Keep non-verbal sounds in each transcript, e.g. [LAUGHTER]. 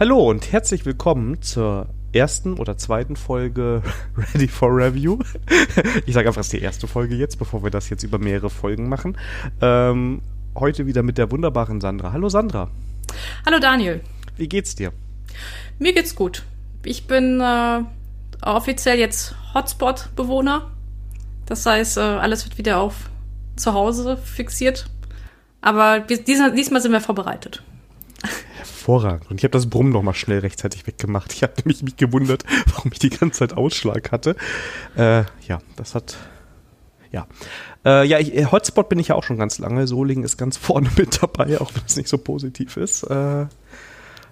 Hallo und herzlich willkommen zur ersten oder zweiten Folge [LAUGHS] Ready for Review. Ich sage einfach, es ist die erste Folge jetzt, bevor wir das jetzt über mehrere Folgen machen. Ähm, heute wieder mit der wunderbaren Sandra. Hallo Sandra. Hallo Daniel. Wie geht's dir? Mir geht's gut. Ich bin äh, offiziell jetzt Hotspot-Bewohner. Das heißt, äh, alles wird wieder auf zu Hause fixiert. Aber diesmal, diesmal sind wir vorbereitet. Hervorragend. Und ich habe das Brummen noch mal schnell rechtzeitig weggemacht. Ich habe mich, mich gewundert, [LAUGHS] warum ich die ganze Zeit Ausschlag hatte. Äh, ja, das hat. Ja. Äh, ja, ich, äh, Hotspot bin ich ja auch schon ganz lange. Solingen ist ganz [LAUGHS] vorne mit dabei, auch wenn es nicht so positiv ist. Äh,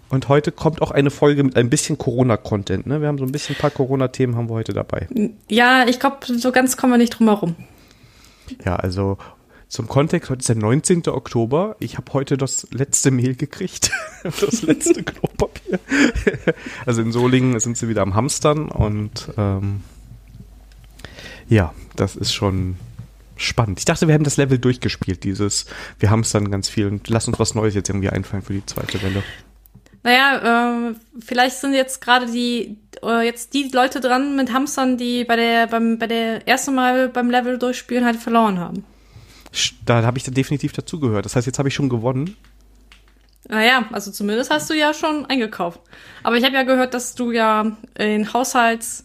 und heute kommt auch eine Folge mit ein bisschen Corona-Content. Ne? Wir haben so ein bisschen ein paar Corona-Themen haben wir heute dabei. Ja, ich glaube, so ganz kommen wir nicht drum herum. Ja, also zum Kontext, heute ist der 19. Oktober. Ich habe heute das letzte Mehl gekriegt. [LAUGHS] das letzte Klopapier. [LAUGHS] also in Solingen sind sie wieder am Hamstern und ähm, ja, das ist schon spannend. Ich dachte, wir haben das Level durchgespielt, dieses, wir hamstern ganz viel und lass uns was Neues jetzt irgendwie einfallen für die zweite Welle. Naja, äh, vielleicht sind jetzt gerade die äh, jetzt die Leute dran mit Hamstern, die bei der beim bei der ersten Mal beim Level durchspielen halt verloren haben. Da habe ich da definitiv dazugehört. Das heißt, jetzt habe ich schon gewonnen. Naja, also zumindest hast du ja schon eingekauft. Aber ich habe ja gehört, dass du ja in Haushalts,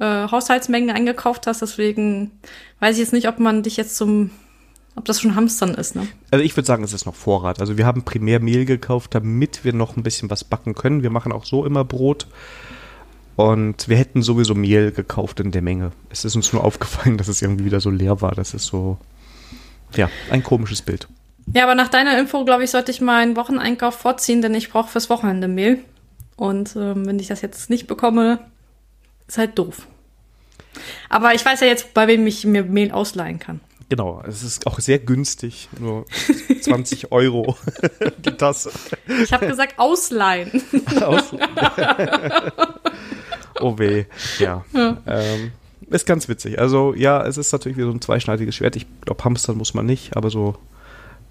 äh, Haushaltsmengen eingekauft hast, deswegen weiß ich jetzt nicht, ob man dich jetzt zum ob das schon Hamstern ist, ne? Also ich würde sagen, es ist noch Vorrat. Also wir haben primär Mehl gekauft, damit wir noch ein bisschen was backen können. Wir machen auch so immer Brot. Und wir hätten sowieso Mehl gekauft in der Menge. Es ist uns nur aufgefallen, [LAUGHS] dass es irgendwie wieder so leer war. Das ist so, ja, ein komisches Bild. Ja, aber nach deiner Info, glaube ich, sollte ich meinen Wocheneinkauf vorziehen, denn ich brauche fürs Wochenende Mehl. Und ähm, wenn ich das jetzt nicht bekomme, ist halt doof. Aber ich weiß ja jetzt, bei wem ich mir Mehl ausleihen kann. Genau, es ist auch sehr günstig, nur 20 [LAUGHS] Euro die Tasse. Ich habe gesagt ausleihen. [LAUGHS] ausleihen. [LAUGHS] oh weh, ja. ja. Ähm, ist ganz witzig. Also ja, es ist natürlich wie so ein zweischneidiges Schwert. Ich glaube, hamstern muss man nicht, aber so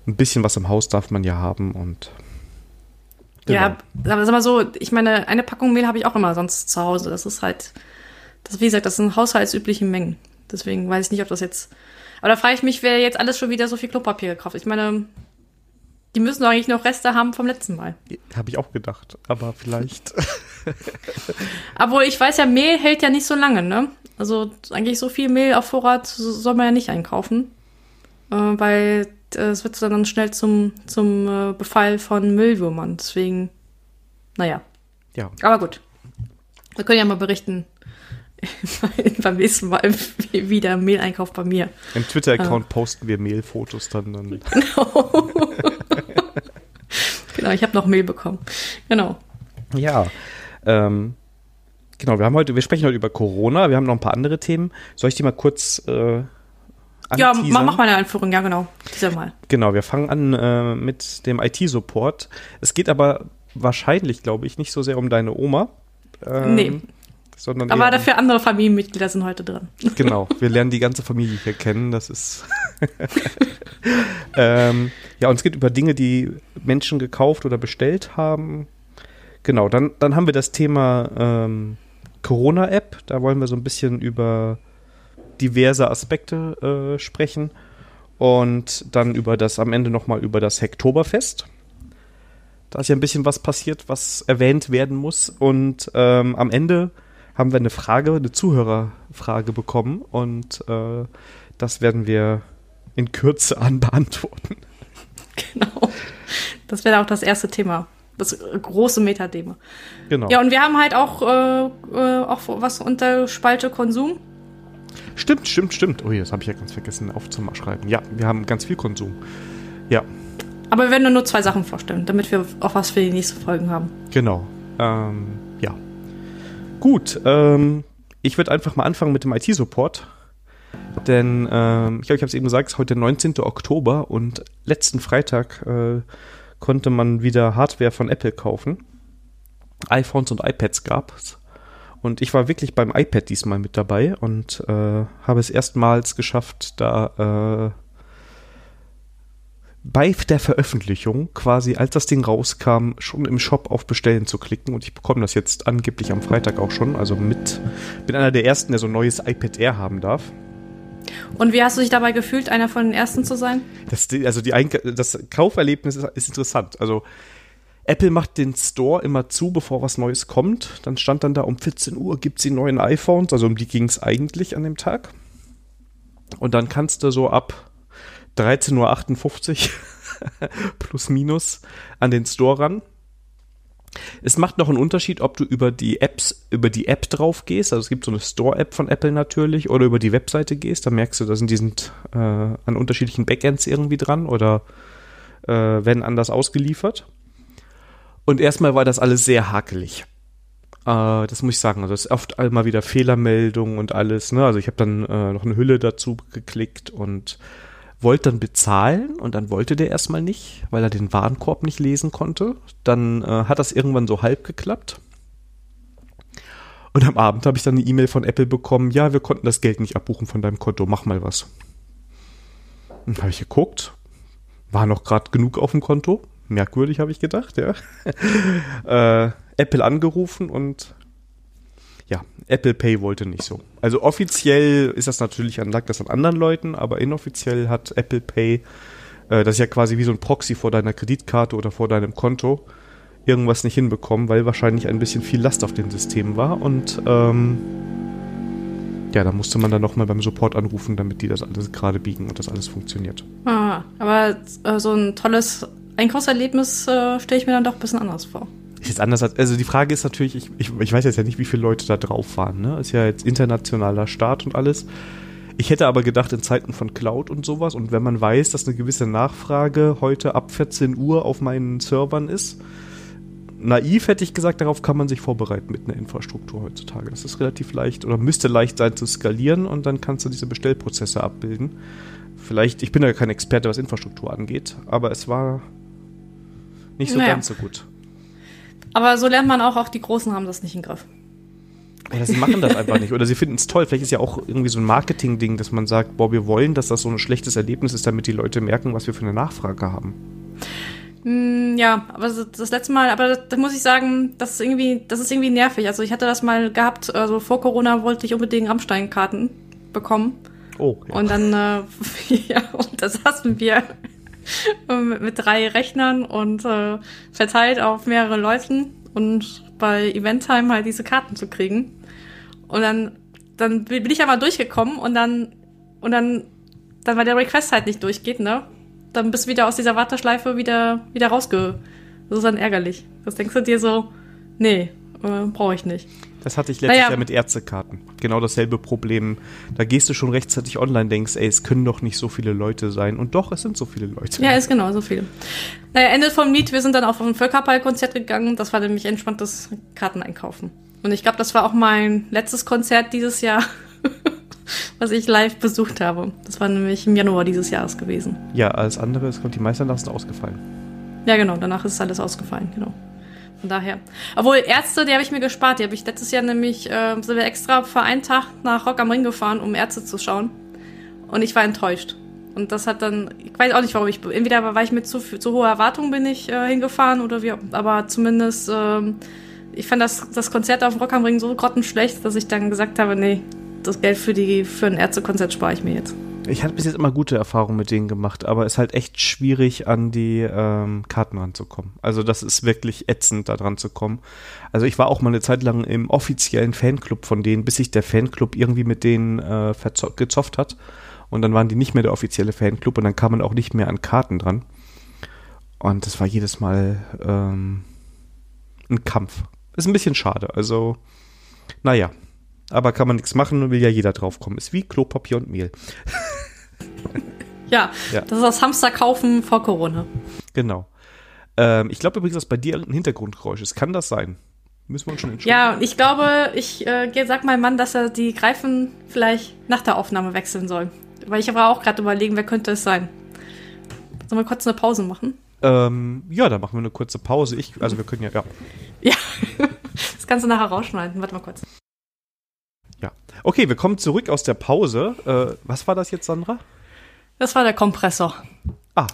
ein bisschen was im Haus darf man ja haben und Genau. Ja, aber sag mal so, ich meine, eine Packung Mehl habe ich auch immer sonst zu Hause. Das ist halt, das, wie gesagt, das sind haushaltsübliche Mengen. Deswegen weiß ich nicht, ob das jetzt aber da frage ich mich, wer jetzt alles schon wieder so viel Klopapier gekauft. Ich meine, die müssen doch eigentlich noch Reste haben vom letzten Mal. Habe ich auch gedacht, aber vielleicht. [LAUGHS] Obwohl, ich weiß ja, Mehl hält ja nicht so lange, ne? Also eigentlich so viel Mehl auf Vorrat soll man ja nicht einkaufen. Äh, weil äh, es wird dann schnell zum, zum äh, Befall von Müllwürmern. Deswegen, naja. Ja. Aber gut. Wir können ja mal berichten, [LAUGHS] beim nächsten Mal wieder Mehleinkauf bei mir. Im Twitter-Account ah. posten wir Mehlfotos dann. dann. [LAUGHS] Genau. [LAUGHS] genau, ich habe noch Mehl bekommen. Genau. Ja. Ähm, genau, wir haben heute, wir sprechen heute über Corona, wir haben noch ein paar andere Themen. Soll ich die mal kurz äh, Ja, mach, mach mal eine Einführung, ja genau. Dieser Mal. Genau, wir fangen an äh, mit dem IT-Support. Es geht aber wahrscheinlich, glaube ich, nicht so sehr um deine Oma. Ähm, nee sondern. Aber dafür andere Familienmitglieder sind heute drin. Genau, [LAUGHS] wir lernen die ganze Familie hier kennen. Das ist. [LAUGHS] ähm, ja, und es geht über Dinge, die Menschen gekauft oder bestellt haben. Genau, dann, dann haben wir das Thema ähm, Corona-App. Da wollen wir so ein bisschen über diverse Aspekte äh, sprechen. Und dann über das, am Ende nochmal über das Hektoberfest. Da ist ja ein bisschen was passiert, was erwähnt werden muss. Und ähm, am Ende haben wir eine Frage, eine Zuhörerfrage bekommen und äh, das werden wir in Kürze [LAUGHS] anbeantworten. Genau. Das wäre auch das erste Thema. Das große Metathema. Genau. Ja, und wir haben halt auch, äh, äh auch was unter Spalte Konsum. Stimmt, stimmt, stimmt. Oh, das habe ich ja ganz vergessen aufzuschreiben. Ja, wir haben ganz viel Konsum. Ja. Aber wir werden nur zwei Sachen vorstellen, damit wir auch was für die nächsten Folgen haben. Genau. Ähm, ja. Gut, ähm, ich würde einfach mal anfangen mit dem IT-Support. Denn ähm, ich glaube, ich habe es eben gesagt, es ist heute der 19. Oktober und letzten Freitag äh, konnte man wieder Hardware von Apple kaufen. iPhones und iPads gab es. Und ich war wirklich beim iPad diesmal mit dabei und äh, habe es erstmals geschafft, da bei der Veröffentlichung, quasi als das Ding rauskam, schon im Shop auf Bestellen zu klicken. Und ich bekomme das jetzt angeblich am Freitag auch schon. Also mit, bin einer der ersten, der so ein neues iPad Air haben darf. Und wie hast du dich dabei gefühlt, einer von den ersten zu sein? Das, also die, das Kauferlebnis ist, ist interessant. Also Apple macht den Store immer zu, bevor was Neues kommt. Dann stand dann da um 14 Uhr gibt es die neuen iPhones, also um die ging es eigentlich an dem Tag. Und dann kannst du so ab 13.58 Uhr [LAUGHS] plus minus an den Store ran. Es macht noch einen Unterschied, ob du über die Apps, über die App drauf gehst, also es gibt so eine Store-App von Apple natürlich, oder über die Webseite gehst, da merkst du, da sind die sind äh, an unterschiedlichen Backends irgendwie dran oder äh, werden anders ausgeliefert. Und erstmal war das alles sehr hakelig. Äh, das muss ich sagen. Also es ist oft mal wieder Fehlermeldungen und alles. Ne? Also ich habe dann äh, noch eine Hülle dazu geklickt und wollte dann bezahlen und dann wollte der erstmal nicht, weil er den Warenkorb nicht lesen konnte. Dann äh, hat das irgendwann so halb geklappt. Und am Abend habe ich dann eine E-Mail von Apple bekommen, ja, wir konnten das Geld nicht abbuchen von deinem Konto, mach mal was. Und habe ich geguckt, war noch gerade genug auf dem Konto, merkwürdig, habe ich gedacht, ja. [LAUGHS] äh, Apple angerufen und ja, Apple Pay wollte nicht so. Also offiziell ist das natürlich an, lag das an anderen Leuten, aber inoffiziell hat Apple Pay, äh, das ist ja quasi wie so ein Proxy vor deiner Kreditkarte oder vor deinem Konto, irgendwas nicht hinbekommen, weil wahrscheinlich ein bisschen viel Last auf den Systemen war und ähm, ja, da musste man dann nochmal beim Support anrufen, damit die das alles gerade biegen und das alles funktioniert. Ah, aber äh, so ein tolles Einkaufserlebnis äh, stelle ich mir dann doch ein bisschen anders vor. Ist jetzt anders als, also die Frage ist natürlich, ich, ich, ich weiß jetzt ja nicht, wie viele Leute da drauf waren, ne? Ist ja jetzt internationaler Start und alles. Ich hätte aber gedacht, in Zeiten von Cloud und sowas und wenn man weiß, dass eine gewisse Nachfrage heute ab 14 Uhr auf meinen Servern ist, naiv hätte ich gesagt, darauf kann man sich vorbereiten mit einer Infrastruktur heutzutage. Das ist relativ leicht oder müsste leicht sein zu skalieren und dann kannst du diese Bestellprozesse abbilden. Vielleicht, ich bin ja kein Experte, was Infrastruktur angeht, aber es war nicht so naja. ganz so gut. Aber so lernt man auch, auch die Großen haben das nicht im Griff. Oder sie machen das einfach nicht. Oder sie finden es toll. Vielleicht ist ja auch irgendwie so ein Marketing-Ding, dass man sagt, boah, wir wollen, dass das so ein schlechtes Erlebnis ist, damit die Leute merken, was wir für eine Nachfrage haben. Mm, ja, aber das letzte Mal, aber da muss ich sagen, das ist irgendwie, das ist irgendwie nervig. Also ich hatte das mal gehabt, also vor Corona wollte ich unbedingt Rammstein-Karten bekommen. Oh. Ja. Und dann, äh, [LAUGHS] ja, und da saßen wir [LAUGHS] mit drei Rechnern und äh, verteilt auf mehrere Leuten und bei Eventtime halt diese Karten zu kriegen. Und dann, dann bin ich aber durchgekommen und dann, und dann, dann weil der Request halt nicht durchgeht, ne? Dann bist du wieder aus dieser Warteschleife wieder, wieder rausge. Das ist dann ärgerlich. Das denkst du dir so, nee, äh, brauche ich nicht. Das hatte ich letztes naja. Jahr mit Ärztekarten. Genau dasselbe Problem. Da gehst du schon rechtzeitig online, denkst, ey, es können doch nicht so viele Leute sein. Und doch, es sind so viele Leute. Ja, ist genau so viele. Naja, Ende vom Lied, wir sind dann auf ein Völkerball-Konzert gegangen. Das war nämlich entspanntes Karten einkaufen. Und ich glaube, das war auch mein letztes Konzert dieses Jahr, [LAUGHS] was ich live besucht habe. Das war nämlich im Januar dieses Jahres gewesen. Ja, alles andere, es kommt die meisten ausgefallen. Ja, genau, danach ist alles ausgefallen, genau. Von daher. Obwohl Ärzte, die habe ich mir gespart. Die habe ich letztes Jahr nämlich, äh, sind wir extra für einen Tag nach Rock am Ring gefahren, um Ärzte zu schauen. Und ich war enttäuscht. Und das hat dann, ich weiß auch nicht, warum ich, entweder war ich mit zu, zu hoher Erwartung bin ich äh, hingefahren oder wie, aber zumindest, ähm, ich fand das, das Konzert auf Rock am Ring so grottenschlecht, dass ich dann gesagt habe, nee, das Geld für die, für ein Ärztekonzert spare ich mir jetzt. Ich hatte bis jetzt immer gute Erfahrungen mit denen gemacht, aber es ist halt echt schwierig, an die ähm, Karten ranzukommen. Also das ist wirklich ätzend, da dran zu kommen. Also ich war auch mal eine Zeit lang im offiziellen Fanclub von denen, bis sich der Fanclub irgendwie mit denen äh, gezofft hat. Und dann waren die nicht mehr der offizielle Fanclub und dann kam man auch nicht mehr an Karten dran. Und das war jedes Mal ähm, ein Kampf. Ist ein bisschen schade. Also, naja aber kann man nichts machen und will ja jeder draufkommen. Ist wie Klopapier und Mehl. ja, ja, das ist das Hamster kaufen vor Corona. Genau. Ähm, ich glaube übrigens, dass bei dir irgendein Hintergrundgeräusch ist. Kann das sein? Müssen wir uns schon entschuldigen. Ja, ich glaube, ich äh, sag meinem Mann, dass er die Greifen vielleicht nach der Aufnahme wechseln soll. Weil ich aber auch gerade überlegen, wer könnte es sein. Sollen wir kurz eine Pause machen? Ähm, ja, dann machen wir eine kurze Pause. Ich, also wir können ja, ja. Ja, [LAUGHS] das kannst du nachher rausschneiden. Warte mal kurz. Ja. Okay, wir kommen zurück aus der Pause. Äh, was war das jetzt, Sandra? Das war der Kompressor. Ah.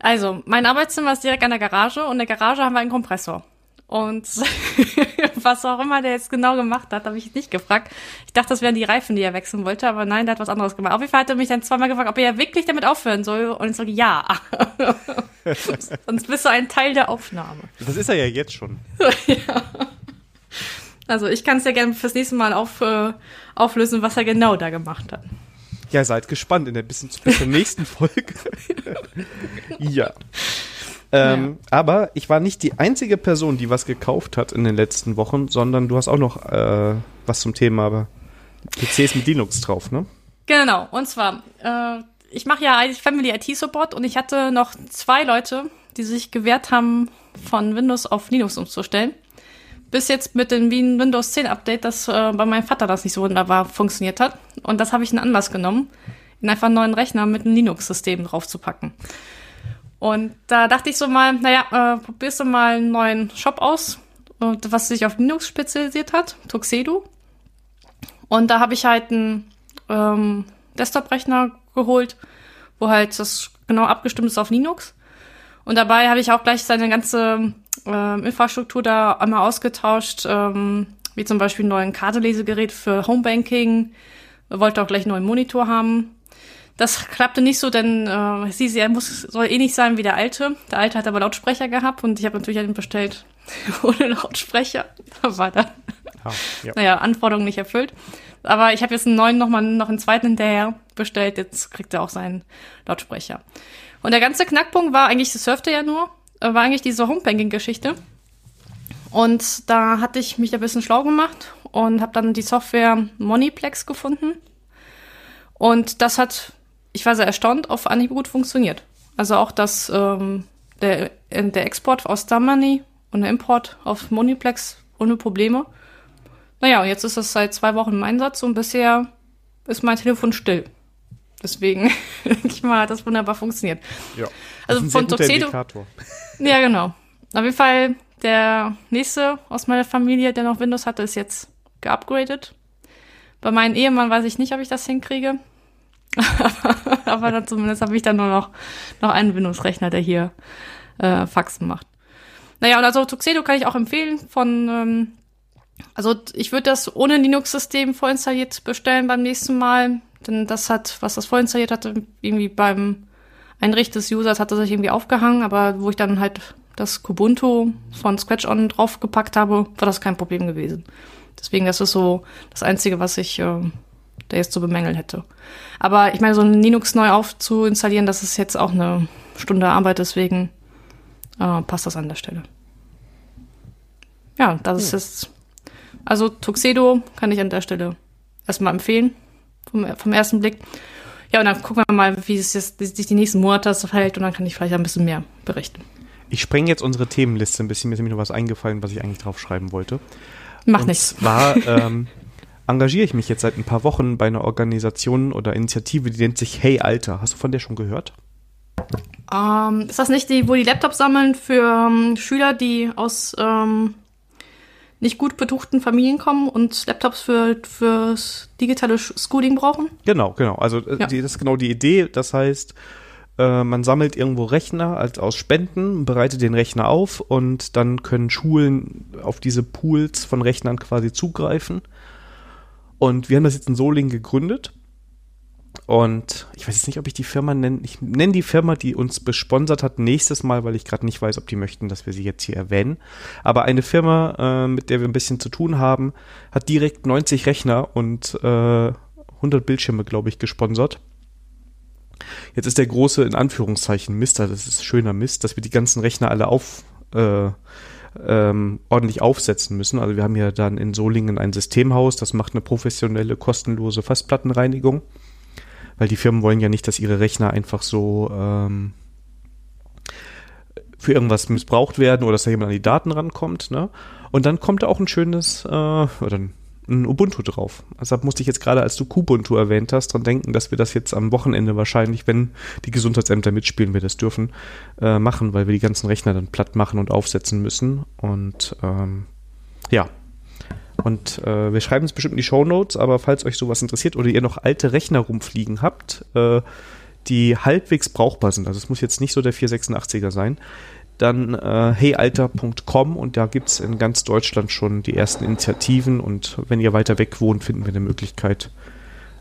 Also, mein Arbeitszimmer ist direkt an der Garage und in der Garage haben wir einen Kompressor. Und [LAUGHS] was auch immer der jetzt genau gemacht hat, habe ich nicht gefragt. Ich dachte, das wären die Reifen, die er wechseln wollte, aber nein, der hat was anderes gemacht. Auf jeden Fall hat er mich dann zweimal gefragt, ob er ja wirklich damit aufhören soll. Und ich sage, ja. [LAUGHS] Sonst bist du ein Teil der Aufnahme. Das ist er ja jetzt schon. [LAUGHS] ja. Also ich kann es ja gerne fürs nächste Mal auf, äh, auflösen, was er genau da gemacht hat. Ja, seid gespannt in der bis zur nächsten [LAUGHS] Folge. [LAUGHS] ja. Ähm, ja. Aber ich war nicht die einzige Person, die was gekauft hat in den letzten Wochen, sondern du hast auch noch äh, was zum Thema PCs mit Linux drauf, ne? Genau. Und zwar, äh, ich mache ja eigentlich Family IT Support und ich hatte noch zwei Leute, die sich gewehrt haben, von Windows auf Linux umzustellen bis jetzt mit dem Windows 10 Update, das äh, bei meinem Vater das nicht so wunderbar funktioniert hat. Und das habe ich in Anlass genommen, ihn einfach einen neuen Rechner mit einem Linux-System draufzupacken. Und da dachte ich so mal, naja, äh, probierst du mal einen neuen Shop aus, was sich auf Linux spezialisiert hat, Tuxedo. Und da habe ich halt einen ähm, Desktop-Rechner geholt, wo halt das genau abgestimmt ist auf Linux. Und dabei habe ich auch gleich seine ganze ähm, Infrastruktur da einmal ausgetauscht, ähm, wie zum Beispiel ein neues Kartelesegerät für Homebanking, wollte auch gleich einen neuen Monitor haben. Das klappte nicht so, denn äh, sie, sie muss, soll ähnlich sein wie der alte. Der alte hat aber Lautsprecher gehabt und ich habe natürlich einen bestellt [LAUGHS] ohne Lautsprecher. Da war dann, ah, ja. naja, Anforderungen nicht erfüllt. Aber ich habe jetzt einen neuen nochmal noch einen zweiten hinterher bestellt. Jetzt kriegt er auch seinen Lautsprecher. Und der ganze Knackpunkt war eigentlich, das surfte ja nur, war eigentlich diese Homebanking-Geschichte. Und da hatte ich mich ein bisschen schlau gemacht und habe dann die Software Moneyplex gefunden. Und das hat, ich war sehr erstaunt, auf Anhieb gut funktioniert. Also auch das, ähm, der, äh, der Export aus Money und der Import auf Moneyplex ohne Probleme. Naja, und jetzt ist es seit zwei Wochen im Einsatz und bisher ist mein Telefon still. Deswegen [LAUGHS] denke ich mal, hat das wunderbar funktioniert. Ja. Also von Tuxedo. [LAUGHS] Ja, genau. Auf jeden Fall, der nächste aus meiner Familie, der noch Windows hatte, ist jetzt geupgradet. Bei meinem Ehemann weiß ich nicht, ob ich das hinkriege. [LAUGHS] aber, dann zumindest habe ich dann nur noch, noch einen Windows-Rechner, der hier äh, Faxen macht. Naja, und also Tuxedo kann ich auch empfehlen von, ähm, also ich würde das ohne Linux-System vorinstalliert bestellen beim nächsten Mal. Denn das hat, was das vorinstalliert hatte, irgendwie beim Einrichten des Users hat er sich irgendwie aufgehangen, aber wo ich dann halt das Kubuntu von Scratch On draufgepackt habe, war das kein Problem gewesen. Deswegen, das ist so das Einzige, was ich äh, da jetzt zu bemängeln hätte. Aber ich meine, so ein Linux neu aufzuinstallieren, das ist jetzt auch eine Stunde Arbeit, deswegen äh, passt das an der Stelle. Ja, das ist jetzt. Also Tuxedo kann ich an der Stelle erstmal empfehlen, vom, vom ersten Blick. Ja, und dann gucken wir mal, wie es jetzt, sich die nächsten Monate verhält und dann kann ich vielleicht ein bisschen mehr berichten. Ich spreng jetzt unsere Themenliste ein bisschen. Mir ist nämlich noch was eingefallen, was ich eigentlich draufschreiben wollte. Mach nichts. Und zwar [LAUGHS] ähm, engagiere ich mich jetzt seit ein paar Wochen bei einer Organisation oder Initiative, die nennt sich Hey Alter. Hast du von der schon gehört? Ähm, ist das nicht die, wo die Laptops sammeln für ähm, Schüler, die aus ähm, nicht gut betuchten Familien kommen und Laptops für fürs digitale Schooling brauchen? Genau, genau. Also äh, ja. die, das ist genau die Idee. Das heißt, äh, man sammelt irgendwo Rechner als aus Spenden, bereitet den Rechner auf und dann können Schulen auf diese Pools von Rechnern quasi zugreifen. Und wir haben das jetzt in Solingen gegründet und ich weiß jetzt nicht, ob ich die Firma nenne. Ich nenne die Firma, die uns besponsert hat, nächstes Mal, weil ich gerade nicht weiß, ob die möchten, dass wir sie jetzt hier erwähnen. Aber eine Firma, äh, mit der wir ein bisschen zu tun haben, hat direkt 90 Rechner und äh, 100 Bildschirme, glaube ich, gesponsert. Jetzt ist der große, in Anführungszeichen, Mister, das ist schöner Mist, dass wir die ganzen Rechner alle auf, äh, ähm, ordentlich aufsetzen müssen. Also wir haben ja dann in Solingen ein Systemhaus, das macht eine professionelle, kostenlose Festplattenreinigung weil die Firmen wollen ja nicht, dass ihre Rechner einfach so ähm, für irgendwas missbraucht werden oder dass da jemand an die Daten rankommt. Ne? Und dann kommt da auch ein schönes äh, oder ein Ubuntu drauf. Da musste ich jetzt gerade, als du Kubuntu erwähnt hast, dran denken, dass wir das jetzt am Wochenende wahrscheinlich, wenn die Gesundheitsämter mitspielen, wir das dürfen, äh, machen, weil wir die ganzen Rechner dann platt machen und aufsetzen müssen. Und ähm, ja, und äh, wir schreiben es bestimmt in die Show Notes, aber falls euch sowas interessiert oder ihr noch alte Rechner rumfliegen habt, äh, die halbwegs brauchbar sind. Also es muss jetzt nicht so der 486er sein. Dann äh, heyalter.com und da gibt es in ganz Deutschland schon die ersten Initiativen und wenn ihr weiter weg wohnt, finden wir eine Möglichkeit,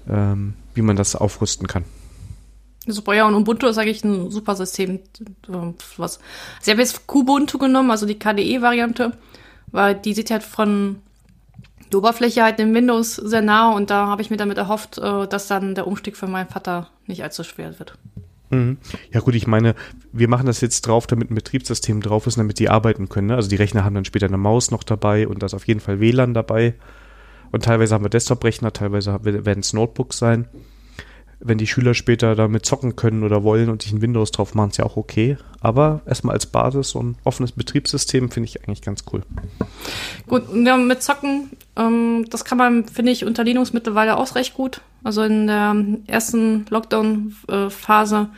ähm, wie man das aufrüsten kann. Super, ja, und Ubuntu ist eigentlich ein super System. Was. Sie haben jetzt Kubuntu genommen, also die KDE-Variante, weil die sieht halt von der Oberfläche halt dem Windows sehr nah und da habe ich mir damit erhofft, äh, dass dann der Umstieg für meinen Vater nicht allzu schwer wird. Mhm. Ja gut, ich meine, wir machen das jetzt drauf, damit ein Betriebssystem drauf ist, damit die arbeiten können. Ne? Also die Rechner haben dann später eine Maus noch dabei und da ist auf jeden Fall WLAN dabei. Und teilweise haben wir Desktop-Rechner, teilweise werden es Notebooks sein wenn die Schüler später damit zocken können oder wollen und sich ein Windows drauf machen, ist ja auch okay. Aber erstmal als Basis so ein offenes Betriebssystem finde ich eigentlich ganz cool. Gut, ja, mit Zocken, ähm, das kann man, finde ich, unter Linux mittlerweile auch recht gut. Also in der ersten Lockdown-Phase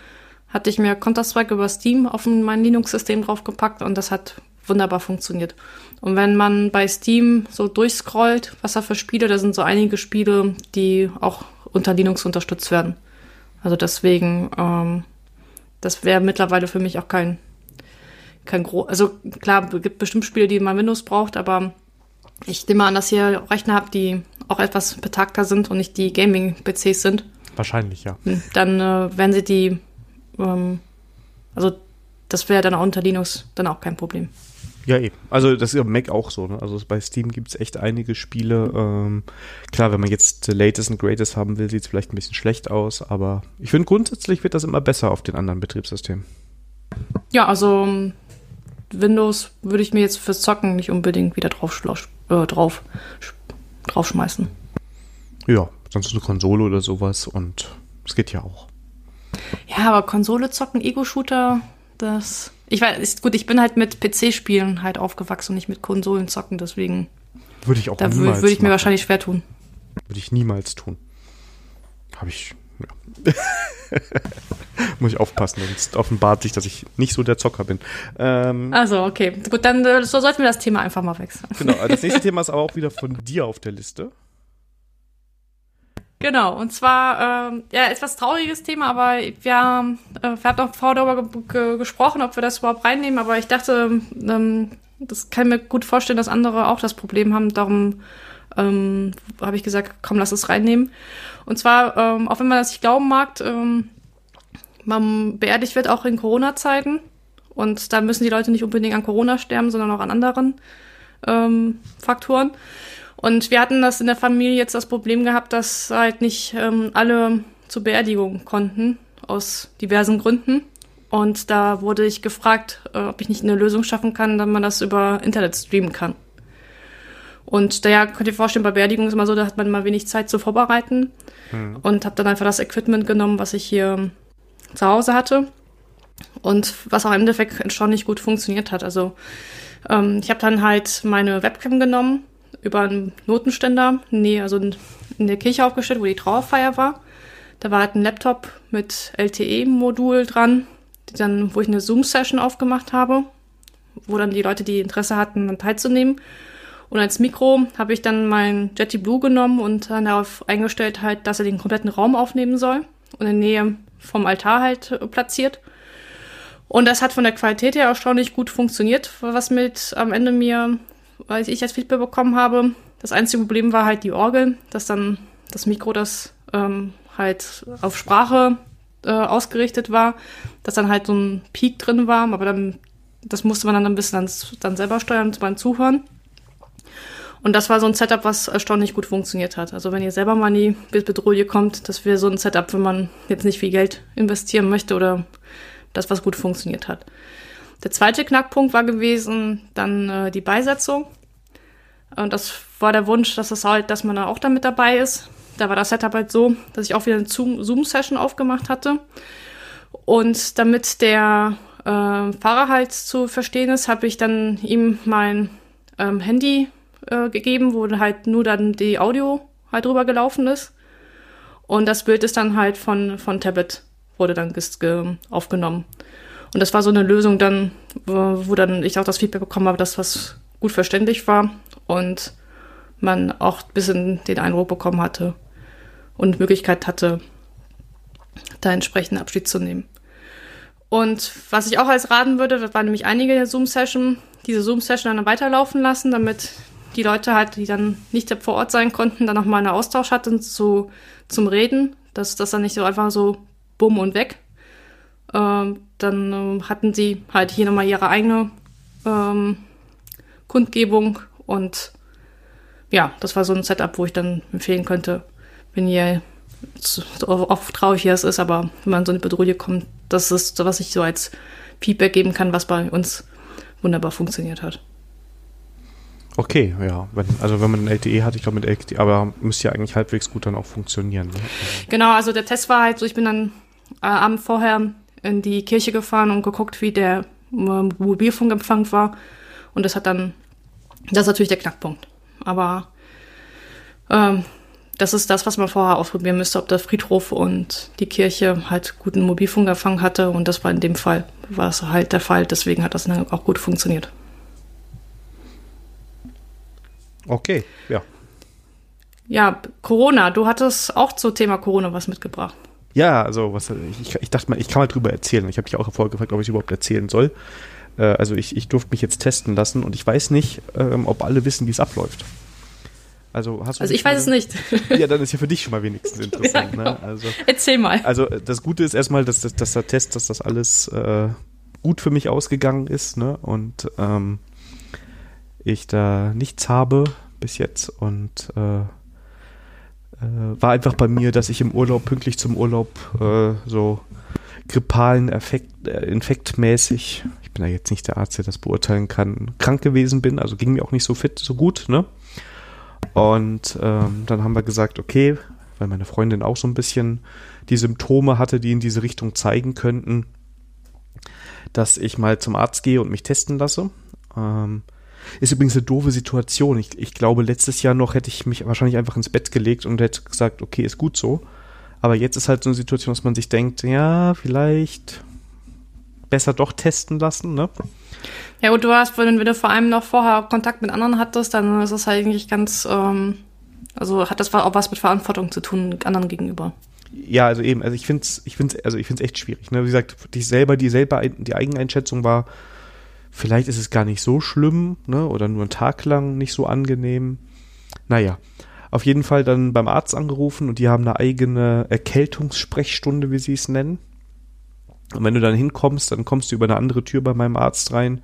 hatte ich mir Counter-Strike über Steam auf mein Linux-System draufgepackt und das hat wunderbar funktioniert. Und wenn man bei Steam so durchscrollt, was da für Spiele, da sind so einige Spiele, die auch unter Linux unterstützt werden. Also deswegen, ähm, das wäre mittlerweile für mich auch kein, kein groß. Also klar, es gibt bestimmt Spiele, die man Windows braucht, aber ich nehme an, dass ihr Rechner habt, die auch etwas betagter sind und nicht die Gaming-PCs sind. Wahrscheinlich, ja. Hm, dann äh, werden sie die, ähm, also das wäre dann auch unter Linux dann auch kein Problem. Ja, eben. Also das ist ja Mac auch so. Ne? Also bei Steam gibt es echt einige Spiele. Ähm, klar, wenn man jetzt the latest and greatest haben will, sieht es vielleicht ein bisschen schlecht aus, aber ich finde grundsätzlich wird das immer besser auf den anderen Betriebssystemen. Ja, also Windows würde ich mir jetzt fürs Zocken nicht unbedingt wieder drauf, äh, drauf draufschmeißen. Ja, sonst eine Konsole oder sowas und es geht ja auch. Ja, aber Konsole zocken, Ego-Shooter, das ich weiß, gut, ich bin halt mit PC-Spielen halt aufgewachsen und nicht mit Konsolen zocken, deswegen. Würde ich auch da niemals Würde ich mir wahrscheinlich schwer tun. Würde ich niemals tun. Habe ich. Ja. [LAUGHS] Muss ich aufpassen, sonst offenbart sich, dass ich nicht so der Zocker bin. Ähm, also, okay. Gut, dann äh, so sollten wir das Thema einfach mal wechseln. Genau, das nächste [LAUGHS] Thema ist aber auch wieder von dir auf der Liste. Genau, und zwar, ähm, ja, etwas trauriges Thema, aber wir, haben, äh, wir haben noch vorher darüber ge gesprochen, ob wir das überhaupt reinnehmen, aber ich dachte, ähm, das kann mir gut vorstellen, dass andere auch das Problem haben, darum ähm, habe ich gesagt, komm, lass es reinnehmen. Und zwar, ähm, auch wenn man das nicht glauben mag, ähm, man beerdigt wird auch in Corona-Zeiten und da müssen die Leute nicht unbedingt an Corona sterben, sondern auch an anderen ähm, Faktoren. Und wir hatten das in der Familie jetzt das Problem gehabt, dass halt nicht ähm, alle zur Beerdigung konnten, aus diversen Gründen. Und da wurde ich gefragt, äh, ob ich nicht eine Lösung schaffen kann, dass man das über Internet streamen kann. Und daher könnt ihr vorstellen, bei Beerdigung ist immer so, da hat man mal wenig Zeit zu vorbereiten. Mhm. Und habe dann einfach das Equipment genommen, was ich hier zu Hause hatte. Und was auch im Endeffekt erstaunlich gut funktioniert hat. Also ähm, ich habe dann halt meine Webcam genommen über einen Notenständer, nee, also in der Kirche aufgestellt, wo die Trauerfeier war. Da war halt ein Laptop mit LTE-Modul dran, dann, wo ich eine Zoom-Session aufgemacht habe, wo dann die Leute, die Interesse hatten, dann teilzunehmen. Und als Mikro habe ich dann mein Jetty Blue genommen und dann darauf eingestellt halt, dass er den kompletten Raum aufnehmen soll und in der Nähe vom Altar halt äh, platziert. Und das hat von der Qualität her erstaunlich gut funktioniert, was mit am Ende mir weil ich als Feedback bekommen habe. Das einzige Problem war halt die Orgel, dass dann das Mikro, das ähm, halt auf Sprache äh, ausgerichtet war, dass dann halt so ein Peak drin war, aber dann, das musste man dann ein bisschen dann, dann selber steuern beim Zuhören. Und das war so ein Setup, was erstaunlich gut funktioniert hat. Also wenn ihr selber mal in die Bedrohung kommt, das wäre so ein Setup, wenn man jetzt nicht viel Geld investieren möchte oder das, was gut funktioniert hat. Der zweite Knackpunkt war gewesen dann äh, die Beisetzung. Und das war der Wunsch, dass das halt, dass man da auch damit dabei ist. Da war das Setup halt so, dass ich auch wieder eine Zoom-Session aufgemacht hatte. Und damit der äh, Fahrer halt zu verstehen ist, habe ich dann ihm mein ähm, Handy äh, gegeben, wo halt nur dann die Audio halt drüber gelaufen ist. Und das Bild ist dann halt von, von Tablet wurde dann aufgenommen. Und das war so eine Lösung dann, wo, dann ich auch das Feedback bekommen habe, dass was gut verständlich war und man auch ein bisschen den Eindruck bekommen hatte und Möglichkeit hatte, da entsprechend Abschied zu nehmen. Und was ich auch als raten würde, das waren nämlich einige Zoom-Session, diese Zoom-Session dann weiterlaufen lassen, damit die Leute halt, die dann nicht vor Ort sein konnten, dann nochmal einen Austausch hatten zu, zum Reden, dass das dann nicht so einfach so bumm und weg. Ähm, dann ähm, hatten sie halt hier nochmal ihre eigene ähm, Kundgebung und ja, das war so ein Setup, wo ich dann empfehlen könnte, wenn ihr so oft traurig es ist, aber wenn man so eine Bedrohung kommt, das ist, was ich so als Feedback geben kann, was bei uns wunderbar funktioniert hat. Okay, ja. Wenn, also wenn man ein LTE hat, ich glaube mit LTE, aber müsste ja eigentlich halbwegs gut dann auch funktionieren. Ne? Genau, also der Test war halt so, ich bin dann äh, Abend vorher in die Kirche gefahren und geguckt, wie der äh, Mobilfunkempfang war. Und das hat dann, das ist natürlich der Knackpunkt. Aber ähm, das ist das, was man vorher ausprobieren müsste, ob der Friedhof und die Kirche halt guten Mobilfunkempfang hatte. Und das war in dem Fall, war es halt der Fall. Deswegen hat das dann auch gut funktioniert. Okay, ja. Ja, Corona, du hattest auch zum Thema Corona was mitgebracht. Ja, also was ich, ich dachte mal, ich kann mal drüber erzählen. Ich habe dich auch vorher gefragt, ob ich überhaupt erzählen soll. Äh, also ich, ich durfte mich jetzt testen lassen und ich weiß nicht, ähm, ob alle wissen, wie es abläuft. Also, hast du also ich weiß es nicht. Ja, dann ist ja für dich schon mal wenigstens [LAUGHS] interessant. ja, ne? genau. ne? also, Erzähl mal. Also das Gute ist erstmal, dass, dass, dass der Test, dass das alles äh, gut für mich ausgegangen ist ne? und ähm, ich da nichts habe bis jetzt und äh, äh, war einfach bei mir, dass ich im Urlaub pünktlich zum Urlaub äh, so grippalen Effekt, äh, infektmäßig, ich bin ja jetzt nicht der Arzt, der das beurteilen kann, krank gewesen bin, also ging mir auch nicht so fit, so gut, ne? Und ähm, dann haben wir gesagt, okay, weil meine Freundin auch so ein bisschen die Symptome hatte, die in diese Richtung zeigen könnten, dass ich mal zum Arzt gehe und mich testen lasse. Ähm, ist übrigens eine doofe Situation. Ich, ich glaube, letztes Jahr noch hätte ich mich wahrscheinlich einfach ins Bett gelegt und hätte gesagt, okay, ist gut so. Aber jetzt ist halt so eine Situation, dass man sich denkt, ja, vielleicht besser doch testen lassen, ne? Ja gut, du hast, wenn du vor allem noch vorher Kontakt mit anderen hattest, dann ist das halt eigentlich ganz, ähm, also hat das auch was mit Verantwortung zu tun, anderen gegenüber. Ja, also eben, also ich finde es, ich finde also ich finde es echt schwierig. Ne? Wie gesagt, die selber, die selber, die Eigeneinschätzung war, vielleicht ist es gar nicht so schlimm, ne? Oder nur einen Tag lang nicht so angenehm. Naja. Auf jeden Fall dann beim Arzt angerufen und die haben eine eigene Erkältungssprechstunde, wie sie es nennen. Und wenn du dann hinkommst, dann kommst du über eine andere Tür bei meinem Arzt rein.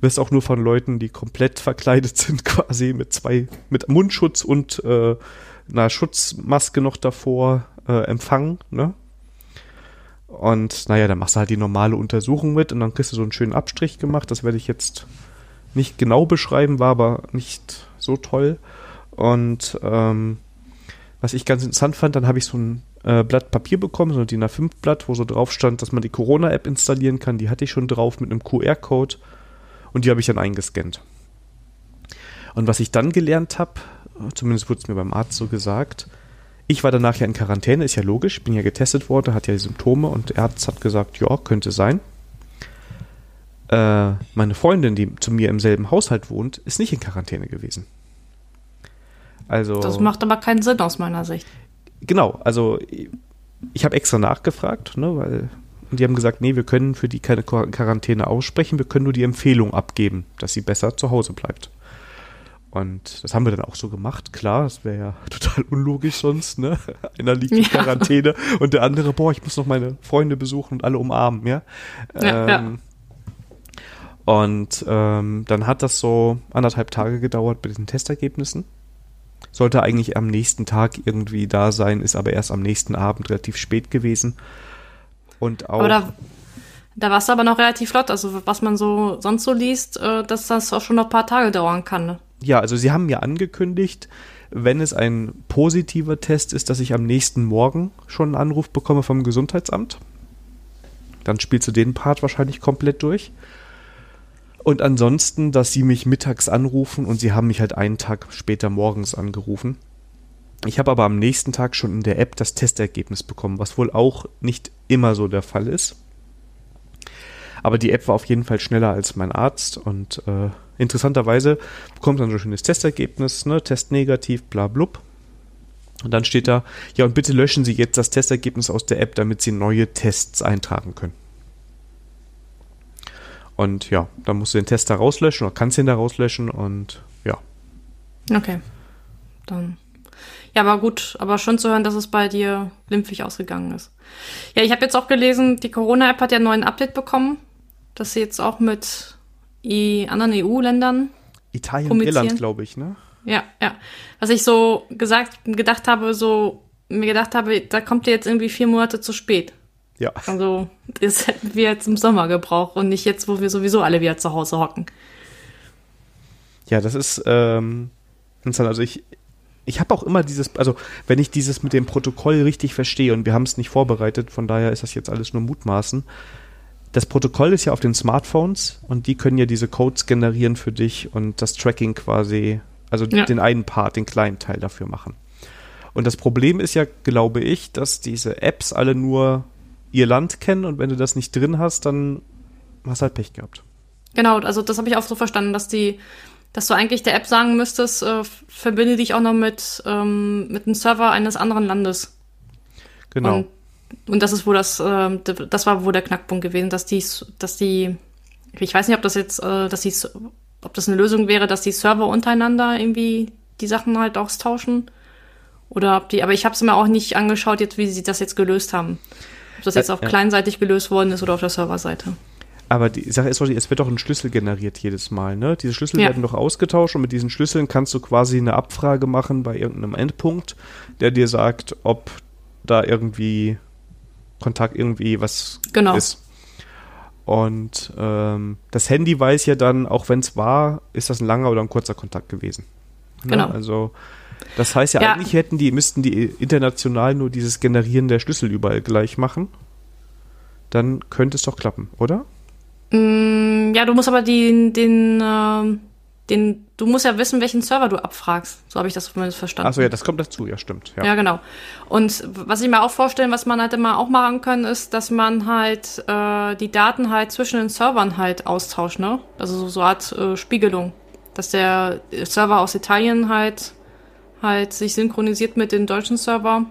Wirst auch nur von Leuten, die komplett verkleidet sind, [LAUGHS] quasi mit zwei, mit Mundschutz und äh, einer Schutzmaske noch davor äh, empfangen, ne? Und naja, dann machst du halt die normale Untersuchung mit und dann kriegst du so einen schönen Abstrich gemacht. Das werde ich jetzt nicht genau beschreiben, war aber nicht so toll. Und ähm, was ich ganz interessant fand, dann habe ich so ein äh, Blatt Papier bekommen, so ein DIN A5-Blatt, wo so drauf stand, dass man die Corona-App installieren kann. Die hatte ich schon drauf mit einem QR-Code und die habe ich dann eingescannt. Und was ich dann gelernt habe, zumindest wurde es mir beim Arzt so gesagt, ich war danach ja in Quarantäne, ist ja logisch, bin ja getestet worden, hat ja die Symptome und der Arzt hat gesagt, ja, könnte sein. Äh, meine Freundin, die zu mir im selben Haushalt wohnt, ist nicht in Quarantäne gewesen. Also. Das macht aber keinen Sinn aus meiner Sicht genau, also ich habe extra nachgefragt, ne, weil und die haben gesagt, nee, wir können für die keine Quarantäne aussprechen, wir können nur die Empfehlung abgeben, dass sie besser zu Hause bleibt. Und das haben wir dann auch so gemacht, klar, das wäre ja [LAUGHS] total unlogisch sonst, ne? Einer liegt in Quarantäne und der andere, boah, ich muss noch meine Freunde besuchen und alle umarmen, ja. ja, ähm, ja. Und ähm, dann hat das so anderthalb Tage gedauert mit den Testergebnissen sollte eigentlich am nächsten Tag irgendwie da sein, ist aber erst am nächsten Abend relativ spät gewesen. Und auch. da, da warst du aber noch relativ flott. Also, was man so sonst so liest, äh, dass das auch schon noch ein paar Tage dauern kann. Ja, also sie haben mir angekündigt, wenn es ein positiver Test ist, dass ich am nächsten Morgen schon einen Anruf bekomme vom Gesundheitsamt. Dann spielst du den Part wahrscheinlich komplett durch. Und ansonsten, dass sie mich mittags anrufen und sie haben mich halt einen Tag später morgens angerufen. Ich habe aber am nächsten Tag schon in der App das Testergebnis bekommen, was wohl auch nicht immer so der Fall ist. Aber die App war auf jeden Fall schneller als mein Arzt und äh, interessanterweise bekommt man so ein schönes Testergebnis, ne, Test negativ, bla blub. Und dann steht da, ja, und bitte löschen Sie jetzt das Testergebnis aus der App, damit Sie neue Tests eintragen können. Und ja, dann musst du den Test da rauslöschen oder kannst den da rauslöschen und ja. Okay. Dann. Ja, aber gut, aber schon zu hören, dass es bei dir glimpflich ausgegangen ist. Ja, ich habe jetzt auch gelesen, die Corona-App hat ja einen neuen Update bekommen, dass sie jetzt auch mit anderen EU-Ländern Italien und Irland, glaube ich, ne? Ja, ja. Was ich so gesagt, gedacht habe, so mir gedacht habe, da kommt ihr jetzt irgendwie vier Monate zu spät. Ja. Also, das hätten wir jetzt im Sommer gebraucht und nicht jetzt, wo wir sowieso alle wieder zu Hause hocken. Ja, das ist ähm. Also ich, ich habe auch immer dieses, also wenn ich dieses mit dem Protokoll richtig verstehe und wir haben es nicht vorbereitet, von daher ist das jetzt alles nur Mutmaßen. Das Protokoll ist ja auf den Smartphones und die können ja diese Codes generieren für dich und das Tracking quasi, also ja. den einen Part, den kleinen Teil dafür machen. Und das Problem ist ja, glaube ich, dass diese Apps alle nur ihr Land kennen und wenn du das nicht drin hast, dann hast du halt Pech gehabt. Genau, also das habe ich auch so verstanden, dass die dass du eigentlich der App sagen müsstest, äh, verbinde dich auch noch mit, ähm, mit einem Server eines anderen Landes. Genau. Und, und das ist wo das, äh, das war wohl der Knackpunkt gewesen, dass die, dass die, ich weiß nicht, ob das jetzt, äh, dass die, ob das eine Lösung wäre, dass die Server untereinander irgendwie die Sachen halt austauschen. Oder ob die, aber ich habe es mir auch nicht angeschaut, jetzt, wie sie das jetzt gelöst haben. Ob das jetzt auf ja. kleinseitig gelöst worden ist oder auf der Serverseite. Aber die Sache ist doch, es wird doch ein Schlüssel generiert jedes Mal, ne? Diese Schlüssel ja. werden doch ausgetauscht und mit diesen Schlüsseln kannst du quasi eine Abfrage machen bei irgendeinem Endpunkt, der dir sagt, ob da irgendwie Kontakt irgendwie was genau. ist. Und ähm, das Handy weiß ja dann, auch wenn es war, ist das ein langer oder ein kurzer Kontakt gewesen. Ne? Genau. Also das heißt ja, ja, eigentlich hätten die, müssten die international nur dieses Generieren der Schlüssel überall gleich machen. Dann könnte es doch klappen, oder? Mm, ja, du musst aber den, den, äh, den, du musst ja wissen, welchen Server du abfragst. So habe ich das zumindest verstanden. Achso, ja, das kommt dazu, ja, stimmt. Ja. ja, genau. Und was ich mir auch vorstellen, was man halt immer auch machen können, ist, dass man halt äh, die Daten halt zwischen den Servern halt austauscht, ne? Also so, so eine Art äh, Spiegelung. Dass der Server aus Italien halt halt sich synchronisiert mit den deutschen Server.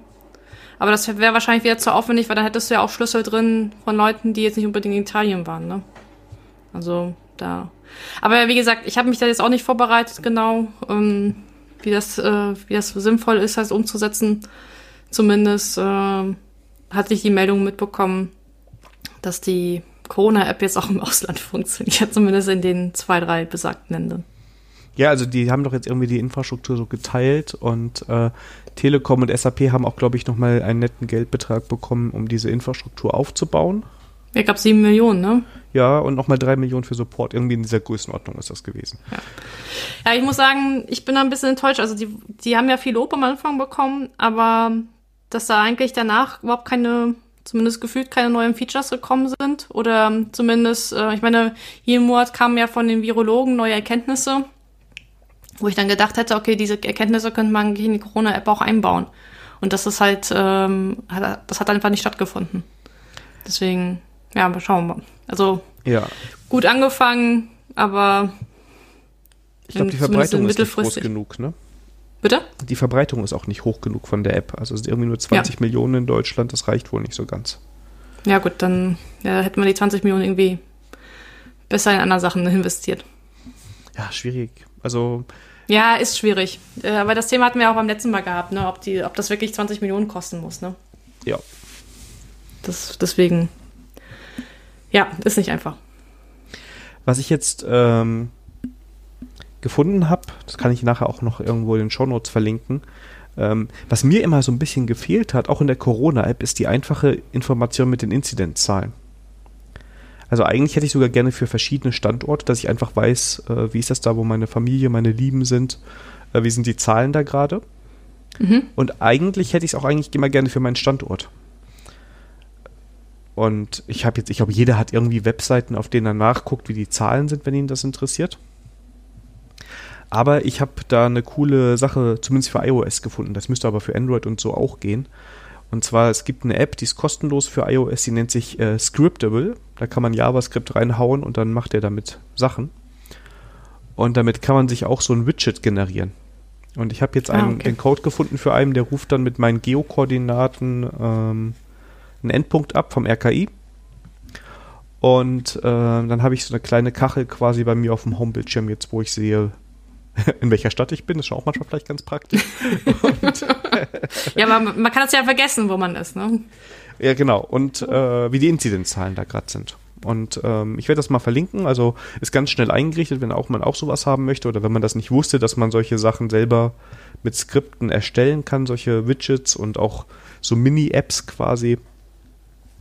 Aber das wäre wahrscheinlich wieder zu aufwendig, weil dann hättest du ja auch Schlüssel drin von Leuten, die jetzt nicht unbedingt in Italien waren, ne? Also da. Aber wie gesagt, ich habe mich da jetzt auch nicht vorbereitet, genau, ähm, wie, das, äh, wie das sinnvoll ist, das umzusetzen. Zumindest äh, hatte ich die Meldung mitbekommen, dass die Corona-App jetzt auch im [LAUGHS] Ausland funktioniert, zumindest in den zwei, drei besagten Ländern. Ja, also die haben doch jetzt irgendwie die Infrastruktur so geteilt und äh, Telekom und SAP haben auch, glaube ich, nochmal einen netten Geldbetrag bekommen, um diese Infrastruktur aufzubauen. Ja, gab sieben Millionen, ne? Ja, und nochmal drei Millionen für Support. Irgendwie in dieser Größenordnung ist das gewesen. Ja. ja, ich muss sagen, ich bin da ein bisschen enttäuscht. Also die, die haben ja viel Lob am Anfang bekommen, aber dass da eigentlich danach überhaupt keine, zumindest gefühlt keine neuen Features gekommen sind. Oder zumindest, äh, ich meine, jeden Monat kamen ja von den Virologen neue Erkenntnisse, wo ich dann gedacht hätte, okay, diese Erkenntnisse könnte man in die Corona-App auch einbauen. Und das ist halt, ähm, das hat einfach nicht stattgefunden. Deswegen ja, aber schauen wir mal. Also ja. gut angefangen, aber ich glaube, die Verbreitung ist nicht groß genug, ne? Bitte? Die Verbreitung ist auch nicht hoch genug von der App. Also es sind irgendwie nur 20 ja. Millionen in Deutschland, das reicht wohl nicht so ganz. Ja, gut, dann ja, hätten wir die 20 Millionen irgendwie besser in andere Sachen investiert. Ja, schwierig. Also. Ja, ist schwierig. Äh, aber das Thema hatten wir auch beim letzten Mal gehabt, ne? Ob, die, ob das wirklich 20 Millionen kosten muss, ne? Ja. Das, deswegen ja, ist nicht einfach. Was ich jetzt ähm, gefunden habe, das kann ich nachher auch noch irgendwo in den Shownotes verlinken, ähm, was mir immer so ein bisschen gefehlt hat, auch in der Corona-App, ist die einfache Information mit den Inzidenzzahlen. Also eigentlich hätte ich sogar gerne für verschiedene Standorte, dass ich einfach weiß, äh, wie ist das da, wo meine Familie, meine Lieben sind, äh, wie sind die Zahlen da gerade. Mhm. Und eigentlich hätte ich es auch eigentlich immer gerne für meinen Standort. Und ich habe jetzt, ich glaube, jeder hat irgendwie Webseiten, auf denen er nachguckt, wie die Zahlen sind, wenn ihn das interessiert. Aber ich habe da eine coole Sache, zumindest für iOS gefunden. Das müsste aber für Android und so auch gehen. Und zwar, es gibt eine App, die ist kostenlos für iOS, die nennt sich äh, Scriptable. Da kann man JavaScript reinhauen und dann macht er damit Sachen. Und damit kann man sich auch so ein Widget generieren. Und ich habe jetzt einen, ah, okay. den Code gefunden für einen, der ruft dann mit meinen Geokoordinaten ähm, einen Endpunkt ab vom RKI. Und äh, dann habe ich so eine kleine Kachel quasi bei mir auf dem Homebildschirm jetzt, wo ich sehe, [LAUGHS] in welcher Stadt ich bin. Das ist auch manchmal vielleicht ganz praktisch. [LAUGHS] ja, aber man kann es ja vergessen, wo man ist, ne? Ja, genau. Und äh, wie die Inzidenzzahlen da gerade sind. Und ähm, ich werde das mal verlinken. Also ist ganz schnell eingerichtet, wenn auch man auch sowas haben möchte oder wenn man das nicht wusste, dass man solche Sachen selber mit Skripten erstellen kann, solche Widgets und auch so Mini-Apps quasi.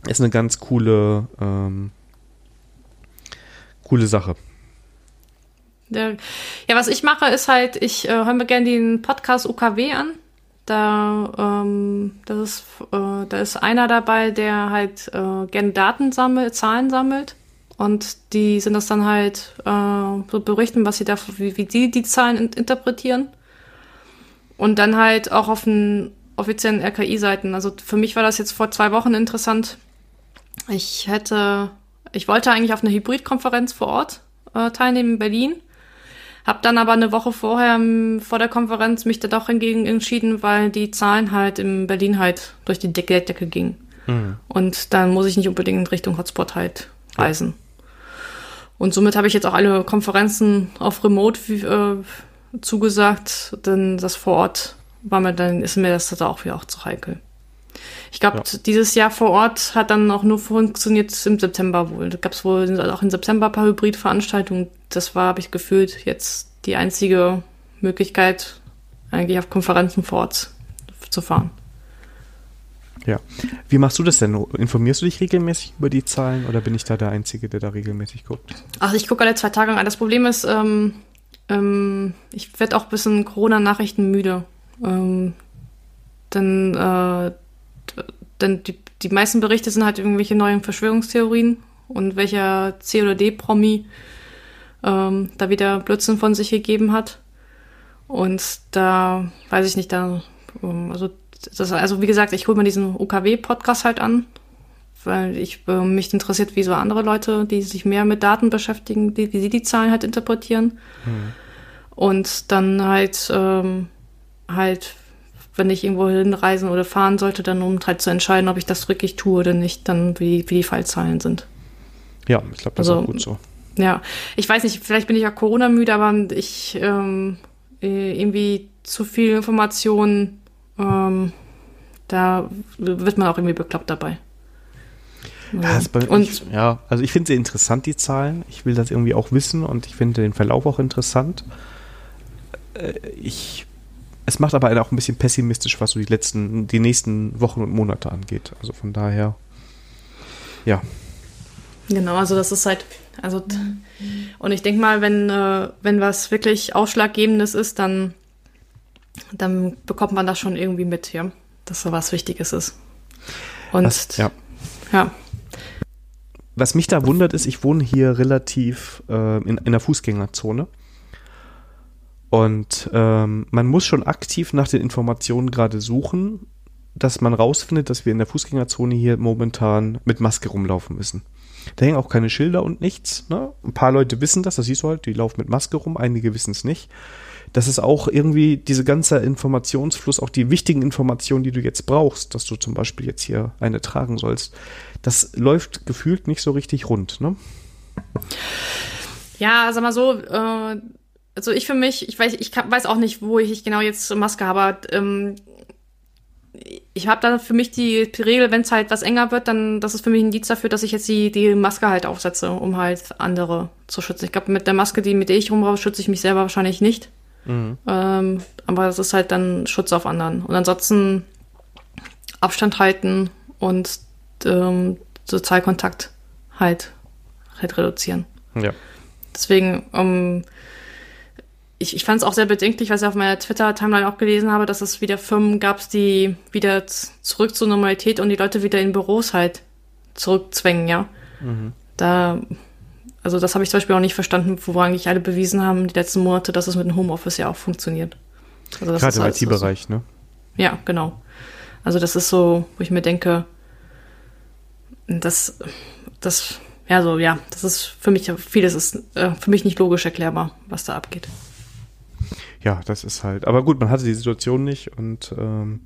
Ist eine ganz coole ähm, coole Sache. Ja, was ich mache, ist halt, ich äh, höre mir gerne den Podcast UKW an. Da, ähm, das ist, äh, da ist einer dabei, der halt äh, gerne Daten sammelt, Zahlen sammelt. Und die sind das dann halt äh, so berichten, was sie da, wie, wie die die Zahlen in, interpretieren. Und dann halt auch auf den offiziellen RKI-Seiten. Also für mich war das jetzt vor zwei Wochen interessant. Ich hätte ich wollte eigentlich auf eine Hybridkonferenz vor Ort äh, teilnehmen in Berlin. Hab dann aber eine Woche vorher vor der Konferenz mich da doch hingegen entschieden, weil die Zahlen halt in Berlin halt durch die Decke, Decke gingen. Mhm. Und dann muss ich nicht unbedingt in Richtung Hotspot halt reisen. Ja. Und somit habe ich jetzt auch alle Konferenzen auf Remote äh, zugesagt, denn das vor Ort war mir dann, ist mir das da auch wieder auch zu heikel. Ich glaube, ja. dieses Jahr vor Ort hat dann auch nur funktioniert im September wohl. Da gab es wohl auch im September ein paar Hybridveranstaltungen. Das war, habe ich gefühlt, jetzt die einzige Möglichkeit, eigentlich auf Konferenzen vor Ort zu fahren. Ja. Wie machst du das denn? Informierst du dich regelmäßig über die Zahlen oder bin ich da der Einzige, der da regelmäßig guckt? Ach, ich gucke alle zwei Tage an. Das Problem ist, ähm, ähm, ich werde auch ein bisschen Corona-Nachrichten müde. Ähm, dann äh, denn die, die meisten Berichte sind halt irgendwelche neuen Verschwörungstheorien und welcher C- oder D-Promi ähm, da wieder Blödsinn von sich gegeben hat. Und da weiß ich nicht, da, ähm, also, das, also wie gesagt, ich hole mir diesen UKW-Podcast halt an, weil ich äh, mich interessiert, wie so andere Leute, die sich mehr mit Daten beschäftigen, die, wie sie die Zahlen halt interpretieren. Mhm. Und dann halt, ähm, halt wenn ich irgendwo hinreisen oder fahren sollte, dann um halt zu entscheiden, ob ich das wirklich tue oder nicht, dann wie, wie die Fallzahlen sind. Ja, ich glaube, das also, ist auch gut so. Ja, ich weiß nicht, vielleicht bin ich ja Corona-müde, aber ich ähm, äh, irgendwie zu viel Information, ähm, da wird man auch irgendwie bekloppt dabei. Ja, und, ich, ja, also ich finde sie interessant, die Zahlen. Ich will das irgendwie auch wissen und ich finde den Verlauf auch interessant. Äh, ich es macht aber auch ein bisschen pessimistisch, was so die letzten, die nächsten Wochen und Monate angeht. Also von daher, ja. Genau, also das ist halt, also und ich denke mal, wenn, äh, wenn was wirklich Ausschlaggebendes ist, dann, dann bekommt man das schon irgendwie mit, ja, dass so was Wichtiges ist. Und was, ja. ja. Was mich da wundert, ist, ich wohne hier relativ äh, in, in der Fußgängerzone. Und ähm, man muss schon aktiv nach den Informationen gerade suchen, dass man rausfindet, dass wir in der Fußgängerzone hier momentan mit Maske rumlaufen müssen. Da hängen auch keine Schilder und nichts. Ne? Ein paar Leute wissen das, das siehst du halt, die laufen mit Maske rum, einige wissen es nicht. Das ist auch irgendwie diese ganze Informationsfluss, auch die wichtigen Informationen, die du jetzt brauchst, dass du zum Beispiel jetzt hier eine tragen sollst, das läuft gefühlt nicht so richtig rund, ne? Ja, sag mal so, äh, also ich für mich, ich weiß, ich weiß auch nicht, wo ich genau jetzt Maske habe, aber ähm, ich habe da für mich die Regel, wenn es halt was enger wird, dann das ist für mich ein Indiz dafür, dass ich jetzt die, die Maske halt aufsetze, um halt andere zu schützen. Ich glaube, mit der Maske, die mit der ich rumrauche, schütze ich mich selber wahrscheinlich nicht. Mhm. Ähm, aber das ist halt dann Schutz auf anderen. Und ansonsten Abstand halten und ähm, Sozialkontakt halt, halt reduzieren. Ja. Deswegen, ähm, ich, ich fand es auch sehr bedenklich, was ich auf meiner Twitter-Timeline auch gelesen habe, dass es wieder Firmen gab, die wieder zurück zur Normalität und die Leute wieder in Büros halt zurückzwängen, ja. Mhm. Da, also das habe ich zum Beispiel auch nicht verstanden, wo eigentlich alle bewiesen haben, die letzten Monate, dass es mit dem Homeoffice ja auch funktioniert. Also Gerade im IT-Bereich, so. ne? Ja, genau. Also das ist so, wo ich mir denke, das, das, ja, so, ja, das ist für mich, vieles ist äh, für mich nicht logisch erklärbar, was da abgeht. Ja, das ist halt. Aber gut, man hatte die Situation nicht und ähm,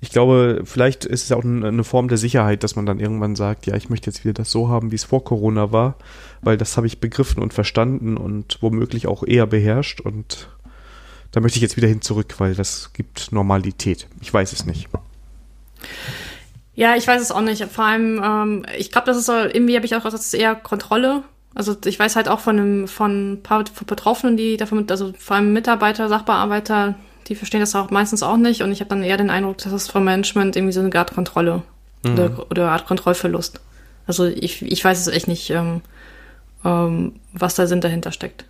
ich glaube, vielleicht ist es auch eine Form der Sicherheit, dass man dann irgendwann sagt, ja, ich möchte jetzt wieder das so haben, wie es vor Corona war, weil das habe ich begriffen und verstanden und womöglich auch eher beherrscht und da möchte ich jetzt wieder hin zurück, weil das gibt Normalität. Ich weiß es nicht. Ja, ich weiß es auch nicht. Vor allem, ähm, ich glaube, das ist so, irgendwie habe ich auch, das ist eher Kontrolle. Also ich weiß halt auch von einem, von ein paar von Betroffenen, die davon, also vor allem Mitarbeiter, Sachbearbeiter, die verstehen das auch meistens auch nicht. Und ich habe dann eher den Eindruck, dass es vom Management irgendwie so eine Art Kontrolle mhm. oder, oder eine Art Kontrollverlust. Also ich, ich weiß es echt nicht, ähm, ähm, was da Sinn dahinter steckt.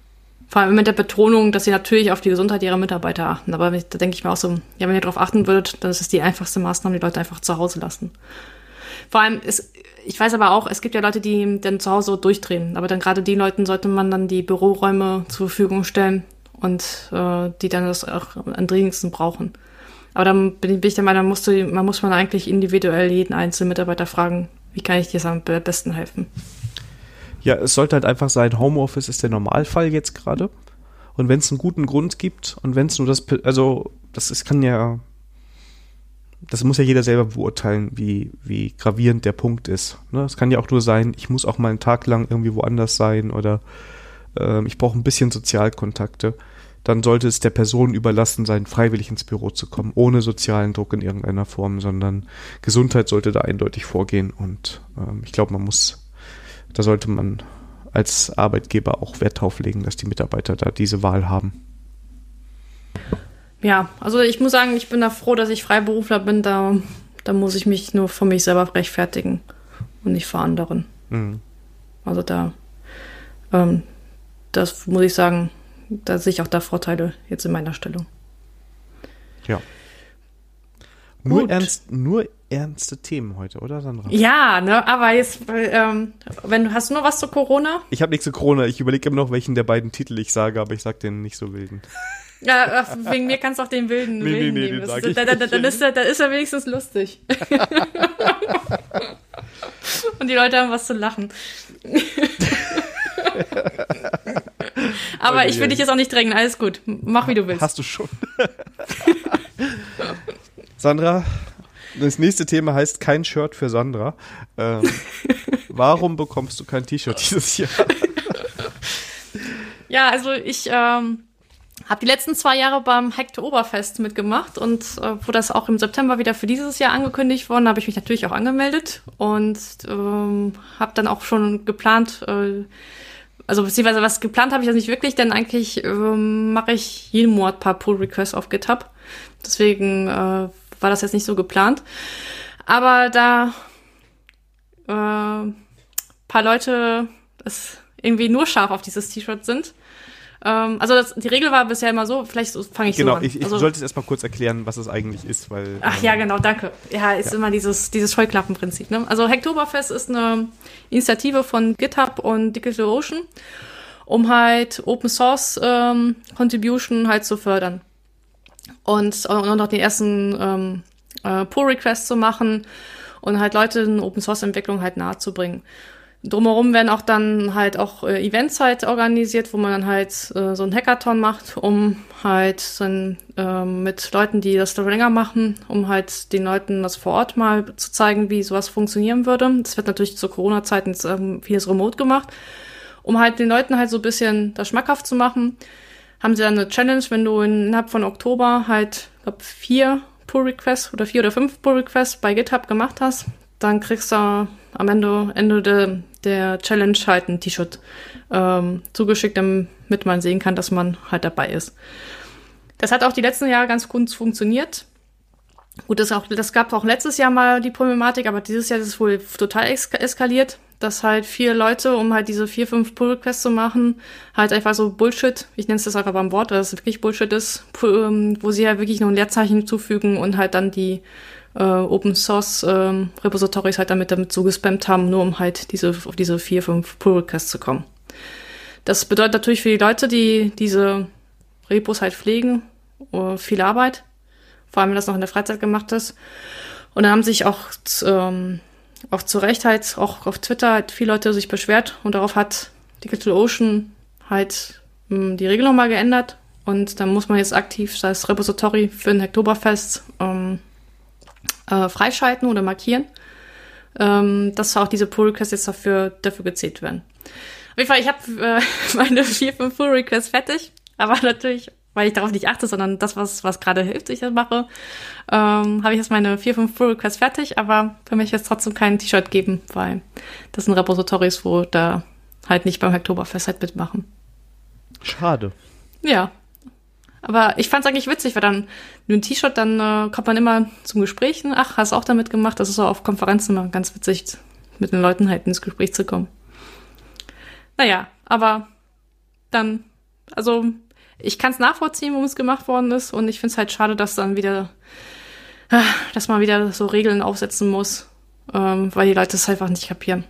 Vor allem mit der Betonung, dass sie natürlich auf die Gesundheit ihrer Mitarbeiter achten. Aber da denke ich mir auch so, ja, wenn ihr darauf achten würdet, dann ist es die einfachste Maßnahme, die Leute einfach zu Hause lassen. Vor allem, ist, ich weiß aber auch, es gibt ja Leute, die dann zu Hause durchdrehen. Aber dann gerade die Leuten sollte man dann die Büroräume zur Verfügung stellen und äh, die dann das auch am dringendsten brauchen. Aber dann bin ich der Meinung, musst du, man muss man eigentlich individuell jeden einzelnen Mitarbeiter fragen, wie kann ich dir am besten helfen. Ja, es sollte halt einfach sein, Homeoffice ist der Normalfall jetzt gerade. Und wenn es einen guten Grund gibt und wenn es nur das, also das ist, kann ja, das muss ja jeder selber beurteilen, wie, wie gravierend der Punkt ist. Ne? Es kann ja auch nur sein, ich muss auch mal einen Tag lang irgendwie woanders sein oder äh, ich brauche ein bisschen Sozialkontakte. Dann sollte es der Person überlassen sein, freiwillig ins Büro zu kommen, ohne sozialen Druck in irgendeiner Form, sondern Gesundheit sollte da eindeutig vorgehen. Und ähm, ich glaube, man muss da sollte man als Arbeitgeber auch Wert drauf legen, dass die Mitarbeiter da diese Wahl haben. Ja, also ich muss sagen, ich bin da froh, dass ich Freiberufler bin. Da, da muss ich mich nur von mich selber rechtfertigen und nicht vor anderen. Mhm. Also da, ähm, das muss ich sagen, da sehe ich auch da Vorteile jetzt in meiner Stellung. Ja. Nur, ernst, nur ernste Themen heute, oder Sandra? Ja, ne, aber jetzt, ähm, wenn du hast du noch was zu Corona? Ich habe nichts zu Corona. Ich überlege immer noch, welchen der beiden Titel ich sage, aber ich sag den nicht so wilden. [LAUGHS] Ja, wegen mir kannst du auch den wilden, nee, wilden nee, nee, nehmen. Den da, da, da, dann, ist er, dann ist er wenigstens lustig. [LAUGHS] Und die Leute haben was zu lachen. Aber ich will dich jetzt auch nicht drängen, alles gut. Mach wie du willst. Hast du schon. [LAUGHS] Sandra, das nächste Thema heißt kein Shirt für Sandra. Ähm, [LAUGHS] warum bekommst du kein T-Shirt dieses Jahr? ja, also ich ähm, habe die letzten zwei Jahre beim Hector Oberfest mitgemacht und äh, wo das auch im September wieder für dieses Jahr angekündigt worden, habe ich mich natürlich auch angemeldet und ähm, habe dann auch schon geplant, äh, also beziehungsweise was geplant habe ich das nicht wirklich, denn eigentlich ähm, mache ich jeden Monat paar Pull Requests auf GitHub. Deswegen äh, war das jetzt nicht so geplant. Aber da äh, paar Leute es irgendwie nur scharf auf dieses T-Shirt sind. Ähm, also das, die Regel war bisher immer so, vielleicht fange ich genau, so an. Genau, ich, ich also, sollte es erstmal kurz erklären, was es eigentlich ist, weil. Ach ja, ähm, genau, danke. Ja, ist ja. immer dieses, dieses Scheuklappenprinzip. Ne? Also Hacktoberfest ist eine Initiative von GitHub und DigitalOcean, um halt Open Source ähm, Contribution halt zu fördern und, und auch den ersten ähm, äh, Pull-Request zu machen und halt Leute in Open-Source-Entwicklung halt nahezubringen. Drumherum werden auch dann halt auch äh, Events halt organisiert, wo man dann halt äh, so ein Hackathon macht, um halt dann äh, mit Leuten, die das schon länger machen, um halt den Leuten das vor Ort mal zu zeigen, wie sowas funktionieren würde. Das wird natürlich zur Corona-Zeit ähm, vieles remote gemacht, um halt den Leuten halt so ein bisschen das schmackhaft zu machen haben sie dann eine Challenge, wenn du innerhalb von Oktober halt, glaube vier Pull-Requests oder vier oder fünf Pull-Requests bei GitHub gemacht hast, dann kriegst du am Ende, Ende de, der Challenge halt ein T-Shirt ähm, zugeschickt, damit man sehen kann, dass man halt dabei ist. Das hat auch die letzten Jahre ganz gut funktioniert. Gut, das, auch, das gab auch letztes Jahr mal die Problematik, aber dieses Jahr ist es wohl total eskaliert dass halt vier Leute, um halt diese vier, fünf Pull-Requests zu machen, halt einfach so Bullshit, ich nenne es das einfach beim Wort, weil es wirklich Bullshit ist, ähm, wo sie halt wirklich nur ein Leerzeichen zufügen und halt dann die äh, Open Source ähm, Repositories halt damit damit zugespammt haben, nur um halt diese, auf diese vier, fünf Pull-Requests zu kommen. Das bedeutet natürlich für die Leute, die diese Repos halt pflegen, uh, viel Arbeit. Vor allem, wenn das noch in der Freizeit gemacht ist. Und dann haben sich auch ähm, auch zu Recht halt, auch auf Twitter halt viele Leute sich beschwert und darauf hat Digital Ocean halt mh, hm, die Regel nochmal geändert Und dann muss man jetzt aktiv das Repository für ein Oktoberfest ähm, äh, freischalten oder markieren, ähm, dass auch diese Pull-Requests jetzt dafür, dafür gezählt werden. Auf jeden Fall, ich habe äh, [LAUGHS] meine vier, fünf Pull-Requests fertig, aber natürlich, weil ich darauf nicht achte, sondern das, was, was gerade hilft, ich das mache, ähm, habe ich jetzt meine vier, fünf Pull-Requests fertig, aber für mich jetzt trotzdem kein T-Shirt geben, weil das sind Repositories, wo da halt nicht beim Oktoberfest halt mitmachen. Schade. Ja, aber ich fand es eigentlich witzig, weil dann nur ein T-Shirt, dann äh, kommt man immer zum Gespräch. Ach, hast du auch damit gemacht? Das ist auch auf Konferenzen immer ganz witzig, mit den Leuten halt ins Gespräch zu kommen. Naja, aber dann, also ich kann es nachvollziehen, warum es gemacht worden ist. Und ich finde es halt schade, dass dann wieder, ah, dass man wieder so Regeln aufsetzen muss, ähm, weil die Leute es einfach nicht kapieren.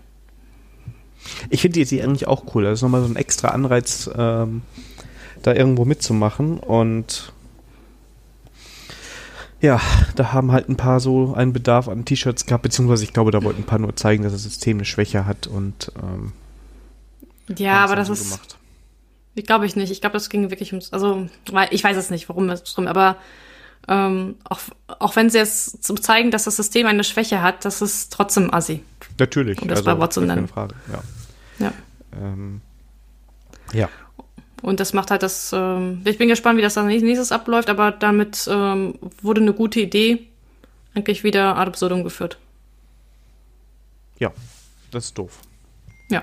Ich finde die Idee eigentlich auch cool. Das ist nochmal so ein extra Anreiz, ähm, da irgendwo mitzumachen. Und ja, da haben halt ein paar so einen Bedarf an T-Shirts gehabt, beziehungsweise ich glaube, da wollten ein paar nur zeigen, dass das System eine Schwäche hat und ähm, ja, aber das ist. Gemacht. Ich glaube ich nicht. Ich glaube, das ging wirklich ums. Also, ich weiß es nicht, warum es drum, aber ähm, auch, auch wenn sie jetzt zu zeigen, dass das System eine Schwäche hat, das ist trotzdem assi. Natürlich. Um das also, bei Wort zu nennen. Frage, ja. Ja. Ähm, ja. Und das macht halt das, ähm, ich bin gespannt, wie das dann nächstes abläuft, aber damit ähm, wurde eine gute Idee eigentlich wieder ad absurdum geführt. Ja, das ist doof. Ja.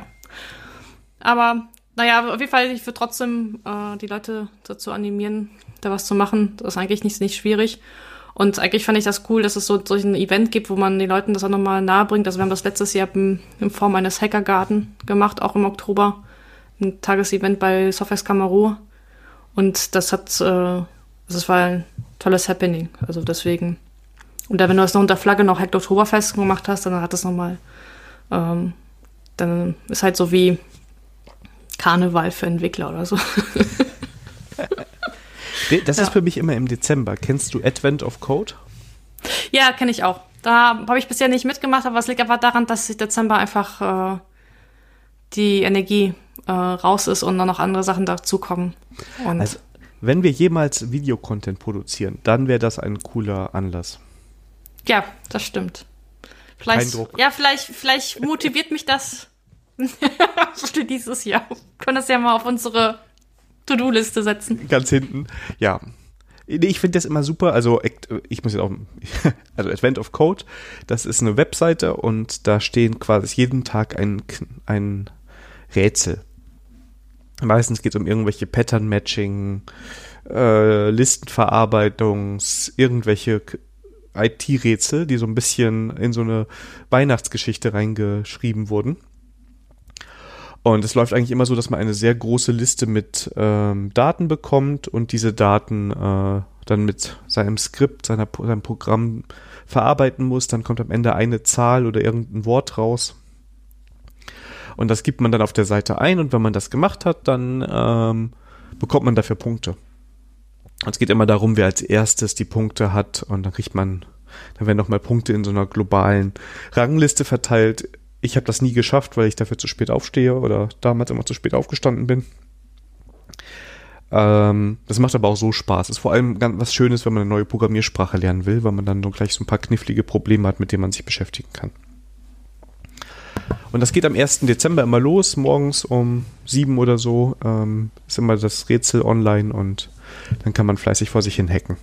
Aber, naja, auf jeden Fall, ich würde trotzdem äh, die Leute dazu animieren, da was zu machen. Das ist eigentlich nicht, nicht schwierig. Und eigentlich fand ich das cool, dass es so, so ein Event gibt, wo man den Leuten das auch nochmal nahe bringt. Also wir haben das letztes Jahr in, in Form eines Hackergarten gemacht, auch im Oktober ein Tagesevent bei Sofex Camaro. Und das hat, äh, also es war ein tolles Happening. Also deswegen. Und da, wenn du das noch unter Flagge noch Hacked Oktoberfest gemacht hast, dann hat das nochmal, ähm, dann ist halt so wie Karneval für Entwickler oder so. [LAUGHS] das ist ja. für mich immer im Dezember. Kennst du Advent of Code? Ja, kenne ich auch. Da habe ich bisher nicht mitgemacht, aber es liegt einfach daran, dass ich Dezember einfach äh, die Energie äh, raus ist und dann noch andere Sachen dazukommen. Also, wenn wir jemals Videocontent produzieren, dann wäre das ein cooler Anlass. Ja, das stimmt. Vielleicht, ja, vielleicht, vielleicht motiviert mich das [LAUGHS] für dieses Jahr. Wir können das ja mal auf unsere To-Do-Liste setzen. Ganz hinten, ja. Ich finde das immer super. Also, ich muss jetzt auch, [LAUGHS] also Advent of Code, das ist eine Webseite und da stehen quasi jeden Tag ein, ein Rätsel. Meistens geht es um irgendwelche Pattern-Matching, äh, Listenverarbeitungs, irgendwelche IT-Rätsel, die so ein bisschen in so eine Weihnachtsgeschichte reingeschrieben wurden. Und es läuft eigentlich immer so, dass man eine sehr große Liste mit ähm, Daten bekommt und diese Daten äh, dann mit seinem Skript, seiner, seinem Programm verarbeiten muss. Dann kommt am Ende eine Zahl oder irgendein Wort raus. Und das gibt man dann auf der Seite ein und wenn man das gemacht hat, dann ähm, bekommt man dafür Punkte. Und es geht immer darum, wer als erstes die Punkte hat und dann kriegt man, dann werden nochmal Punkte in so einer globalen Rangliste verteilt. Ich habe das nie geschafft, weil ich dafür zu spät aufstehe oder damals immer zu spät aufgestanden bin. Ähm, das macht aber auch so Spaß. Ist vor allem ganz was Schönes, wenn man eine neue Programmiersprache lernen will, weil man dann so gleich so ein paar knifflige Probleme hat, mit denen man sich beschäftigen kann. Und das geht am 1. Dezember immer los, morgens um sieben oder so. Ähm, ist immer das Rätsel online und dann kann man fleißig vor sich hin hacken.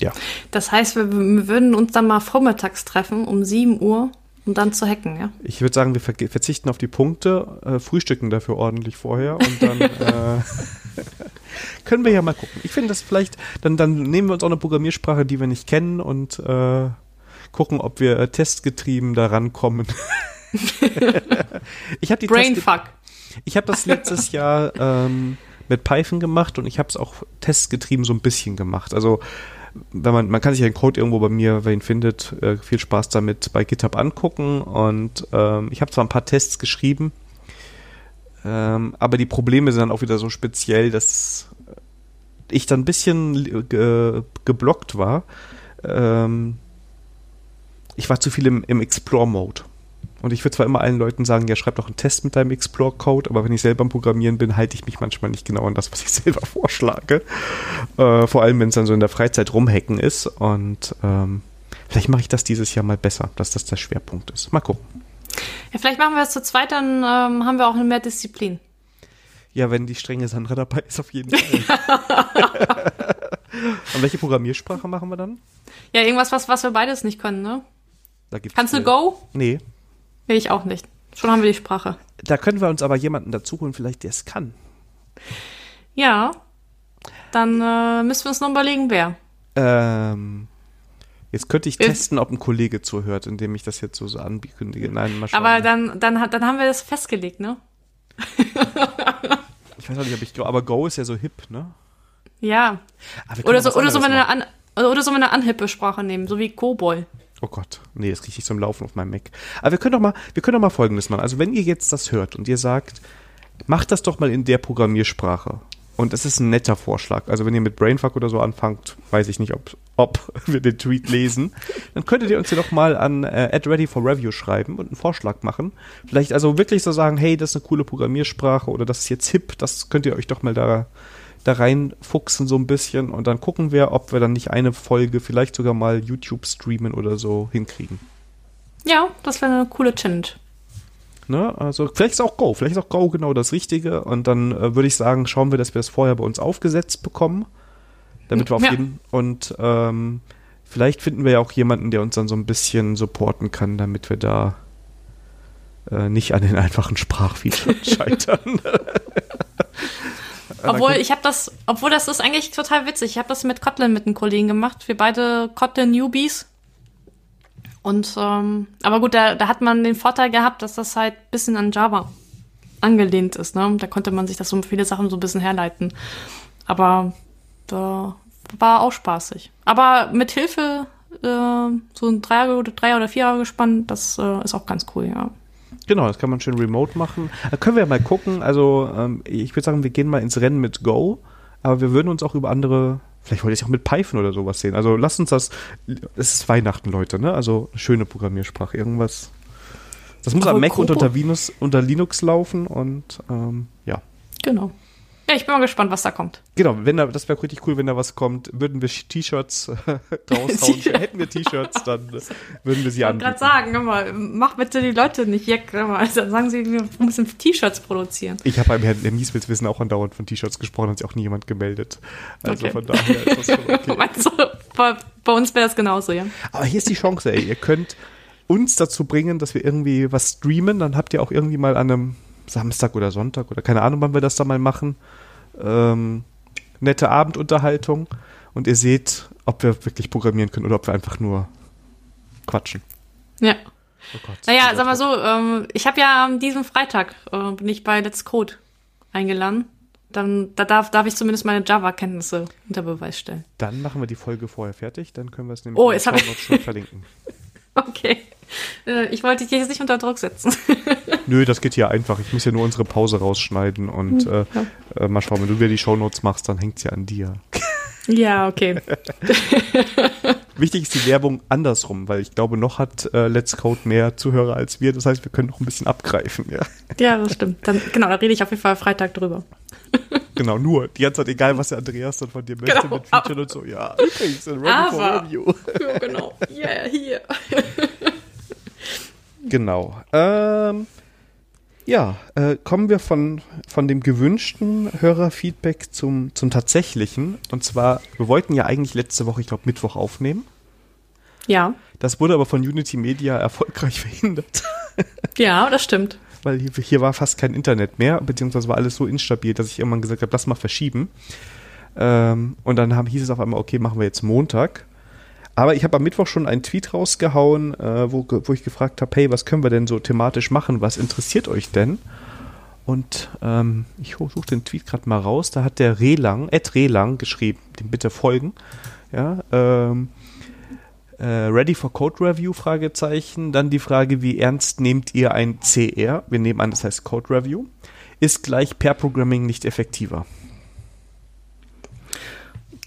Ja. Das heißt, wir, wir würden uns dann mal vormittags treffen um 7 Uhr, um dann zu hacken, ja? Ich würde sagen, wir ver verzichten auf die Punkte, äh, frühstücken dafür ordentlich vorher und dann [LAUGHS] äh, [LAUGHS] können wir ja mal gucken. Ich finde das vielleicht, dann, dann nehmen wir uns auch eine Programmiersprache, die wir nicht kennen und äh, gucken, ob wir äh, testgetrieben da rankommen. [LAUGHS] ich habe die Brainfuck. Ich habe das letztes [LAUGHS] Jahr ähm, mit Python gemacht und ich habe es auch testgetrieben so ein bisschen gemacht. Also wenn man, man kann sich den Code irgendwo bei mir, wer ihn findet, äh, viel Spaß damit bei GitHub angucken und ähm, ich habe zwar ein paar Tests geschrieben, ähm, aber die Probleme sind dann auch wieder so speziell, dass ich dann ein bisschen ge geblockt war. Ähm, ich war zu viel im, im Explore-Mode. Und ich würde zwar immer allen Leuten sagen, ja, schreib doch einen Test mit deinem Explore-Code, aber wenn ich selber am Programmieren bin, halte ich mich manchmal nicht genau an das, was ich [LAUGHS] selber vorschlage. Äh, vor allem, wenn es dann so in der Freizeit rumhacken ist. Und ähm, vielleicht mache ich das dieses Jahr mal besser, dass das der Schwerpunkt ist. Mal gucken. Ja, vielleicht machen wir es zu zweit, dann ähm, haben wir auch mehr Disziplin. Ja, wenn die strenge Sandra dabei ist, auf jeden Fall. [LAUGHS] [LAUGHS] Und welche Programmiersprache machen wir dann? Ja, irgendwas, was, was wir beides nicht können, ne? Kannst du Go? Nee. Nee, ich auch nicht. Schon haben wir die Sprache. Da können wir uns aber jemanden dazu holen, vielleicht der es kann. Ja. Dann äh, müssen wir uns noch überlegen, wer. Ähm, jetzt könnte ich testen, ob ein Kollege zuhört, indem ich das jetzt so, so ankündige. Nein, mal schauen. Aber dann, dann, dann haben wir das festgelegt, ne? [LAUGHS] ich weiß auch nicht, ob ich Go, aber Go ist ja so hip, ne? Ja. Oder so, oder, so eine an, oder so eine anhippe Sprache nehmen, so wie Cowboy. Oh Gott, nee, das kriege ich zum Laufen auf meinem Mac. Aber wir können doch mal, wir können doch mal Folgendes machen. Also wenn ihr jetzt das hört und ihr sagt, macht das doch mal in der Programmiersprache. Und es ist ein netter Vorschlag. Also wenn ihr mit Brainfuck oder so anfangt, weiß ich nicht, ob, ob [LAUGHS] wir den Tweet lesen, dann könntet ihr uns ja doch mal an äh, review schreiben und einen Vorschlag machen. Vielleicht also wirklich so sagen, hey, das ist eine coole Programmiersprache oder das ist jetzt hip, das könnt ihr euch doch mal da da reinfuchsen so ein bisschen und dann gucken wir, ob wir dann nicht eine Folge vielleicht sogar mal YouTube streamen oder so hinkriegen. Ja, das wäre eine coole Challenge. Ne? Also vielleicht ist auch Go, vielleicht ist auch Go genau das Richtige und dann äh, würde ich sagen, schauen wir, dass wir das vorher bei uns aufgesetzt bekommen, damit wir auf ja. jeden und ähm, vielleicht finden wir ja auch jemanden, der uns dann so ein bisschen supporten kann, damit wir da äh, nicht an den [LAUGHS] einfachen Sprachfeatures [LAUGHS] scheitern. [LAUGHS] Obwohl, ich habe das, obwohl das ist eigentlich total witzig. Ich habe das mit Kotlin mit einem Kollegen gemacht. Wir beide Kotlin Newbies. Und, ähm, aber gut, da, da hat man den Vorteil gehabt, dass das halt ein bisschen an Java angelehnt ist. Ne? Da konnte man sich das so viele Sachen so ein bisschen herleiten. Aber da war auch spaßig. Aber mit Hilfe äh, so ein Dreier- oder Dreier- oder Vierer gespannt, das äh, ist auch ganz cool, ja. Genau, das kann man schön remote machen. Da können wir ja mal gucken. Also ähm, ich würde sagen, wir gehen mal ins Rennen mit Go, aber wir würden uns auch über andere, vielleicht wollte ich auch mit Python oder sowas sehen. Also lasst uns das, es ist Weihnachten, Leute, ne? Also eine schöne Programmiersprache, irgendwas. Das muss aber am Mac und unter Linux, unter Linux laufen und ähm, ja. Genau. Ja, ich bin mal gespannt, was da kommt. Genau, wenn da, das wäre richtig cool, wenn da was kommt. Würden wir T-Shirts äh, [LAUGHS] raushauen. Hätten wir T-Shirts, dann [LAUGHS] würden wir sie anbieten. Ich gerade sagen, mal, mach bitte die Leute nicht jeck. Also sagen sie, wir müssen T-Shirts produzieren. Ich habe beim Herrn Nieswitz Wissen auch andauernd von T-Shirts gesprochen, hat sich auch nie jemand gemeldet. Also okay. von daher ist das schon okay. [LAUGHS] Du, bei, bei uns wäre das genauso, ja? Aber hier ist die Chance, ey. Ihr könnt uns dazu bringen, dass wir irgendwie was streamen. Dann habt ihr auch irgendwie mal an einem Samstag oder Sonntag oder keine Ahnung, wann wir das da mal machen. Ähm, nette Abendunterhaltung und ihr seht, ob wir wirklich programmieren können oder ob wir einfach nur quatschen. Ja. Oh Gott, naja, sag mal so, ähm, ich habe ja an diesem Freitag äh, bin ich bei Let's Code eingeladen. Dann da darf, darf ich zumindest meine Java-Kenntnisse unter Beweis stellen. Dann machen wir die Folge vorher fertig, dann können wir es nämlich oh, jetzt schon verlinken. [LAUGHS] Okay. Äh, ich wollte dich jetzt nicht unter Druck setzen. [LAUGHS] Nö, das geht ja einfach. Ich muss ja nur unsere Pause rausschneiden und hm, äh, äh, mal schauen, wenn du wieder die Shownotes machst, dann hängt es ja an dir. [LAUGHS] Ja, okay. [LAUGHS] Wichtig ist die Werbung andersrum, weil ich glaube, noch hat äh, Let's Code mehr Zuhörer als wir. Das heißt, wir können noch ein bisschen abgreifen. Ja, ja das stimmt. Dann, genau, da rede ich auf jeden Fall Freitag drüber. Genau, nur. Die ganze Zeit, egal was der Andreas dann von dir möchte, genau, mit Feature und so. Ja, übrigens, ready aber, for review. Ja, genau. Yeah, hier. Genau. Ähm, ja, äh, kommen wir von, von dem gewünschten Hörerfeedback zum, zum tatsächlichen. Und zwar, wir wollten ja eigentlich letzte Woche, ich glaube, Mittwoch aufnehmen. Ja. Das wurde aber von Unity Media erfolgreich [LAUGHS] verhindert. Ja, das stimmt weil hier, hier, war fast kein Internet mehr, beziehungsweise war alles so instabil, dass ich irgendwann gesagt habe, lass mal verschieben. Ähm, und dann haben, hieß es auf einmal, okay, machen wir jetzt Montag. Aber ich habe am Mittwoch schon einen Tweet rausgehauen, äh, wo, wo ich gefragt habe, hey, was können wir denn so thematisch machen? Was interessiert euch denn? Und ähm, ich suche den Tweet gerade mal raus. Da hat der Relang, Ed Relang geschrieben, dem bitte folgen. Ja, ähm, äh, Ready for Code Review? Fragezeichen. Dann die Frage, wie ernst nehmt ihr ein CR? Wir nehmen an, das heißt Code Review. Ist gleich Per Programming nicht effektiver?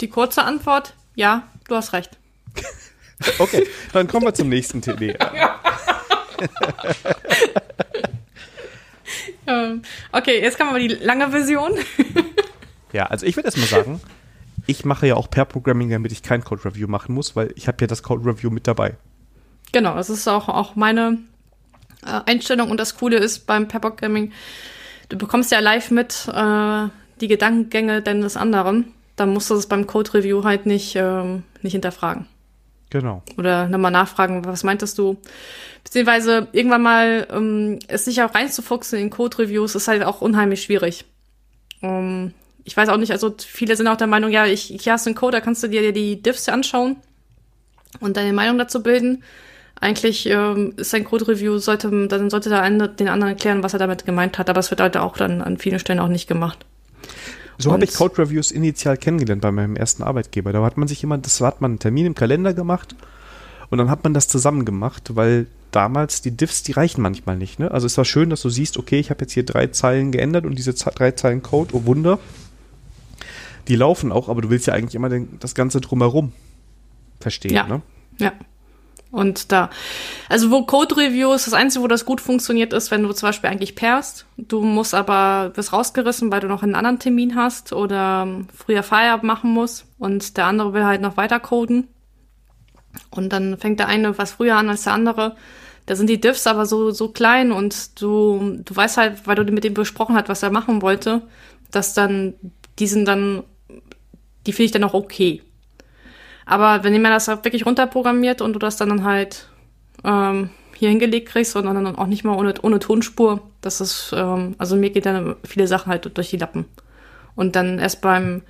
Die kurze Antwort, ja, du hast recht. [LAUGHS] okay, dann kommen wir zum nächsten TD. [LAUGHS] [LAUGHS] okay, jetzt kommen wir die lange Version. ja, also ich würde erstmal sagen, ich mache ja auch per Programming, damit ich kein Code Review machen muss, weil ich habe ja das Code Review mit dabei. Genau, das ist auch, auch meine äh, Einstellung und das Coole ist beim Pair Programming, du bekommst ja live mit äh, die Gedankengänge deines anderen. Dann musst du es beim Code Review halt nicht, ähm, nicht hinterfragen. Genau. Oder nochmal nachfragen, was meintest du? Beziehungsweise irgendwann mal ähm, es sich auch reinzufuchsen in Code-Reviews ist halt auch unheimlich schwierig. Ähm, ich weiß auch nicht, also viele sind auch der Meinung, ja, ich, hier hast du einen Code, da kannst du dir die Diffs anschauen und deine Meinung dazu bilden. Eigentlich ähm, ist ein Code-Review, sollte, dann sollte der eine den anderen erklären, was er damit gemeint hat, aber es wird halt auch dann an vielen Stellen auch nicht gemacht. So habe ich Code Reviews initial kennengelernt bei meinem ersten Arbeitgeber. Da hat man sich immer, das hat man einen Termin im Kalender gemacht und dann hat man das zusammen gemacht, weil damals die Diffs, die reichen manchmal nicht. Ne? Also es war schön, dass du siehst, okay, ich habe jetzt hier drei Zeilen geändert und diese drei Zeilen Code, oh Wunder, die laufen auch, aber du willst ja eigentlich immer den, das Ganze drumherum verstehen. Ja. Ne? Ja. Und da, also wo Code-Reviews, das Einzige, wo das gut funktioniert, ist, wenn du zum Beispiel eigentlich pairst. Du musst aber, bist rausgerissen, weil du noch einen anderen Termin hast oder früher Feierabend machen musst und der andere will halt noch weiter coden. Und dann fängt der eine was früher an als der andere da sind die Diffs aber so, so klein und du, du weißt halt, weil du mit dem besprochen hast, was er machen wollte, dass dann, die sind dann, die finde ich dann auch okay. Aber wenn jemand das wirklich runterprogrammiert und du das dann halt ähm, hier hingelegt kriegst und dann auch nicht mal ohne, ohne Tonspur, das ist, ähm, also mir geht dann viele Sachen halt durch die Lappen. Und dann erst beim,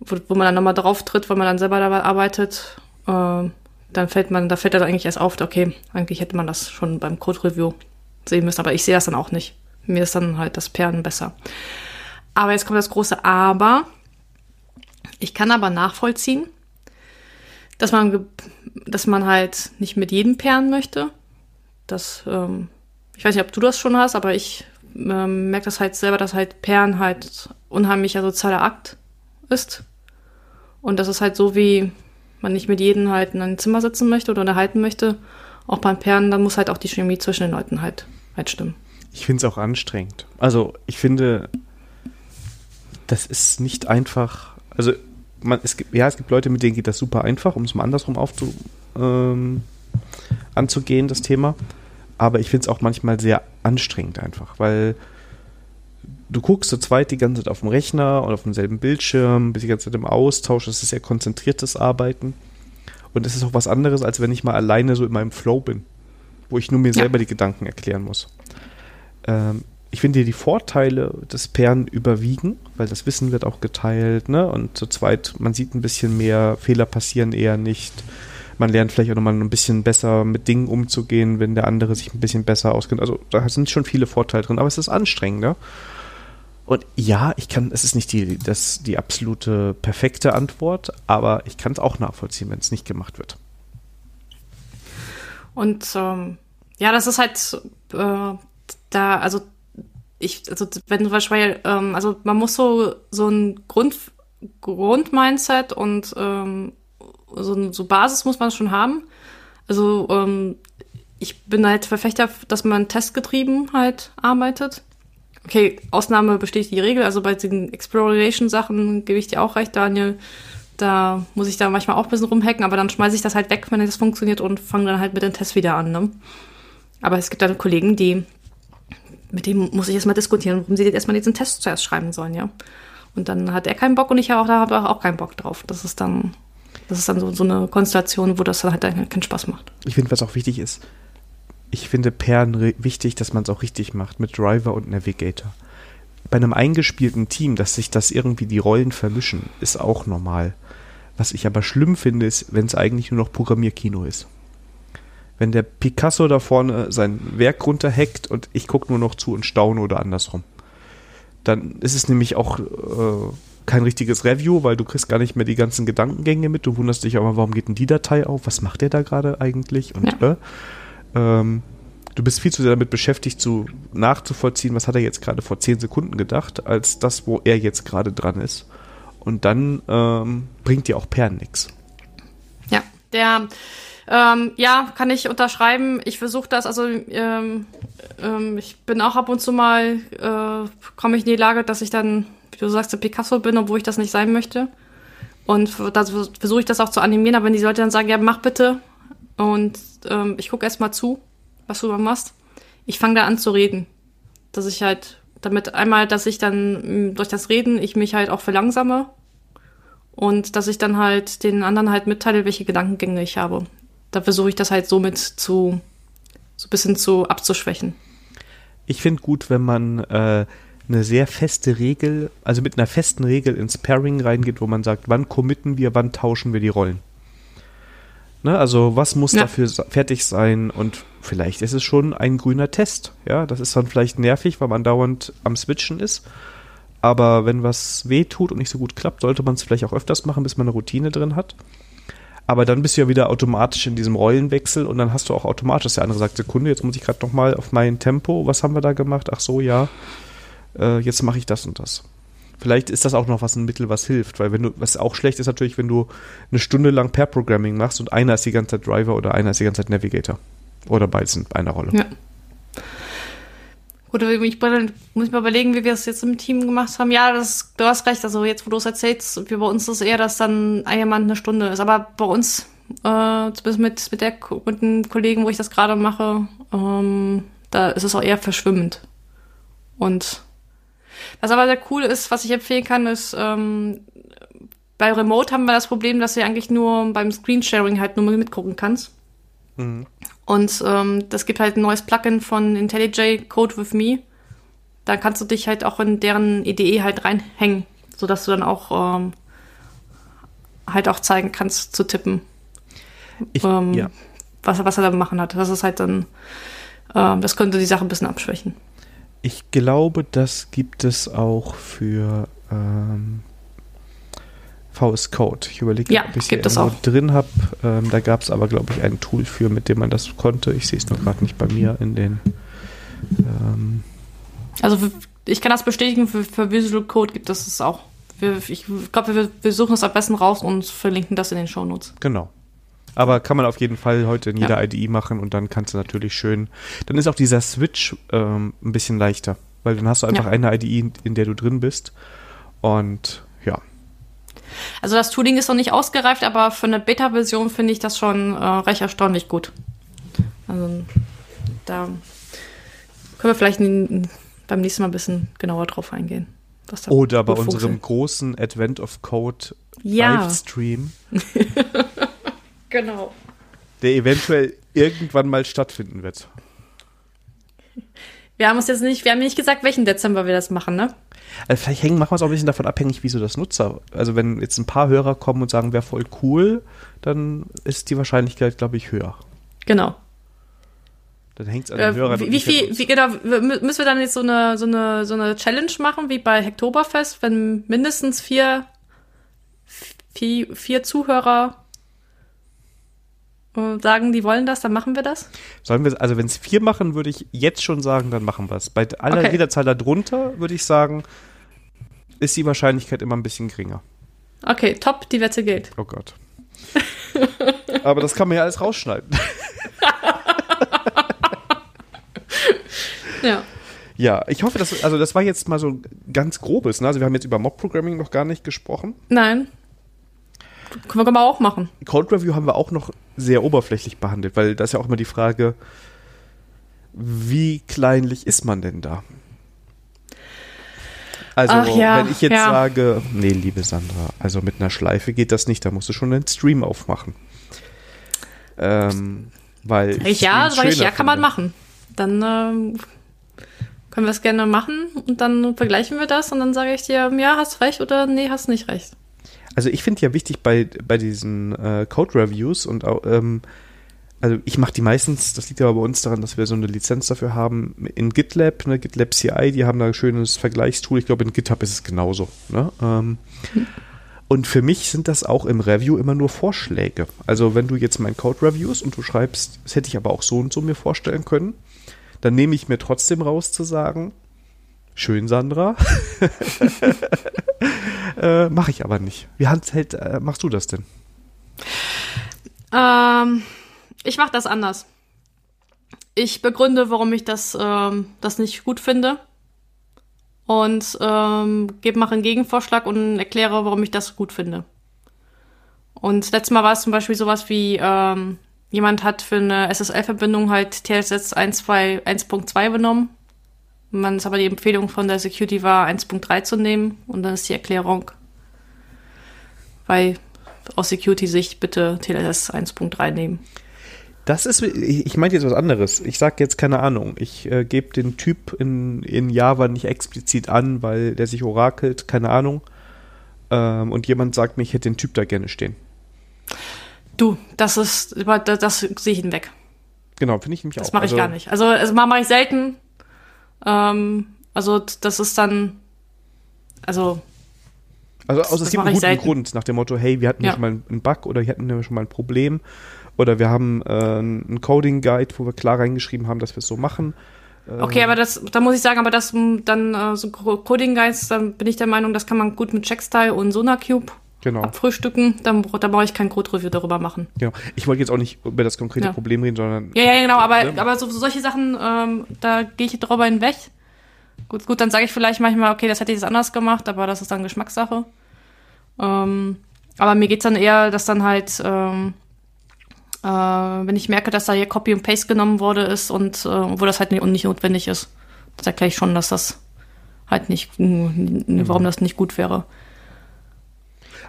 wo, wo man dann nochmal drauf tritt, weil man dann selber dabei arbeitet, äh, dann fällt man, da fällt dann eigentlich erst auf, okay, eigentlich hätte man das schon beim Code Review sehen müssen, aber ich sehe das dann auch nicht. Mir ist dann halt das Perlen besser. Aber jetzt kommt das große Aber. Ich kann aber nachvollziehen, dass man, dass man halt nicht mit jedem Perlen möchte. Das, ähm, ich weiß nicht, ob du das schon hast, aber ich ähm, merke das halt selber, dass halt Perlen halt unheimlicher sozialer Akt ist. Und das ist halt so wie, man nicht mit jedem halt in einem Zimmer sitzen möchte oder unterhalten möchte, auch beim Perlen, dann muss halt auch die Chemie zwischen den Leuten halt, halt stimmen. Ich finde es auch anstrengend. Also ich finde, das ist nicht einfach. Also man, es gibt, ja, es gibt Leute, mit denen geht das super einfach, um es mal andersrum aufzu, ähm, anzugehen, das Thema. Aber ich finde es auch manchmal sehr anstrengend einfach, weil du guckst zu zweit die ganze Zeit auf dem Rechner und auf demselben Bildschirm, bist die ganze Zeit im Austausch, das ist sehr konzentriertes Arbeiten. Und es ist auch was anderes, als wenn ich mal alleine so in meinem Flow bin, wo ich nur mir ja. selber die Gedanken erklären muss. Ähm, ich finde, die Vorteile des Pairen überwiegen, weil das Wissen wird auch geteilt, ne? Und zu zweit, man sieht ein bisschen mehr, Fehler passieren eher nicht. Man lernt vielleicht auch nochmal ein bisschen besser mit Dingen umzugehen, wenn der andere sich ein bisschen besser auskennt. Also da sind schon viele Vorteile drin, aber es ist anstrengender. Und ja, ich kann, es ist nicht die, das, die absolute perfekte Antwort, aber ich kann es auch nachvollziehen, wenn es nicht gemacht wird. Und ähm, ja, das ist halt äh, da, also ich, also wenn du Beispiel, ähm, also man muss so so ein Grund Grundmindset und ähm, so, so Basis muss man schon haben. Also ähm, ich bin halt Verfechter, dass man testgetrieben halt arbeitet okay, Ausnahme bestätigt die Regel. Also bei diesen Exploration-Sachen gebe ich dir auch recht, Daniel. Da muss ich da manchmal auch ein bisschen rumhacken, aber dann schmeiße ich das halt weg, wenn das funktioniert und fange dann halt mit den Tests wieder an. Ne? Aber es gibt dann Kollegen, die, mit denen muss ich erstmal diskutieren, warum sie jetzt erstmal diesen Test zuerst schreiben sollen, ja. Und dann hat er keinen Bock und ich habe auch, hab auch keinen Bock drauf. Das ist dann, das ist dann so, so eine Konstellation, wo das dann halt keinen Spaß macht. Ich finde, was auch wichtig ist, ich finde Pairen wichtig, dass man es auch richtig macht mit Driver und Navigator. Bei einem eingespielten Team, dass sich das irgendwie die Rollen vermischen, ist auch normal. Was ich aber schlimm finde, ist, wenn es eigentlich nur noch Programmierkino ist. Wenn der Picasso da vorne sein Werk runterhackt und ich gucke nur noch zu und staune oder andersrum. Dann ist es nämlich auch äh, kein richtiges Review, weil du kriegst gar nicht mehr die ganzen Gedankengänge mit. Du wunderst dich aber, warum geht denn die Datei auf? Was macht der da gerade eigentlich? Und ja. äh, ähm, du bist viel zu sehr damit beschäftigt, zu nachzuvollziehen, was hat er jetzt gerade vor zehn Sekunden gedacht, als das, wo er jetzt gerade dran ist. Und dann ähm, bringt dir auch Perlen nichts. Ja, der Ähm, ja, kann ich unterschreiben. Ich versuche das, also ähm, ähm, ich bin auch ab und zu mal, äh, komme ich in die Lage, dass ich dann, wie du sagst, der Picasso bin, obwohl ich das nicht sein möchte. Und da versuche ich das auch zu animieren, aber wenn die Leute dann sagen, ja, mach bitte. Und ähm, ich gucke erst mal zu, was du da machst. Ich fange da an zu reden. Dass ich halt, damit einmal, dass ich dann durch das Reden ich mich halt auch verlangsame und dass ich dann halt den anderen halt mitteile, welche Gedankengänge ich habe. Da versuche ich das halt somit zu, so ein bisschen zu abzuschwächen. Ich finde gut, wenn man äh, eine sehr feste Regel, also mit einer festen Regel ins Pairing reingeht, wo man sagt, wann committen wir, wann tauschen wir die Rollen. Ne, also was muss ja. dafür fertig sein und vielleicht ist es schon ein grüner Test. Ja, das ist dann vielleicht nervig, weil man dauernd am Switchen ist. Aber wenn was weh tut und nicht so gut klappt, sollte man es vielleicht auch öfters machen, bis man eine Routine drin hat. Aber dann bist du ja wieder automatisch in diesem Rollenwechsel und dann hast du auch automatisch, dass der andere sagt, Sekunde, jetzt muss ich gerade nochmal auf mein Tempo, was haben wir da gemacht? Ach so, ja, äh, jetzt mache ich das und das. Vielleicht ist das auch noch was ein Mittel, was hilft, weil wenn du, was auch schlecht ist natürlich, wenn du eine Stunde lang Pair-Programming machst und einer ist die ganze Zeit Driver oder einer ist die ganze Zeit Navigator. Oder beides in einer Rolle. Ja. Gut, ich muss ich mal überlegen, wie wir es jetzt im Team gemacht haben. Ja, das, du hast recht. Also jetzt, wo du es erzählst, wie bei uns ist es eher, dass dann jemand eine Stunde ist. Aber bei uns, äh, zumindest mit, mit, der, mit den Kollegen, wo ich das gerade mache, ähm, da ist es auch eher verschwimmend. Und was aber sehr cool ist, was ich empfehlen kann, ist, ähm, bei Remote haben wir das Problem, dass du eigentlich nur beim Screensharing halt nur mitgucken kannst. Mhm. Und ähm, das gibt halt ein neues Plugin von IntelliJ Code with Me. Da kannst du dich halt auch in deren IDE halt reinhängen, sodass du dann auch ähm, halt auch zeigen kannst zu tippen. Ich, ähm, ja. was, was er da machen hat. Das ist halt dann, ähm, das könnte die Sache ein bisschen abschwächen. Ich glaube, das gibt es auch für ähm, VS Code. Ich überlege, ja, ob ich es auch drin habe. Ähm, da gab es aber, glaube ich, ein Tool für, mit dem man das konnte. Ich sehe es noch gerade nicht bei mir in den. Ähm also ich kann das bestätigen, für, für Visual Code gibt es es auch. Wir, ich glaube, wir, wir suchen es am besten raus und verlinken das in den Show Notes. Genau. Aber kann man auf jeden Fall heute in jeder ja. IDE machen und dann kannst du natürlich schön. Dann ist auch dieser Switch ähm, ein bisschen leichter, weil dann hast du einfach ja. eine IDE, in, der du drin bist. Und also das Tooling ist noch nicht ausgereift, aber für eine Beta-Version finde ich das schon äh, recht erstaunlich gut. Also da können wir vielleicht beim nächsten Mal ein bisschen genauer drauf eingehen. Oder bei unserem großen Advent of Code ja. Livestream. [LAUGHS] genau. Der eventuell irgendwann mal stattfinden wird. Wir haben uns jetzt nicht, wir haben nicht gesagt, welchen Dezember wir das machen, ne? Also vielleicht hängen, machen wir es auch ein bisschen davon abhängig, wieso das Nutzer. Also wenn jetzt ein paar Hörer kommen und sagen, wäre voll cool, dann ist die Wahrscheinlichkeit, glaube ich, höher. Genau. Dann hängt es an den äh, Hörern. Wie, wie viel, wie, genau, müssen wir dann jetzt so eine, so eine, so eine Challenge machen, wie bei Hektoberfest, wenn mindestens vier, vier, vier Zuhörer sagen, die wollen das, dann machen wir das? Sollen wir, also wenn es vier machen, würde ich jetzt schon sagen, dann machen wir es. Bei aller okay. jeder Zahl darunter würde ich sagen, ist die Wahrscheinlichkeit immer ein bisschen geringer. Okay, top, die Wette gilt. Oh Gott. [LAUGHS] Aber das kann man ja alles rausschneiden. [LAUGHS] ja. Ja, ich hoffe, dass, also das war jetzt mal so ganz grobes, ne? Also wir haben jetzt über Mob-Programming noch gar nicht gesprochen. Nein. Können wir auch machen. Code Review haben wir auch noch sehr oberflächlich behandelt, weil da ist ja auch immer die Frage, wie kleinlich ist man denn da? Also, Ach, ja, wenn ich jetzt ja. sage, nee, liebe Sandra, also mit einer Schleife geht das nicht, da musst du schon einen Stream aufmachen. Ähm, weil ich ja, sag ich, ja, kann man machen. Dann ähm, können wir es gerne machen und dann vergleichen wir das und dann sage ich dir, ja, hast recht oder nee, hast nicht recht also ich finde ja wichtig bei, bei diesen äh, Code-Reviews und auch, ähm, also ich mache die meistens, das liegt aber bei uns daran, dass wir so eine Lizenz dafür haben, in GitLab, ne, GitLab CI, die haben da ein schönes Vergleichstool, ich glaube in GitHub ist es genauso. Ne? Ähm, Und für mich sind das auch im Review immer nur Vorschläge. Also wenn du jetzt mein Code reviewst und du schreibst, das hätte ich aber auch so und so mir vorstellen können, dann nehme ich mir trotzdem raus zu sagen, Schön, Sandra. [LAUGHS] äh, Mache ich aber nicht. Wie Hans hält, äh, machst du das denn? Ähm, ich mache das anders. Ich begründe, warum ich das, ähm, das nicht gut finde und ähm, gebe mache einen Gegenvorschlag und erkläre, warum ich das gut finde. Und letztes Mal war es zum Beispiel sowas wie, ähm, jemand hat für eine SSL-Verbindung halt TLS 1.2 benommen. Man ist aber die Empfehlung von der Security war 1.3 zu nehmen und dann ist die Erklärung, weil aus Security-Sicht bitte TLS 1.3 nehmen. Das ist, ich meine jetzt was anderes. Ich sage jetzt keine Ahnung. Ich äh, gebe den Typ in, in Java nicht explizit an, weil der sich orakelt, keine Ahnung. Ähm, und jemand sagt mir, ich hätte den Typ da gerne stehen. Du, das ist, das, das sehe ich hinweg. Genau, finde ich nämlich das auch. Das mache ich also, gar nicht. Also, also mache ich selten. Ähm, also, das ist dann, also. Also, aus es gibt einen guten selten. Grund, nach dem Motto, hey, wir hatten ja. schon mal einen Bug oder wir hatten schon mal ein Problem oder wir haben äh, einen Coding-Guide, wo wir klar reingeschrieben haben, dass wir es so machen. Okay, ähm, aber das, da muss ich sagen, aber das dann äh, so Coding Guides, dann bin ich der Meinung, das kann man gut mit Checkstyle und SonarCube genau. abfrühstücken. Dann, da brauche ich kein Code-Review darüber machen. Genau. Ich wollte jetzt auch nicht über das konkrete ja. Problem reden, sondern. Ja, ja, genau, aber, ne? aber so, solche Sachen, ähm, da gehe ich drüber hinweg. Gut, gut, dann sage ich vielleicht manchmal, okay, das hätte ich jetzt anders gemacht, aber das ist dann Geschmackssache. Ähm, aber mir geht's dann eher, dass dann halt ähm, äh, wenn ich merke, dass da hier Copy und Paste genommen wurde ist und äh, wo das halt nicht, nicht notwendig ist, dann erkläre ich schon, dass das halt nicht, warum das nicht gut wäre.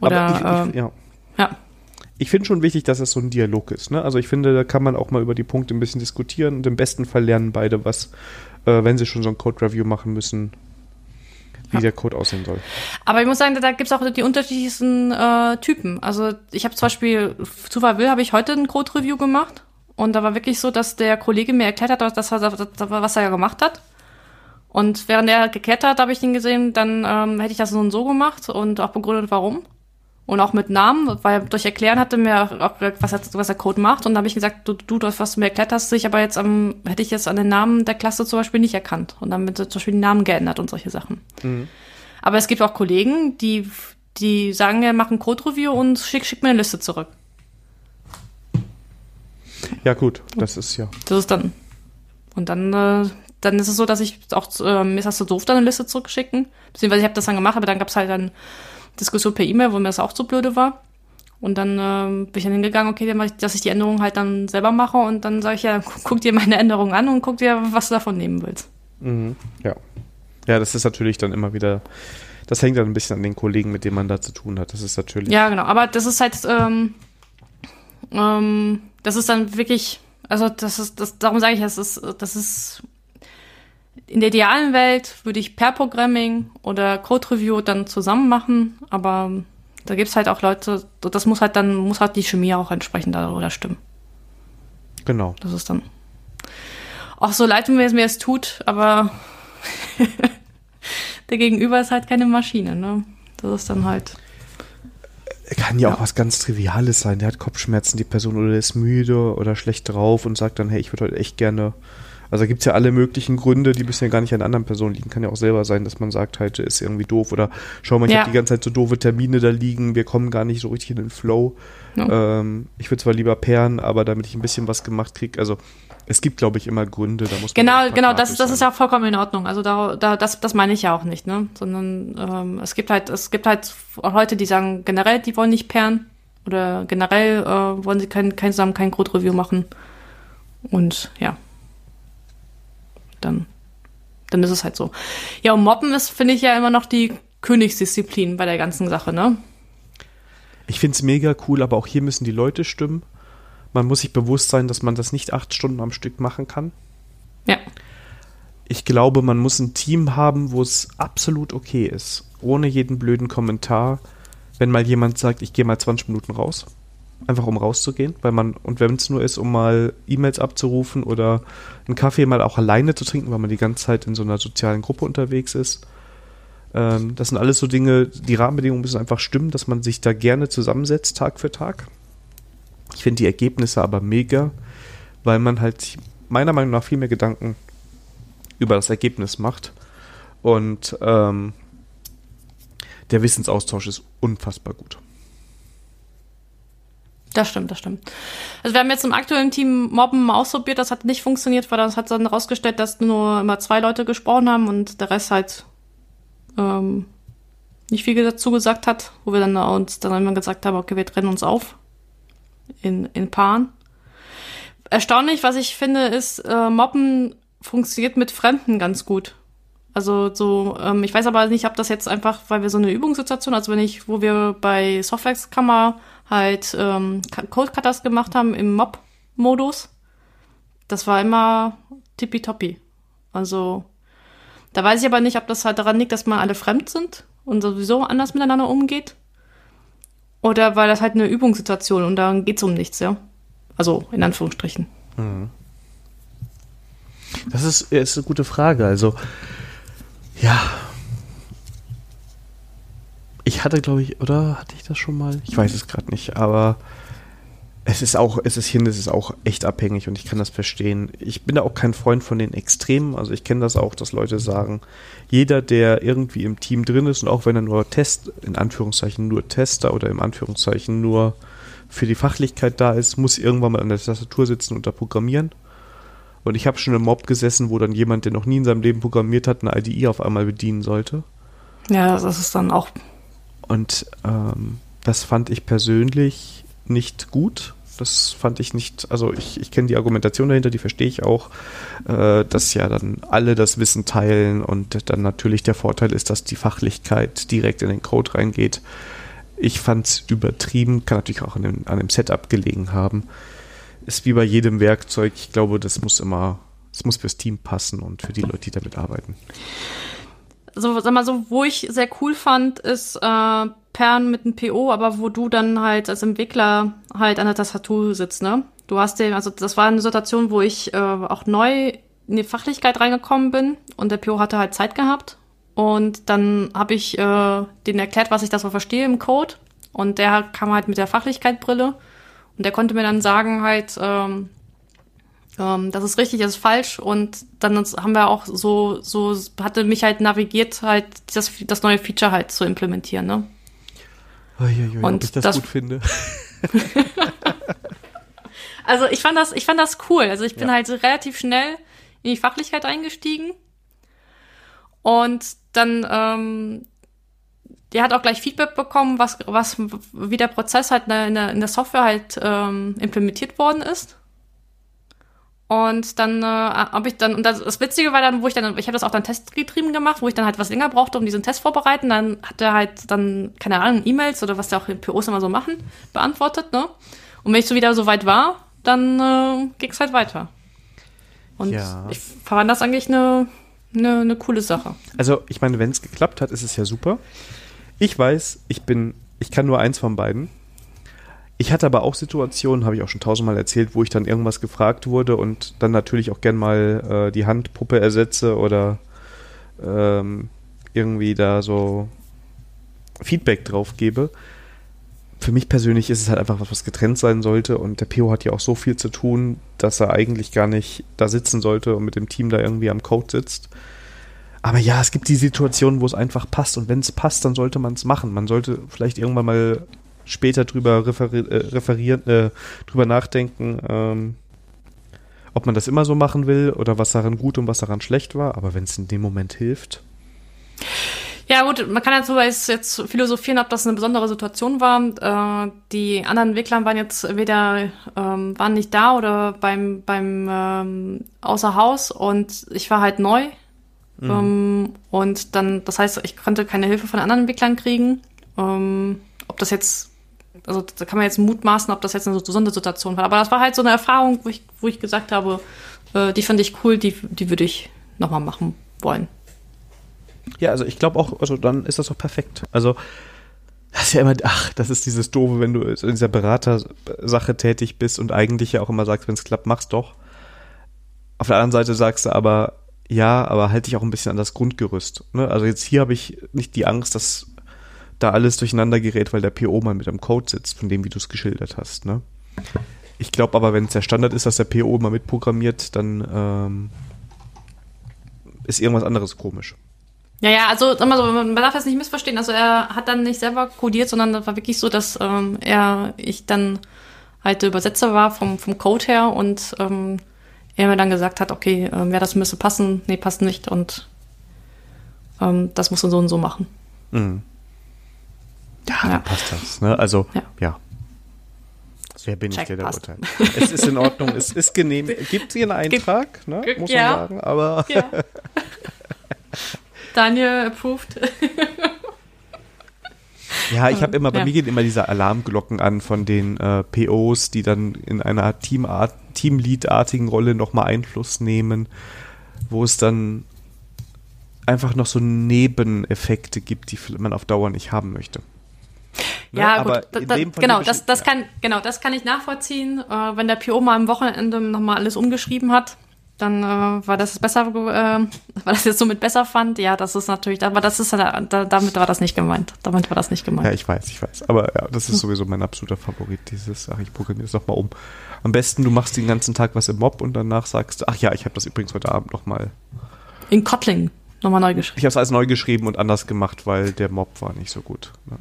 Oder, ich, ich, äh, ja. ja. Ich finde schon wichtig, dass es so ein Dialog ist. Ne? Also ich finde, da kann man auch mal über die Punkte ein bisschen diskutieren und im besten Fall lernen beide was, äh, wenn sie schon so ein Code-Review machen müssen, wie ja. der Code aussehen soll. Aber ich muss sagen, da gibt es auch die unterschiedlichsten äh, Typen. Also ich habe zum Beispiel, Zufall will, habe ich heute ein Code-Review gemacht. Und da war wirklich so, dass der Kollege mir erklärt hat, dass er, was er ja gemacht hat. Und während er gekehrt hat, habe ich ihn gesehen, dann ähm, hätte ich das so und so gemacht und auch begründet, warum und auch mit Namen, weil durch Erklären hatte mir auch was, was der Code macht. Und da habe ich gesagt, du, du, was du mir erklärt hast, ich aber jetzt am, hätte ich jetzt an den Namen der Klasse zum Beispiel nicht erkannt. Und dann wird zum Beispiel die Namen geändert und solche Sachen. Mhm. Aber es gibt auch Kollegen, die, die sagen, ja, machen Code-Review und schick, schick mir eine Liste zurück. Ja, gut, das ist ja. Das ist dann. Und dann, äh, dann ist es so, dass ich auch, äh, mir ist das so doof, da eine Liste zurückschicken. Beziehungsweise ich habe das dann gemacht, aber dann gab es halt dann Diskussion per E-Mail, wo mir das auch zu blöde war. Und dann äh, bin ich dann hingegangen, okay, dass ich die Änderung halt dann selber mache und dann sage ich ja, guck dir meine Änderung an und guck dir, was du davon nehmen willst. Mhm, ja. Ja, das ist natürlich dann immer wieder, das hängt dann ein bisschen an den Kollegen, mit denen man da zu tun hat. Das ist natürlich. Ja, genau, aber das ist halt, ähm, ähm, das ist dann wirklich, also das ist, das, darum sage ich, das ist, das ist in der idealen Welt würde ich per Programming oder Code Review dann zusammen machen, aber da gibt es halt auch Leute, das muss halt dann, muss halt die Chemie auch entsprechend darüber stimmen. Genau. Das ist dann. Auch so leid, wie es mir es tut, aber [LAUGHS] der Gegenüber ist halt keine Maschine, ne? Das ist dann halt. Kann ja, ja, auch was ganz Triviales sein. Der hat Kopfschmerzen, die Person, oder ist müde oder schlecht drauf und sagt dann, hey, ich würde heute echt gerne also gibt es ja alle möglichen Gründe, die bisher gar nicht an anderen Personen liegen. Kann ja auch selber sein, dass man sagt, halt, ist irgendwie doof oder schau mal, ich ja. habe die ganze Zeit so doofe Termine da liegen, wir kommen gar nicht so richtig in den Flow. Ja. Ähm, ich würde zwar lieber perren, aber damit ich ein bisschen was gemacht kriege, also es gibt, glaube ich, immer Gründe, da muss man Genau, genau, das, das ist ja vollkommen in Ordnung. Also da, da, das, das meine ich ja auch nicht, ne? Sondern ähm, es gibt halt, es gibt halt Leute, die sagen, generell, die wollen nicht perren oder generell äh, wollen sie kein, kein zusammen kein Code-Review machen. Und ja dann, dann ist es halt so. Ja, und Moppen ist, finde ich ja immer noch die Königsdisziplin bei der ganzen Sache, ne? Ich finde es mega cool, aber auch hier müssen die Leute stimmen. Man muss sich bewusst sein, dass man das nicht acht Stunden am Stück machen kann. Ja. Ich glaube, man muss ein Team haben, wo es absolut okay ist. Ohne jeden blöden Kommentar. Wenn mal jemand sagt, ich gehe mal 20 Minuten raus einfach um rauszugehen, weil man, und wenn es nur ist, um mal E-Mails abzurufen oder einen Kaffee mal auch alleine zu trinken, weil man die ganze Zeit in so einer sozialen Gruppe unterwegs ist. Ähm, das sind alles so Dinge, die Rahmenbedingungen müssen einfach stimmen, dass man sich da gerne zusammensetzt, Tag für Tag. Ich finde die Ergebnisse aber mega, weil man halt meiner Meinung nach viel mehr Gedanken über das Ergebnis macht. Und ähm, der Wissensaustausch ist unfassbar gut. Das stimmt, das stimmt. Also wir haben jetzt im aktuellen Team Mobben ausprobiert, das hat nicht funktioniert, weil das hat dann herausgestellt, dass nur immer zwei Leute gesprochen haben und der Rest halt ähm, nicht viel dazu gesagt hat, wo wir dann uns dann immer gesagt haben, okay, wir trennen uns auf in, in Paaren. Erstaunlich, was ich finde, ist, äh, Mobben funktioniert mit Fremden ganz gut. Also so, ähm, ich weiß aber nicht, ob das jetzt einfach, weil wir so eine Übungssituation, also wenn ich, wo wir bei Softwarekammer halt ähm, Codecutters gemacht haben im Mob-Modus, das war immer tippitoppi. Also da weiß ich aber nicht, ob das halt daran liegt, dass man alle fremd sind und sowieso anders miteinander umgeht. Oder weil das halt eine Übungssituation und da geht's um nichts, ja. Also in Anführungsstrichen. Mhm. Das ist, ist eine gute Frage. Also ja. Ich hatte, glaube ich, oder hatte ich das schon mal? Ich weiß es gerade nicht, aber es ist auch, es ist hin, es ist auch echt abhängig und ich kann das verstehen. Ich bin da auch kein Freund von den Extremen. Also ich kenne das auch, dass Leute sagen, jeder, der irgendwie im Team drin ist und auch wenn er nur Test, in Anführungszeichen nur Tester oder im Anführungszeichen nur für die Fachlichkeit da ist, muss irgendwann mal an der Tastatur sitzen und da programmieren. Und ich habe schon im Mob gesessen, wo dann jemand, der noch nie in seinem Leben programmiert hat, eine IDE auf einmal bedienen sollte. Ja, das ist dann auch. Und ähm, das fand ich persönlich nicht gut. Das fand ich nicht, also ich, ich kenne die Argumentation dahinter, die verstehe ich auch, äh, dass ja dann alle das Wissen teilen und dann natürlich der Vorteil ist, dass die Fachlichkeit direkt in den Code reingeht. Ich fand es übertrieben, kann natürlich auch an dem, an dem Setup gelegen haben ist wie bei jedem Werkzeug. Ich glaube, das muss immer, es muss fürs Team passen und für die Leute, die damit arbeiten. So, sag mal so, wo ich sehr cool fand, ist äh, Pern mit einem PO, aber wo du dann halt als Entwickler halt an der Tastatur sitzt, ne? Du hast den, also das war eine Situation, wo ich äh, auch neu in die Fachlichkeit reingekommen bin und der PO hatte halt Zeit gehabt. Und dann habe ich äh, denen erklärt, was ich da so verstehe im Code. Und der kam halt mit der Fachlichkeitbrille. Und der konnte mir dann sagen halt, ähm, ähm, das ist richtig, das ist falsch. Und dann haben wir auch so, so hatte mich halt navigiert, halt das, das neue Feature halt zu implementieren. Ne? Uiuiui, und ob ich das, das gut finde. [LAUGHS] also ich fand das, ich fand das cool. Also ich bin ja. halt relativ schnell in die Fachlichkeit eingestiegen. Und dann ähm, der hat auch gleich Feedback bekommen, was, was, wie der Prozess halt in der, in der Software halt ähm, implementiert worden ist. Und dann äh, habe ich dann, und das, das Witzige war dann, wo ich dann, ich habe das auch dann testgetrieben gemacht, wo ich dann halt was länger brauchte, um diesen Test vorbereiten. Dann hat er halt dann, keine Ahnung, E-Mails oder was der auch in POs immer so machen, beantwortet, ne? Und wenn ich so wieder so weit war, dann äh, ging es halt weiter. Und ja. ich fand das eigentlich eine, eine, eine coole Sache. Also, ich meine, wenn es geklappt hat, ist es ja super. Ich weiß, ich bin, ich kann nur eins von beiden. Ich hatte aber auch Situationen, habe ich auch schon tausendmal erzählt, wo ich dann irgendwas gefragt wurde und dann natürlich auch gern mal äh, die Handpuppe ersetze oder ähm, irgendwie da so Feedback drauf gebe. Für mich persönlich ist es halt einfach was, was getrennt sein sollte und der PO hat ja auch so viel zu tun, dass er eigentlich gar nicht da sitzen sollte und mit dem Team da irgendwie am Code sitzt. Aber ja, es gibt die Situation, wo es einfach passt. Und wenn es passt, dann sollte man es machen. Man sollte vielleicht irgendwann mal später drüber referi äh, referieren, äh, drüber nachdenken, ähm, ob man das immer so machen will oder was daran gut und was daran schlecht war. Aber wenn es in dem Moment hilft. Ja gut, man kann dazu jetzt philosophieren, ob das eine besondere Situation war. Äh, die anderen Entwickler waren jetzt weder ähm, waren nicht da oder beim beim ähm, außer Haus und ich war halt neu Mhm. Ähm, und dann, das heißt, ich konnte keine Hilfe von anderen Entwicklern kriegen. Ähm, ob das jetzt, also da kann man jetzt mutmaßen, ob das jetzt eine Sondersituation war. Aber das war halt so eine Erfahrung, wo ich, wo ich gesagt habe, äh, die fand ich cool, die, die würde ich nochmal machen wollen. Ja, also ich glaube auch, also dann ist das doch perfekt. Also das ist ja immer, ach, das ist dieses Doofe, wenn du in dieser Beratersache tätig bist und eigentlich ja auch immer sagst, wenn es klappt, mach's doch. Auf der anderen Seite sagst du aber, ja, aber halte ich auch ein bisschen an das Grundgerüst. Ne? Also jetzt hier habe ich nicht die Angst, dass da alles durcheinander gerät, weil der PO mal mit einem Code sitzt, von dem, wie du es geschildert hast. Ne? Ich glaube aber, wenn es der Standard ist, dass der PO mal mitprogrammiert, dann ähm, ist irgendwas anderes komisch. Ja, ja, also mal so, man darf das nicht missverstehen. Also er hat dann nicht selber codiert, sondern das war wirklich so, dass ähm, er ich dann halt der Übersetzer war vom, vom Code her und ähm, er mir dann gesagt hat, okay, ähm, ja, das müsste passen, nee, passt nicht und ähm, das musst du so und so machen. Mhm. Ja, ja. dann passt das. Ne? Also, ja. ja. Wer bin Check, ich, der da urteilt? es ist in Ordnung, es ist genehm. Gibt hier einen Eintrag, ne? muss ja. man sagen, aber. Ja. [LAUGHS] Daniel approved. Ja, ich habe immer, bei ja. mir gehen immer diese Alarmglocken an von den äh, POs, die dann in einer Teamart, Teamlead-artigen Rolle nochmal Einfluss nehmen, wo es dann einfach noch so Nebeneffekte gibt, die man auf Dauer nicht haben möchte. Ne? Ja, Aber gut, da, da, genau, das, das kann, genau, das kann ich nachvollziehen. Äh, wenn der PO mal am Wochenende nochmal alles umgeschrieben hat, dann äh, war das besser, äh, [LAUGHS] weil das jetzt somit besser fand. Ja, das ist natürlich, aber das ist da, damit war das nicht gemeint. Damit war das nicht gemeint. Ja, ich weiß, ich weiß. Aber ja, das ist sowieso mein absoluter Favorit, dieses, ach, ich programmiere es nochmal um. Am besten, du machst den ganzen Tag was im Mob und danach sagst ach ja, ich habe das übrigens heute Abend nochmal. In Kotlin nochmal neu geschrieben. Ich habe es alles neu geschrieben und anders gemacht, weil der Mob war nicht so gut. Ne?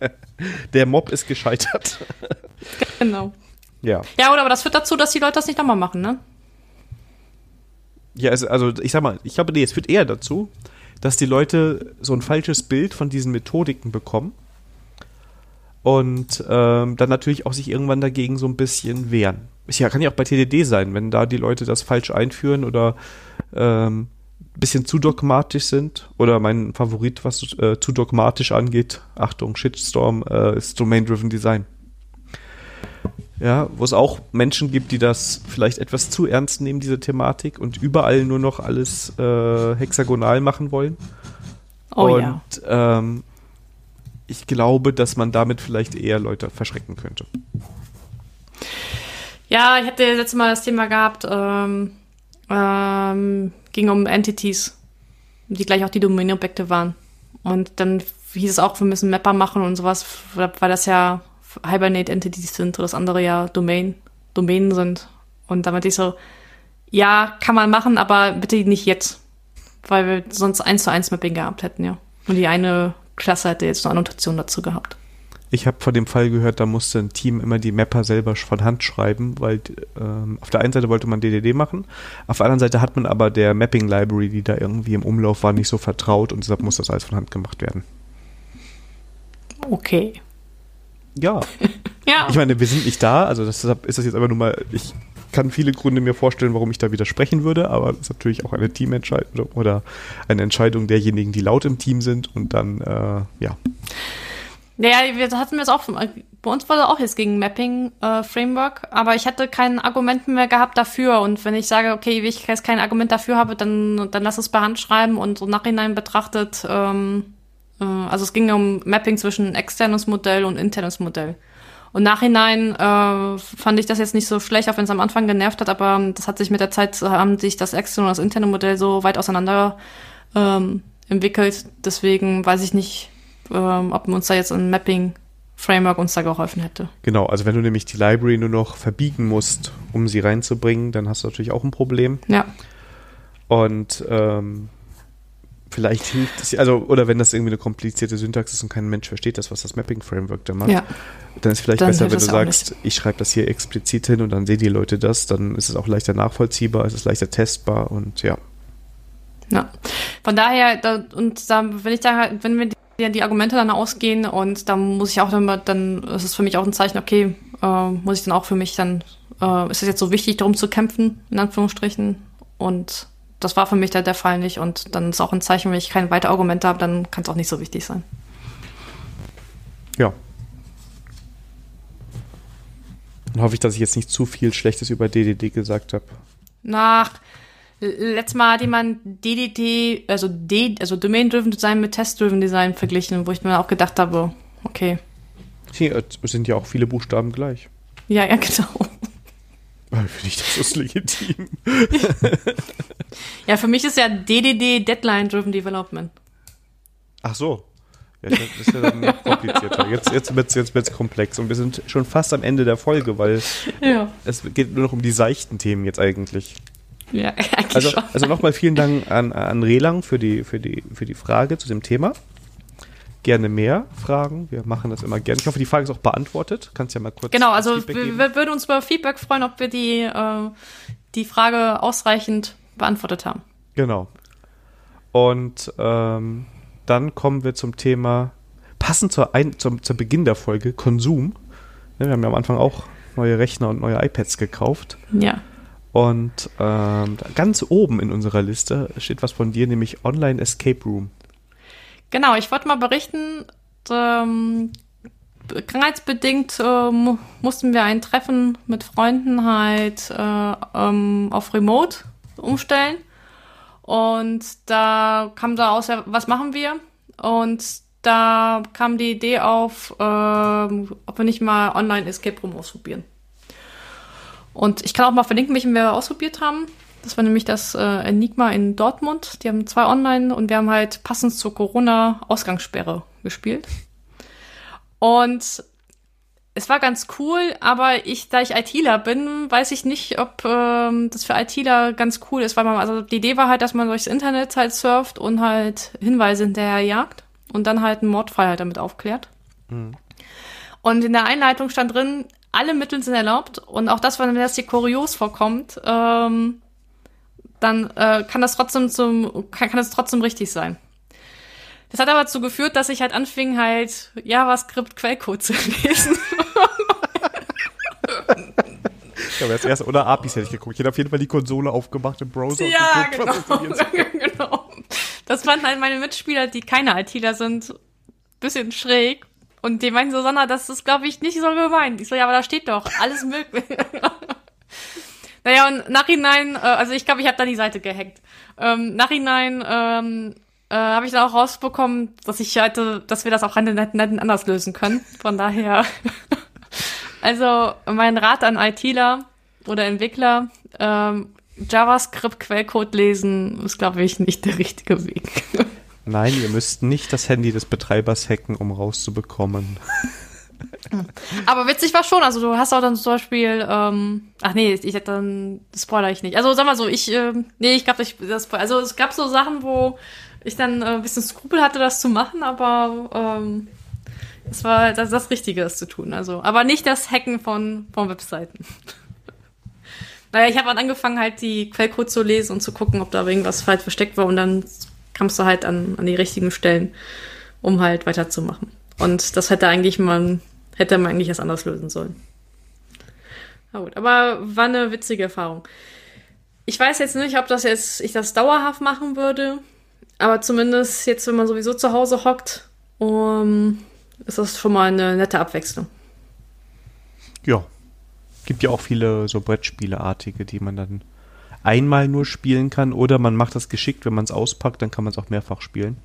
Ja. [LAUGHS] der Mob ist gescheitert. genau. Ja. Ja, oder aber das führt dazu, dass die Leute das nicht nochmal machen, ne? Ja, also, also ich sag mal, ich glaube, nee, es führt eher dazu, dass die Leute so ein falsches Bild von diesen Methodiken bekommen und ähm, dann natürlich auch sich irgendwann dagegen so ein bisschen wehren. Ja, kann ja auch bei TDD sein, wenn da die Leute das falsch einführen oder ähm, bisschen zu dogmatisch sind. Oder mein Favorit, was äh, zu dogmatisch angeht, Achtung, Shitstorm, äh, ist Domain-Driven Design ja, wo es auch Menschen gibt, die das vielleicht etwas zu ernst nehmen, diese Thematik, und überall nur noch alles äh, hexagonal machen wollen. Oh und ja. ähm, ich glaube, dass man damit vielleicht eher Leute verschrecken könnte. Ja, ich hatte letztes Mal das Thema gehabt, ähm, ähm, ging um Entities, die gleich auch die Domain-Objekte waren. Und dann hieß es auch, wir müssen Mapper machen und sowas, weil das ja Hibernate-Entities sind oder das andere ja Domain, Domänen sind. Und damit ich so, ja, kann man machen, aber bitte nicht jetzt. Weil wir sonst eins zu eins Mapping gehabt hätten, ja. Und die eine Klasse hätte jetzt eine Annotation dazu gehabt. Ich habe von dem Fall gehört, da musste ein Team immer die Mapper selber von Hand schreiben, weil ähm, auf der einen Seite wollte man DDD machen, auf der anderen Seite hat man aber der Mapping Library, die da irgendwie im Umlauf war, nicht so vertraut und deshalb muss das alles von Hand gemacht werden. Okay. Ja. [LAUGHS] ja. Ich meine, wir sind nicht da, also deshalb ist das jetzt einfach nur mal, ich kann viele Gründe mir vorstellen, warum ich da widersprechen würde, aber das ist natürlich auch eine Teamentscheidung oder eine Entscheidung derjenigen, die laut im Team sind und dann, äh, ja. Naja, wir hatten wir es auch, bei uns war das auch jetzt gegen Mapping äh, Framework, aber ich hatte kein Argument mehr gehabt dafür und wenn ich sage, okay, wenn ich jetzt kein Argument dafür habe, dann, dann lass es bei Hand schreiben und so nachhinein betrachtet, ähm, äh, also es ging um Mapping zwischen externes Modell und internes Modell. Und nachhinein äh, fand ich das jetzt nicht so schlecht, auch wenn es am Anfang genervt hat, aber das hat sich mit der Zeit, haben sich das externe und das interne Modell so weit auseinander ähm, entwickelt. Deswegen weiß ich nicht, ähm, ob uns da jetzt ein Mapping Framework uns da geholfen hätte. Genau, also wenn du nämlich die Library nur noch verbiegen musst, um sie reinzubringen, dann hast du natürlich auch ein Problem. Ja. Und ähm, vielleicht hilft es, also, oder wenn das irgendwie eine komplizierte Syntax ist und kein Mensch versteht das, was das Mapping-Framework da macht, ja. dann ist es vielleicht dann besser, wenn du sagst, ich schreibe das hier explizit hin und dann sehen die Leute das, dann ist es auch leichter nachvollziehbar, es ist leichter testbar und ja. Ja. Von daher, da, und da, wenn ich da, wenn wir die, die Argumente dann ausgehen und dann muss ich auch dann, dann ist es für mich auch ein Zeichen, okay, äh, muss ich dann auch für mich dann, äh, ist es jetzt so wichtig, darum zu kämpfen, in Anführungsstrichen, und das war für mich da der Fall nicht. Und dann ist auch ein Zeichen, wenn ich kein weitere Argumente habe, dann kann es auch nicht so wichtig sein. Ja. Dann hoffe ich, dass ich jetzt nicht zu viel Schlechtes über DDD gesagt habe. Nach letztes Mal hat jemand DDD, also D, also Domain-Driven Design mit Test-Driven Design verglichen, wo ich mir auch gedacht habe, okay. Hier sind ja auch viele Buchstaben gleich. Ja, ja, [LAUGHS] genau. Finde ich das ist legitim. [LAUGHS] ja, für mich ist ja DDD Deadline Driven Development. Ach so. Ja, das ist ja dann noch komplizierter. Jetzt, jetzt wird es jetzt wird's komplex und wir sind schon fast am Ende der Folge, weil ja. es geht nur noch um die seichten Themen jetzt eigentlich. Ja, [LAUGHS] eigentlich also, schon. Also nochmal vielen Dank an, an Relang für die, für, die, für die Frage zu dem Thema. gerne mehr Fragen. Wir machen das immer gerne. Ich hoffe, die Frage ist auch beantwortet. Kannst ja mal kurz. Genau, also wir, würden uns über Feedback freuen, ob wir die, äh, die Frage ausreichend beantwortet haben. Genau. Und ähm, dann kommen wir zum Thema, passend zur, Ein zum, zum Beginn der Folge, Konsum. Wir haben ja am Anfang auch neue Rechner und neue iPads gekauft. Ja. Und ähm, ganz oben in unserer Liste steht was von dir, nämlich Online Escape Room. Genau, ich wollte mal berichten, ähm, krankheitsbedingt ähm, mussten wir ein Treffen mit Freunden halt äh, ähm, auf Remote umstellen. Und da kam da aus, was machen wir? Und da kam die Idee auf, ähm, ob wir nicht mal Online Escape Room ausprobieren. Und ich kann auch mal verlinken, welchen wir ausprobiert haben. Das war nämlich das äh, Enigma in Dortmund. Die haben zwei online und wir haben halt passend zur Corona Ausgangssperre gespielt. Und es war ganz cool, aber ich, da ich ITler bin, weiß ich nicht, ob ähm, das für ITler ganz cool ist, weil man, also die Idee war halt, dass man durchs Internet halt surft und halt Hinweise hinterher jagt und dann halt einen Mordfall halt damit aufklärt. Mhm. Und in der Einleitung stand drin, alle Mittel sind erlaubt und auch das, wenn das dir kurios vorkommt, ähm, dann äh, kann das trotzdem zum, kann, kann das trotzdem richtig sein. Das hat aber dazu geführt, dass ich halt anfing, halt JavaScript Quellcode zu [LAUGHS] lesen. Ich habe jetzt erst oder APIs hätte ich geguckt. Ich hätte auf jeden Fall die Konsole aufgemacht im Browser ja, geguckt, genau. [LAUGHS] genau. Das fanden halt meine Mitspieler, die keine ITler sind, bisschen schräg. Und die meinten so, Sonna, das ist, glaube ich, nicht so gemeint. Ich so, ja, aber da steht doch, alles [LAUGHS] möglich. [LAUGHS] naja, und nachhinein, äh, also ich glaube, ich habe da die Seite gehackt. Ähm, nachhinein ähm, äh, habe ich dann auch rausbekommen, dass ich hatte, dass wir das auch anders lösen können. Von daher, [LAUGHS] also mein Rat an ITler oder Entwickler, ähm, JavaScript-Quellcode lesen ist, glaube ich, nicht der richtige Weg. Nein, ihr müsst nicht das Handy des Betreibers hacken, um rauszubekommen. [LAUGHS] Aber witzig war schon, also du hast auch dann zum Beispiel, ähm, ach nee, ich hätte dann, spoiler ich nicht. Also sag mal so, ich, ähm, nee, ich glaube, ich, das, also es gab so Sachen, wo ich dann äh, ein bisschen Skrupel hatte, das zu machen, aber ähm, es war das, das Richtige, das zu tun. Also, aber nicht das Hacken von, von Webseiten. [LAUGHS] naja, ich habe dann angefangen, halt die Quellcode zu lesen und zu gucken, ob da irgendwas falsch versteckt war und dann kamst du halt an, an die richtigen Stellen, um halt weiterzumachen. Und das hätte eigentlich man, hätte man eigentlich erst anders lösen sollen. Na gut, aber war eine witzige Erfahrung. Ich weiß jetzt nicht, ob das jetzt, ich das dauerhaft machen würde, aber zumindest jetzt, wenn man sowieso zu Hause hockt, um, ist das schon mal eine nette Abwechslung. Ja. Gibt ja auch viele so Brettspieleartige, die man dann einmal nur spielen kann oder man macht das geschickt, wenn man es auspackt, dann kann man es auch mehrfach spielen.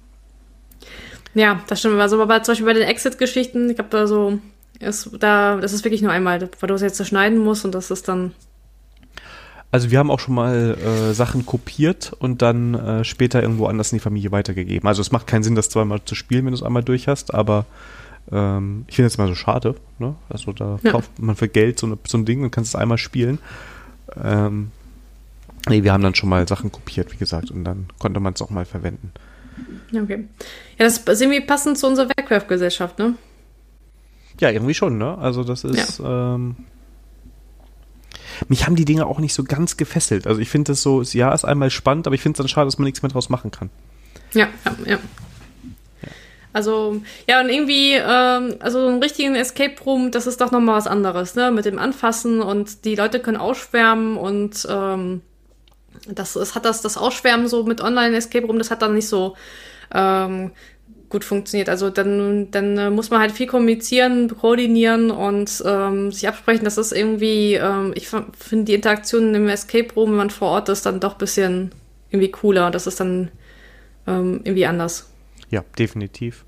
Ja, das stimmt. Also aber zum Beispiel bei den Exit-Geschichten, ich glaube, da so ist da, das ist wirklich nur einmal, weil du es jetzt zerschneiden musst und das ist dann. Also wir haben auch schon mal äh, Sachen kopiert und dann äh, später irgendwo anders in die Familie weitergegeben. Also es macht keinen Sinn, das zweimal zu spielen, wenn du es einmal durch hast, aber ähm, ich finde es mal so schade. Ne? Also da ja. kauft man für Geld so, eine, so ein Ding und kannst es einmal spielen. Ähm, Nee, wir haben dann schon mal Sachen kopiert, wie gesagt, und dann konnte man es auch mal verwenden. Okay. Ja, das ist irgendwie passend zu unserer Wegwerfgesellschaft, ne? Ja, irgendwie schon, ne? Also das ist. Ja. Ähm, mich haben die Dinge auch nicht so ganz gefesselt. Also ich finde das so, ja, ist einmal spannend, aber ich finde es dann schade, dass man nichts mehr draus machen kann. Ja, ja, ja. Also, ja, und irgendwie, ähm, also einen richtigen Escape Room, das ist doch nochmal was anderes, ne? Mit dem Anfassen und die Leute können ausschwärmen und ähm, das, es hat das, das Ausschwärmen so mit Online-Escape Room, das hat dann nicht so ähm, gut funktioniert. Also dann, dann äh, muss man halt viel kommunizieren, koordinieren und ähm, sich absprechen. Das ist irgendwie, ähm, ich finde die Interaktion im Escape Room, wenn man vor Ort ist, dann doch ein bisschen irgendwie cooler. Das ist dann ähm, irgendwie anders. Ja, definitiv.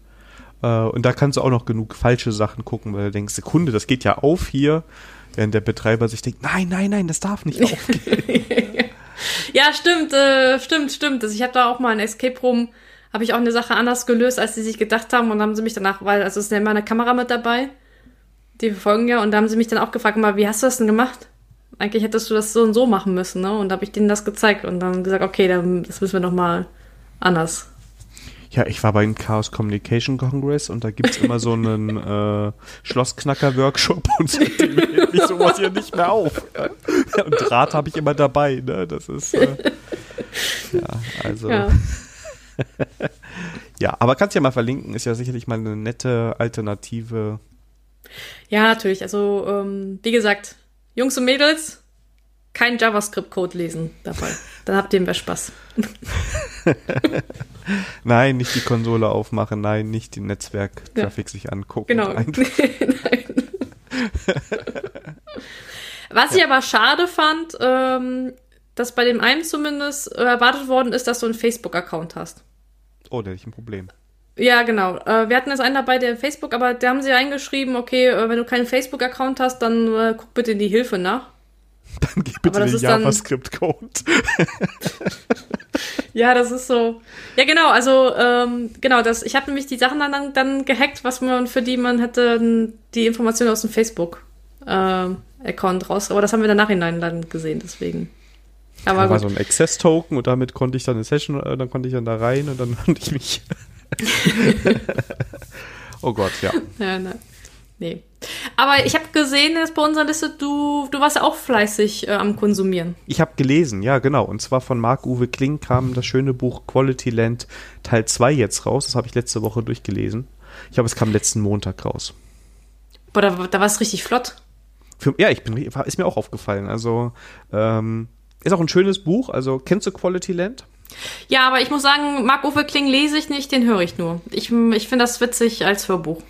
Äh, und da kannst du auch noch genug falsche Sachen gucken, weil du denkst, Sekunde, das geht ja auf hier, während der Betreiber sich denkt, nein, nein, nein, das darf nicht [LAUGHS] aufgehen. [LAUGHS] Ja, stimmt, äh, stimmt, stimmt. Also ich habe da auch mal ein Escape Room, habe ich auch eine Sache anders gelöst, als sie sich gedacht haben. Und haben sie mich danach, weil, also es ist ja immer eine Kamera mit dabei, die verfolgen ja. Und da haben sie mich dann auch gefragt, mal, wie hast du das denn gemacht? Eigentlich hättest du das so und so machen müssen, ne? Und da habe ich denen das gezeigt und dann gesagt, okay, dann, das müssen wir noch mal anders. Ja, ich war beim Chaos Communication Congress und da gibt es immer so einen [LAUGHS] äh, Schlossknacker-Workshop und seitdem hält mich sowas hier nicht mehr auf. [LAUGHS] Und Draht habe ich immer dabei, ne? Das ist äh, ja, also. Ja. [LAUGHS] ja, aber kannst ja mal verlinken, ist ja sicherlich mal eine nette Alternative. Ja, natürlich. Also, ähm, wie gesagt, Jungs und Mädels, kein JavaScript-Code lesen dabei. Dann habt ihr mehr Spaß. [LAUGHS] nein, nicht die Konsole aufmachen, nein, nicht den Netzwerk-Traffic ja. sich angucken. Genau. [LAUGHS] Was ja. ich aber schade fand, ähm, dass bei dem einen zumindest äh, erwartet worden ist, dass du einen Facebook-Account hast. Oh, da hätte ich ein Problem. Ja, genau. Äh, wir hatten jetzt einen dabei, der Facebook, aber da haben sie reingeschrieben, okay, äh, wenn du keinen Facebook-Account hast, dann guck bitte in die Hilfe nach. [LAUGHS] Dann gib bitte den JavaScript-Code. [LAUGHS] ja, das ist so. Ja, genau, also ähm, genau, das, ich habe nämlich die Sachen dann, dann gehackt, was man, für die man hätte die Informationen aus dem Facebook-Account äh, raus. Aber das haben wir dann nachhinein dann gesehen, deswegen. Aber da war so ein Access-Token und damit konnte ich dann eine Session, äh, dann konnte ich dann da rein und dann [LAUGHS] konnte ich mich. oh Gott, ja. Ja, ne. Nee. Aber ich habe gesehen, dass bei unserer Liste, du, du warst ja auch fleißig äh, am Konsumieren. Ich habe gelesen, ja, genau. Und zwar von Marc-Uwe Kling kam das schöne Buch Quality Land Teil 2 jetzt raus. Das habe ich letzte Woche durchgelesen. Ich glaube, es kam letzten Montag raus. Boah, da, da war es richtig flott. Für, ja, ich bin, ist mir auch aufgefallen. Also, ähm, ist auch ein schönes Buch. Also, kennst du Quality Land? Ja, aber ich muss sagen, Marc-Uwe Kling lese ich nicht, den höre ich nur. Ich, ich finde das witzig als Hörbuch.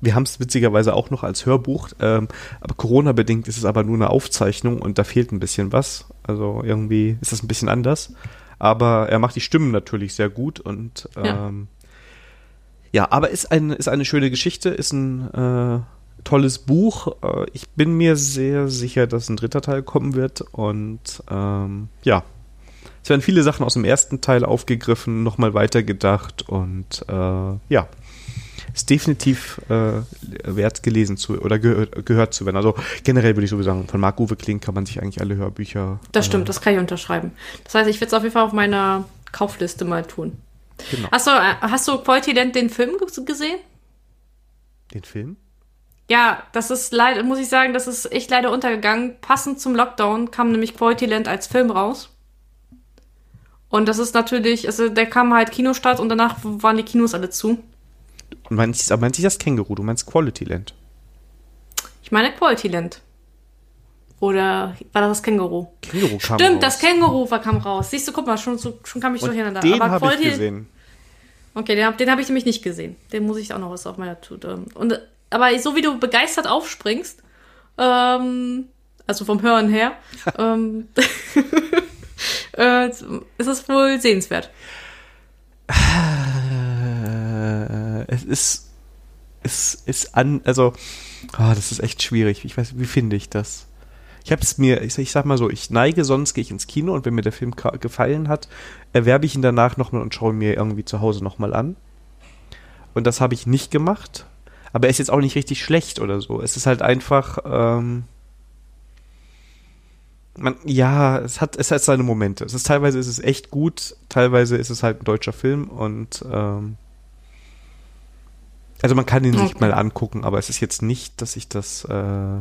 Wir haben es witzigerweise auch noch als Hörbuch, ähm, aber Corona-bedingt ist es aber nur eine Aufzeichnung und da fehlt ein bisschen was. Also irgendwie ist das ein bisschen anders. Aber er macht die Stimmen natürlich sehr gut und ähm, ja. ja, aber ist, ein, ist eine schöne Geschichte, ist ein äh, tolles Buch. Äh, ich bin mir sehr sicher, dass ein dritter Teil kommen wird und ähm, ja, es werden viele Sachen aus dem ersten Teil aufgegriffen, nochmal weitergedacht und äh, ja, ist definitiv äh, wert gelesen zu oder ge gehört zu werden. Also generell würde ich sowieso sagen, von Marc-Uwe Kling kann man sich eigentlich alle Hörbücher. Das stimmt, äh, das kann ich unterschreiben. Das heißt, ich werde es auf jeden Fall auf meiner Kaufliste mal tun. Genau. Hast du, äh, hast du Quality Land den Film gesehen? Den Film? Ja, das ist leider, muss ich sagen, das ist echt leider untergegangen. Passend zum Lockdown kam nämlich Quality Land als Film raus. Und das ist natürlich, also der kam halt Kinostart und danach waren die Kinos alle zu. Und meinst, aber meinst du das Känguru? Du meinst Quality Land? Ich meine Quality Land. Oder war das das Känguru? Känguru kam Stimmt, raus. das Känguru war, kam raus. Siehst du, guck mal, schon, schon kam ich Und durcheinander. Den habe ich gesehen. Okay, den, den habe ich nämlich nicht gesehen. Den muss ich auch noch was auf meiner Tute. Und, aber so wie du begeistert aufspringst, ähm, also vom Hören her, [LAUGHS] ähm, [LAUGHS] äh, ist es wohl sehenswert. [LAUGHS] es ist, es ist an, also, oh, das ist echt schwierig. Ich weiß, wie finde ich das? Ich habe es mir, ich, ich, sag mal so, ich neige, sonst gehe ich ins Kino und wenn mir der Film gefallen hat, erwerbe ich ihn danach nochmal und schaue mir irgendwie zu Hause nochmal an. Und das habe ich nicht gemacht. Aber er ist jetzt auch nicht richtig schlecht oder so. Es ist halt einfach, ähm, man, ja, es hat, es hat seine Momente. Es ist teilweise ist es echt gut, teilweise ist es halt ein deutscher Film und ähm, also man kann ihn okay. sich mal angucken, aber es ist jetzt nicht, dass ich das äh,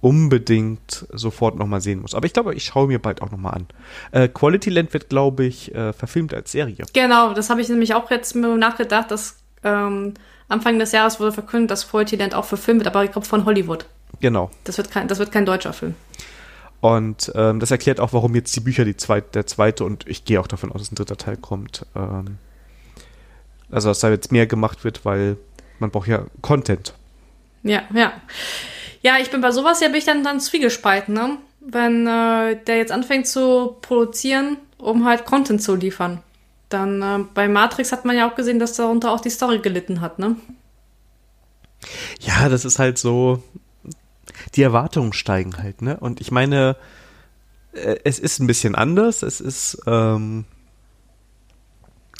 unbedingt sofort nochmal sehen muss. Aber ich glaube, ich schaue mir bald auch nochmal an. Äh, Quality Land wird, glaube ich, äh, verfilmt als Serie. Genau, das habe ich nämlich auch jetzt nachgedacht, dass ähm, Anfang des Jahres wurde verkündet, dass Quality Land auch verfilmt wird, aber ich glaube von Hollywood. Genau. Das wird kein, das wird kein deutscher Film. Und ähm, das erklärt auch, warum jetzt die Bücher die zweit, der zweite und ich gehe auch davon aus, dass ein dritter Teil kommt. Ähm, also, dass da jetzt mehr gemacht wird, weil man braucht ja Content. Ja, ja. Ja, ich bin bei sowas ja bin ich dann, dann zwiegespalten, ne? Wenn äh, der jetzt anfängt zu produzieren, um halt Content zu liefern. Dann äh, bei Matrix hat man ja auch gesehen, dass darunter auch die Story gelitten hat, ne? Ja, das ist halt so. Die Erwartungen steigen halt, ne? Und ich meine, äh, es ist ein bisschen anders. Es ist. Ähm,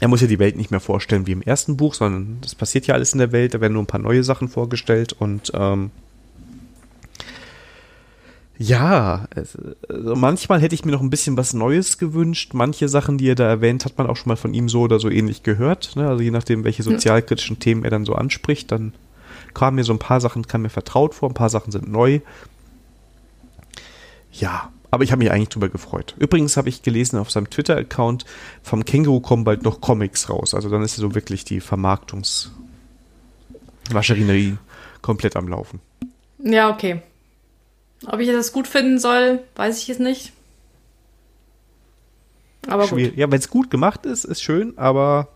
er muss ja die Welt nicht mehr vorstellen wie im ersten Buch, sondern das passiert ja alles in der Welt, da werden nur ein paar neue Sachen vorgestellt und ähm, Ja, also manchmal hätte ich mir noch ein bisschen was Neues gewünscht. Manche Sachen, die er da erwähnt, hat man auch schon mal von ihm so oder so ähnlich gehört. Ne? Also je nachdem, welche sozialkritischen Themen er dann so anspricht, dann kamen mir so ein paar Sachen, kamen mir vertraut vor, ein paar Sachen sind neu. Ja, aber ich habe mich eigentlich drüber gefreut. Übrigens habe ich gelesen auf seinem Twitter-Account, vom Känguru kommen bald noch Comics raus. Also dann ist so wirklich die Vermarktungswascherinerie komplett am Laufen. Ja, okay. Ob ich das gut finden soll, weiß ich es nicht. Aber Schwierig. gut. Ja, wenn es gut gemacht ist, ist schön, aber.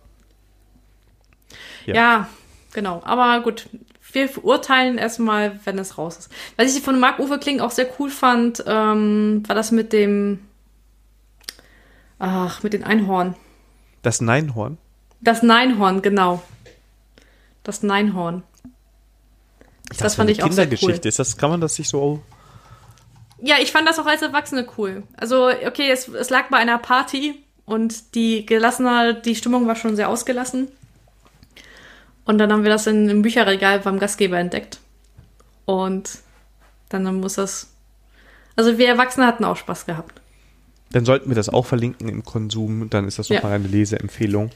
Ja. ja, genau. Aber gut, wir verurteilen erstmal, wenn es raus ist. Was ich von Marc-Uwe Kling auch sehr cool fand, ähm, war das mit dem. Ach, mit dem Einhorn. Das Neinhorn? Das Neinhorn, genau. Das Neinhorn. Das, das fand ich auch sehr cool. Ist das, kann man das sich so ja, ich fand das auch als Erwachsene cool. Also, okay, es, es lag bei einer Party und die gelassener, die Stimmung war schon sehr ausgelassen. Und dann haben wir das in, im Bücherregal beim Gastgeber entdeckt. Und dann muss das. Also wir Erwachsene hatten auch Spaß gehabt. Dann sollten wir das auch verlinken im Konsum. Dann ist das doch ja. mal eine Leseempfehlung.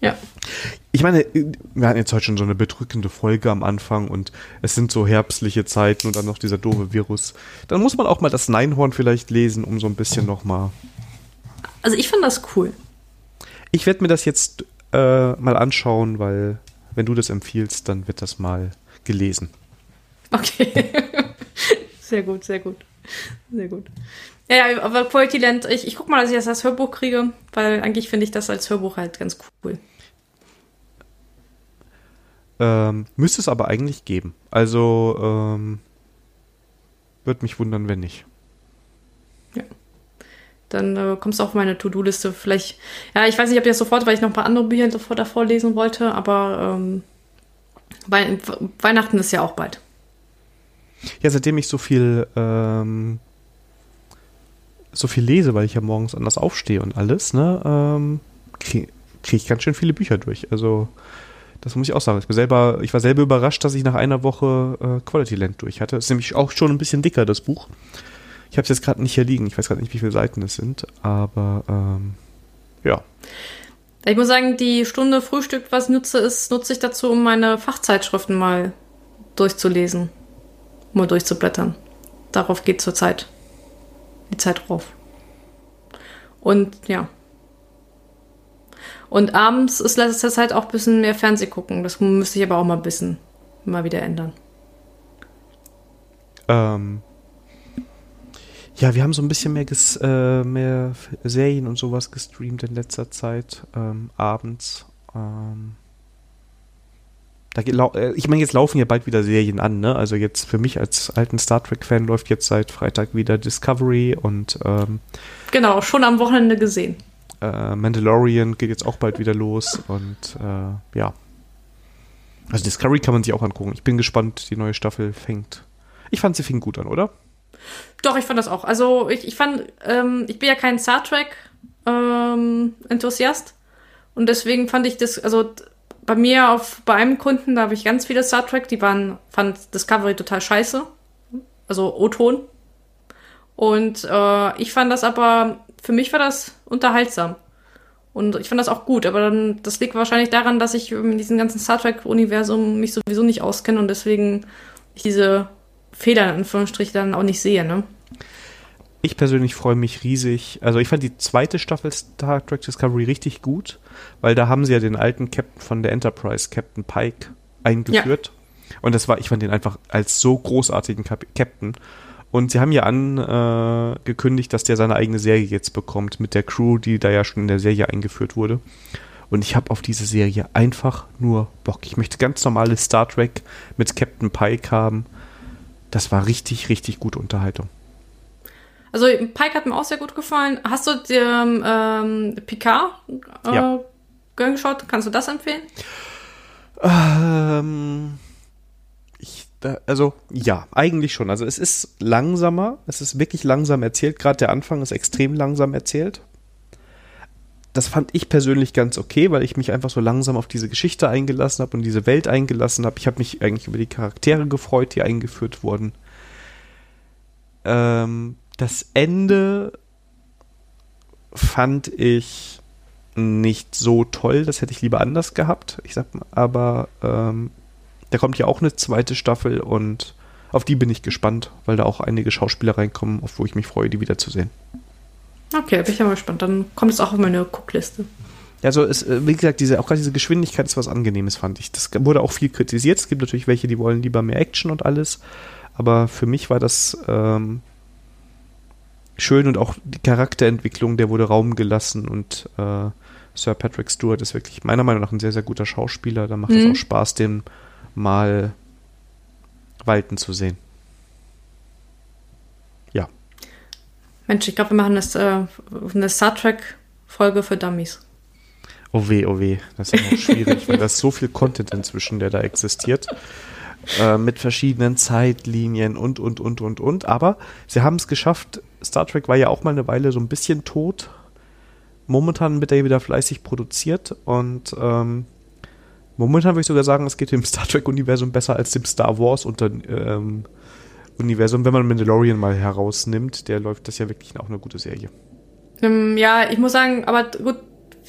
Ja. Ich meine, wir hatten jetzt heute schon so eine bedrückende Folge am Anfang und es sind so herbstliche Zeiten und dann noch dieser doofe Virus. Dann muss man auch mal das Neinhorn vielleicht lesen, um so ein bisschen nochmal. Also ich finde das cool. Ich werde mir das jetzt äh, mal anschauen, weil wenn du das empfiehlst, dann wird das mal gelesen. Okay. [LAUGHS] sehr gut, sehr gut. Sehr gut. Ja, ja aber Quality Land, ich, ich guck mal, dass ich das als Hörbuch kriege, weil eigentlich finde ich das als Hörbuch halt ganz cool. Ähm, müsste es aber eigentlich geben. Also, ähm, würde mich wundern, wenn nicht. Dann äh, kommst du auf meine To-Do-Liste. Vielleicht, ja, ich weiß nicht, ob ich das sofort, weil ich noch ein paar andere Bücher davor, davor lesen wollte, aber ähm, We Weihnachten ist ja auch bald. Ja, seitdem ich so viel ähm, so viel lese, weil ich ja morgens anders aufstehe und alles, ne, ähm, kriege krieg ich ganz schön viele Bücher durch. Also das muss ich auch sagen. Ich, bin selber, ich war selber überrascht, dass ich nach einer Woche äh, Quality Land durch hatte. Das ist nämlich auch schon ein bisschen dicker, das Buch. Ich habe es jetzt gerade nicht hier liegen. Ich weiß gerade nicht, wie viele Seiten es sind, aber ähm, ja. Ich muss sagen, die Stunde Frühstück, was ich nutze, ist, nutze ich dazu, um meine Fachzeitschriften mal durchzulesen, mal durchzublättern. Darauf geht zurzeit die Zeit drauf. Und ja. Und abends ist letzter Zeit auch ein bisschen mehr Fernseh gucken. Das müsste ich aber auch mal ein bisschen mal wieder ändern. Ähm. Ja, wir haben so ein bisschen mehr, ges, äh, mehr Serien und sowas gestreamt in letzter Zeit, ähm, abends. Ähm. Da, äh, ich meine, jetzt laufen ja bald wieder Serien an, ne? Also jetzt für mich als alten Star Trek-Fan läuft jetzt seit Freitag wieder Discovery und ähm, Genau, schon am Wochenende gesehen. Äh, Mandalorian geht jetzt auch bald wieder los und äh, ja. Also Discovery kann man sich auch angucken. Ich bin gespannt, die neue Staffel fängt. Ich fand sie fing gut an, oder? Doch, ich fand das auch. Also ich, ich fand, ähm, ich bin ja kein Star Trek ähm, und deswegen fand ich das, also bei mir auf bei einem Kunden, da habe ich ganz viele Star Trek, die waren, fand Discovery total scheiße. Also O-Ton. Und äh, ich fand das aber, für mich war das unterhaltsam. Und ich fand das auch gut, aber dann, das liegt wahrscheinlich daran, dass ich in diesem ganzen Star Trek-Universum mich sowieso nicht auskenne und deswegen ich diese Fehler in Anführungsstrichen dann auch nicht sehe, ne? Ich persönlich freue mich riesig. Also ich fand die zweite Staffel Star Trek Discovery richtig gut, weil da haben sie ja den alten Captain von der Enterprise, Captain Pike, eingeführt. Ja. Und das war, ich fand den einfach als so großartigen Kap Captain. Und sie haben ja angekündigt, äh, dass der seine eigene Serie jetzt bekommt mit der Crew, die da ja schon in der Serie eingeführt wurde. Und ich habe auf diese Serie einfach nur Bock. Ich möchte ganz normales Star Trek mit Captain Pike haben. Das war richtig, richtig gute Unterhaltung. Also Pike hat mir auch sehr gut gefallen. Hast du dir ähm, Picard äh, ja. geschaut? Kannst du das empfehlen? Ähm, ich, da, also ja, eigentlich schon. Also es ist langsamer, es ist wirklich langsam erzählt. Gerade der Anfang ist extrem langsam erzählt. Das fand ich persönlich ganz okay, weil ich mich einfach so langsam auf diese Geschichte eingelassen habe und diese Welt eingelassen habe. Ich habe mich eigentlich über die Charaktere gefreut, die eingeführt wurden ähm, das Ende fand ich nicht so toll. Das hätte ich lieber anders gehabt. Ich sag mal, aber ähm, da kommt ja auch eine zweite Staffel und auf die bin ich gespannt, weil da auch einige Schauspieler reinkommen, auf wo ich mich freue, die wiederzusehen. Okay, bin ich ja mal gespannt. Dann kommt es auch auf meine Guckliste. Also es, äh, wie gesagt, diese, auch gerade diese Geschwindigkeit ist was Angenehmes, fand ich. Das wurde auch viel kritisiert. Es gibt natürlich welche, die wollen lieber mehr Action und alles. Aber für mich war das ähm, schön und auch die Charakterentwicklung, der wurde Raum gelassen und äh, Sir Patrick Stewart ist wirklich meiner Meinung nach ein sehr, sehr guter Schauspieler. Da macht es mhm. auch Spaß, den mal walten zu sehen. Mensch, ich glaube, wir machen das, äh, eine Star Trek-Folge für Dummies. Oh weh, oh weh. Das ist auch schwierig, weil da ist so viel Content inzwischen, der da existiert. Äh, mit verschiedenen Zeitlinien und, und, und, und, und. Aber sie haben es geschafft. Star Trek war ja auch mal eine Weile so ein bisschen tot. Momentan wird er wieder fleißig produziert und ähm, momentan würde ich sogar sagen, es geht dem Star Trek-Universum besser als dem Star Wars unter, ähm, Universum. Wenn man Mandalorian mal herausnimmt, der läuft das ja wirklich auch eine gute Serie. Ähm, ja, ich muss sagen, aber gut,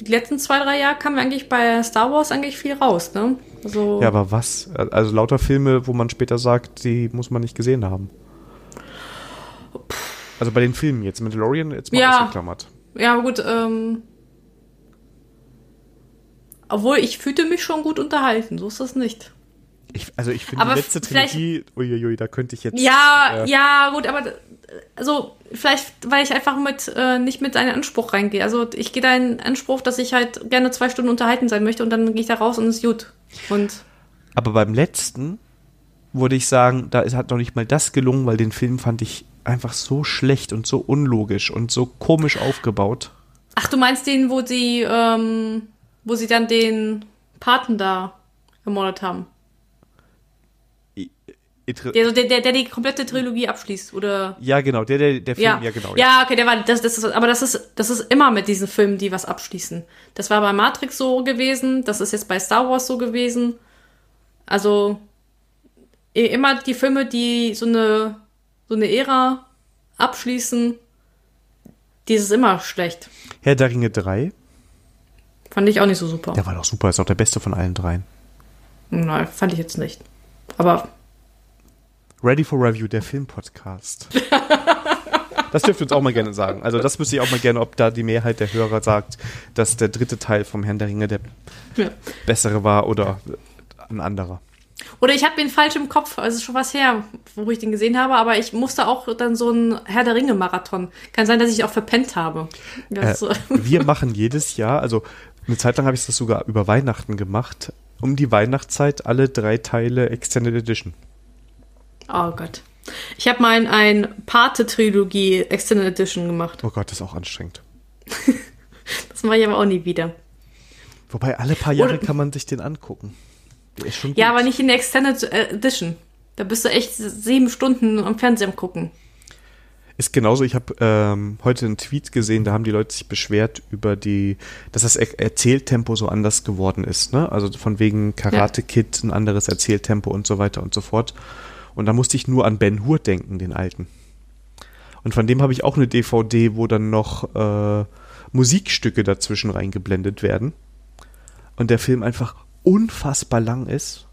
die letzten zwei, drei Jahre kam eigentlich bei Star Wars eigentlich viel raus, ne? Also ja, aber was? Also lauter Filme, wo man später sagt, die muss man nicht gesehen haben. Also bei den Filmen jetzt, Mandalorian jetzt mal ja, ausgeklammert. Ja, gut, ähm. Obwohl, ich fühlte mich schon gut unterhalten, so ist das nicht. Ich, also ich finde die letzte Trilogie, uiuiui, da könnte ich jetzt. Ja, äh, ja, gut, aber also vielleicht, weil ich einfach mit äh, nicht mit einem Anspruch reingehe. Also ich gehe da in Anspruch, dass ich halt gerne zwei Stunden unterhalten sein möchte und dann gehe ich da raus und es ist gut. Und aber beim letzten würde ich sagen, da ist, hat noch nicht mal das gelungen, weil den Film fand ich einfach so schlecht und so unlogisch und so komisch aufgebaut. Ach, du meinst den, wo sie, ähm, wo sie dann den Paten da ermordet haben? Der, der, der, der die komplette Trilogie abschließt, oder? Ja, genau, der, der, der Film, ja, ja genau. Ja. ja, okay, der war, das, das ist, aber das ist, das ist immer mit diesen Filmen, die was abschließen. Das war bei Matrix so gewesen, das ist jetzt bei Star Wars so gewesen. Also, immer die Filme, die so eine, so eine Ära abschließen, die ist immer schlecht. Herr der Ringe 3? Fand ich auch nicht so super. Der war doch super, ist auch der beste von allen dreien. Nein, fand ich jetzt nicht. Aber Ready for Review, der Filmpodcast. [LAUGHS] Das dürft ihr uns auch mal gerne sagen. Also das wüsste ich auch mal gerne, ob da die Mehrheit der Hörer sagt, dass der dritte Teil vom Herrn der Ringe der ja. bessere war oder ein anderer. Oder ich habe den falsch im Kopf, also schon was her, wo ich den gesehen habe, aber ich musste auch dann so ein Herr der Ringe-Marathon. Kann sein, dass ich auch verpennt habe. Äh, [LAUGHS] wir machen jedes Jahr, also eine Zeit lang habe ich das sogar über Weihnachten gemacht, um die Weihnachtszeit alle drei Teile Extended Edition. Oh Gott. Ich habe mal ein Pate-Trilogie Extended Edition gemacht. Oh Gott, das ist auch anstrengend. [LAUGHS] das mache ich aber auch nie wieder. Wobei alle paar Jahre Und, kann man sich den angucken. Der ist schon gut. Ja, aber nicht in der Extended Edition. Da bist du echt sieben Stunden am Fernsehen gucken. Ist genauso, ich habe ähm, heute einen Tweet gesehen, da haben die Leute sich beschwert über die, dass das er Erzähltempo so anders geworden ist, ne? Also von wegen Karate Kid, ein anderes Erzähltempo und so weiter und so fort. Und da musste ich nur an Ben Hur denken, den alten. Und von dem habe ich auch eine DVD, wo dann noch äh, Musikstücke dazwischen reingeblendet werden. Und der Film einfach unfassbar lang ist,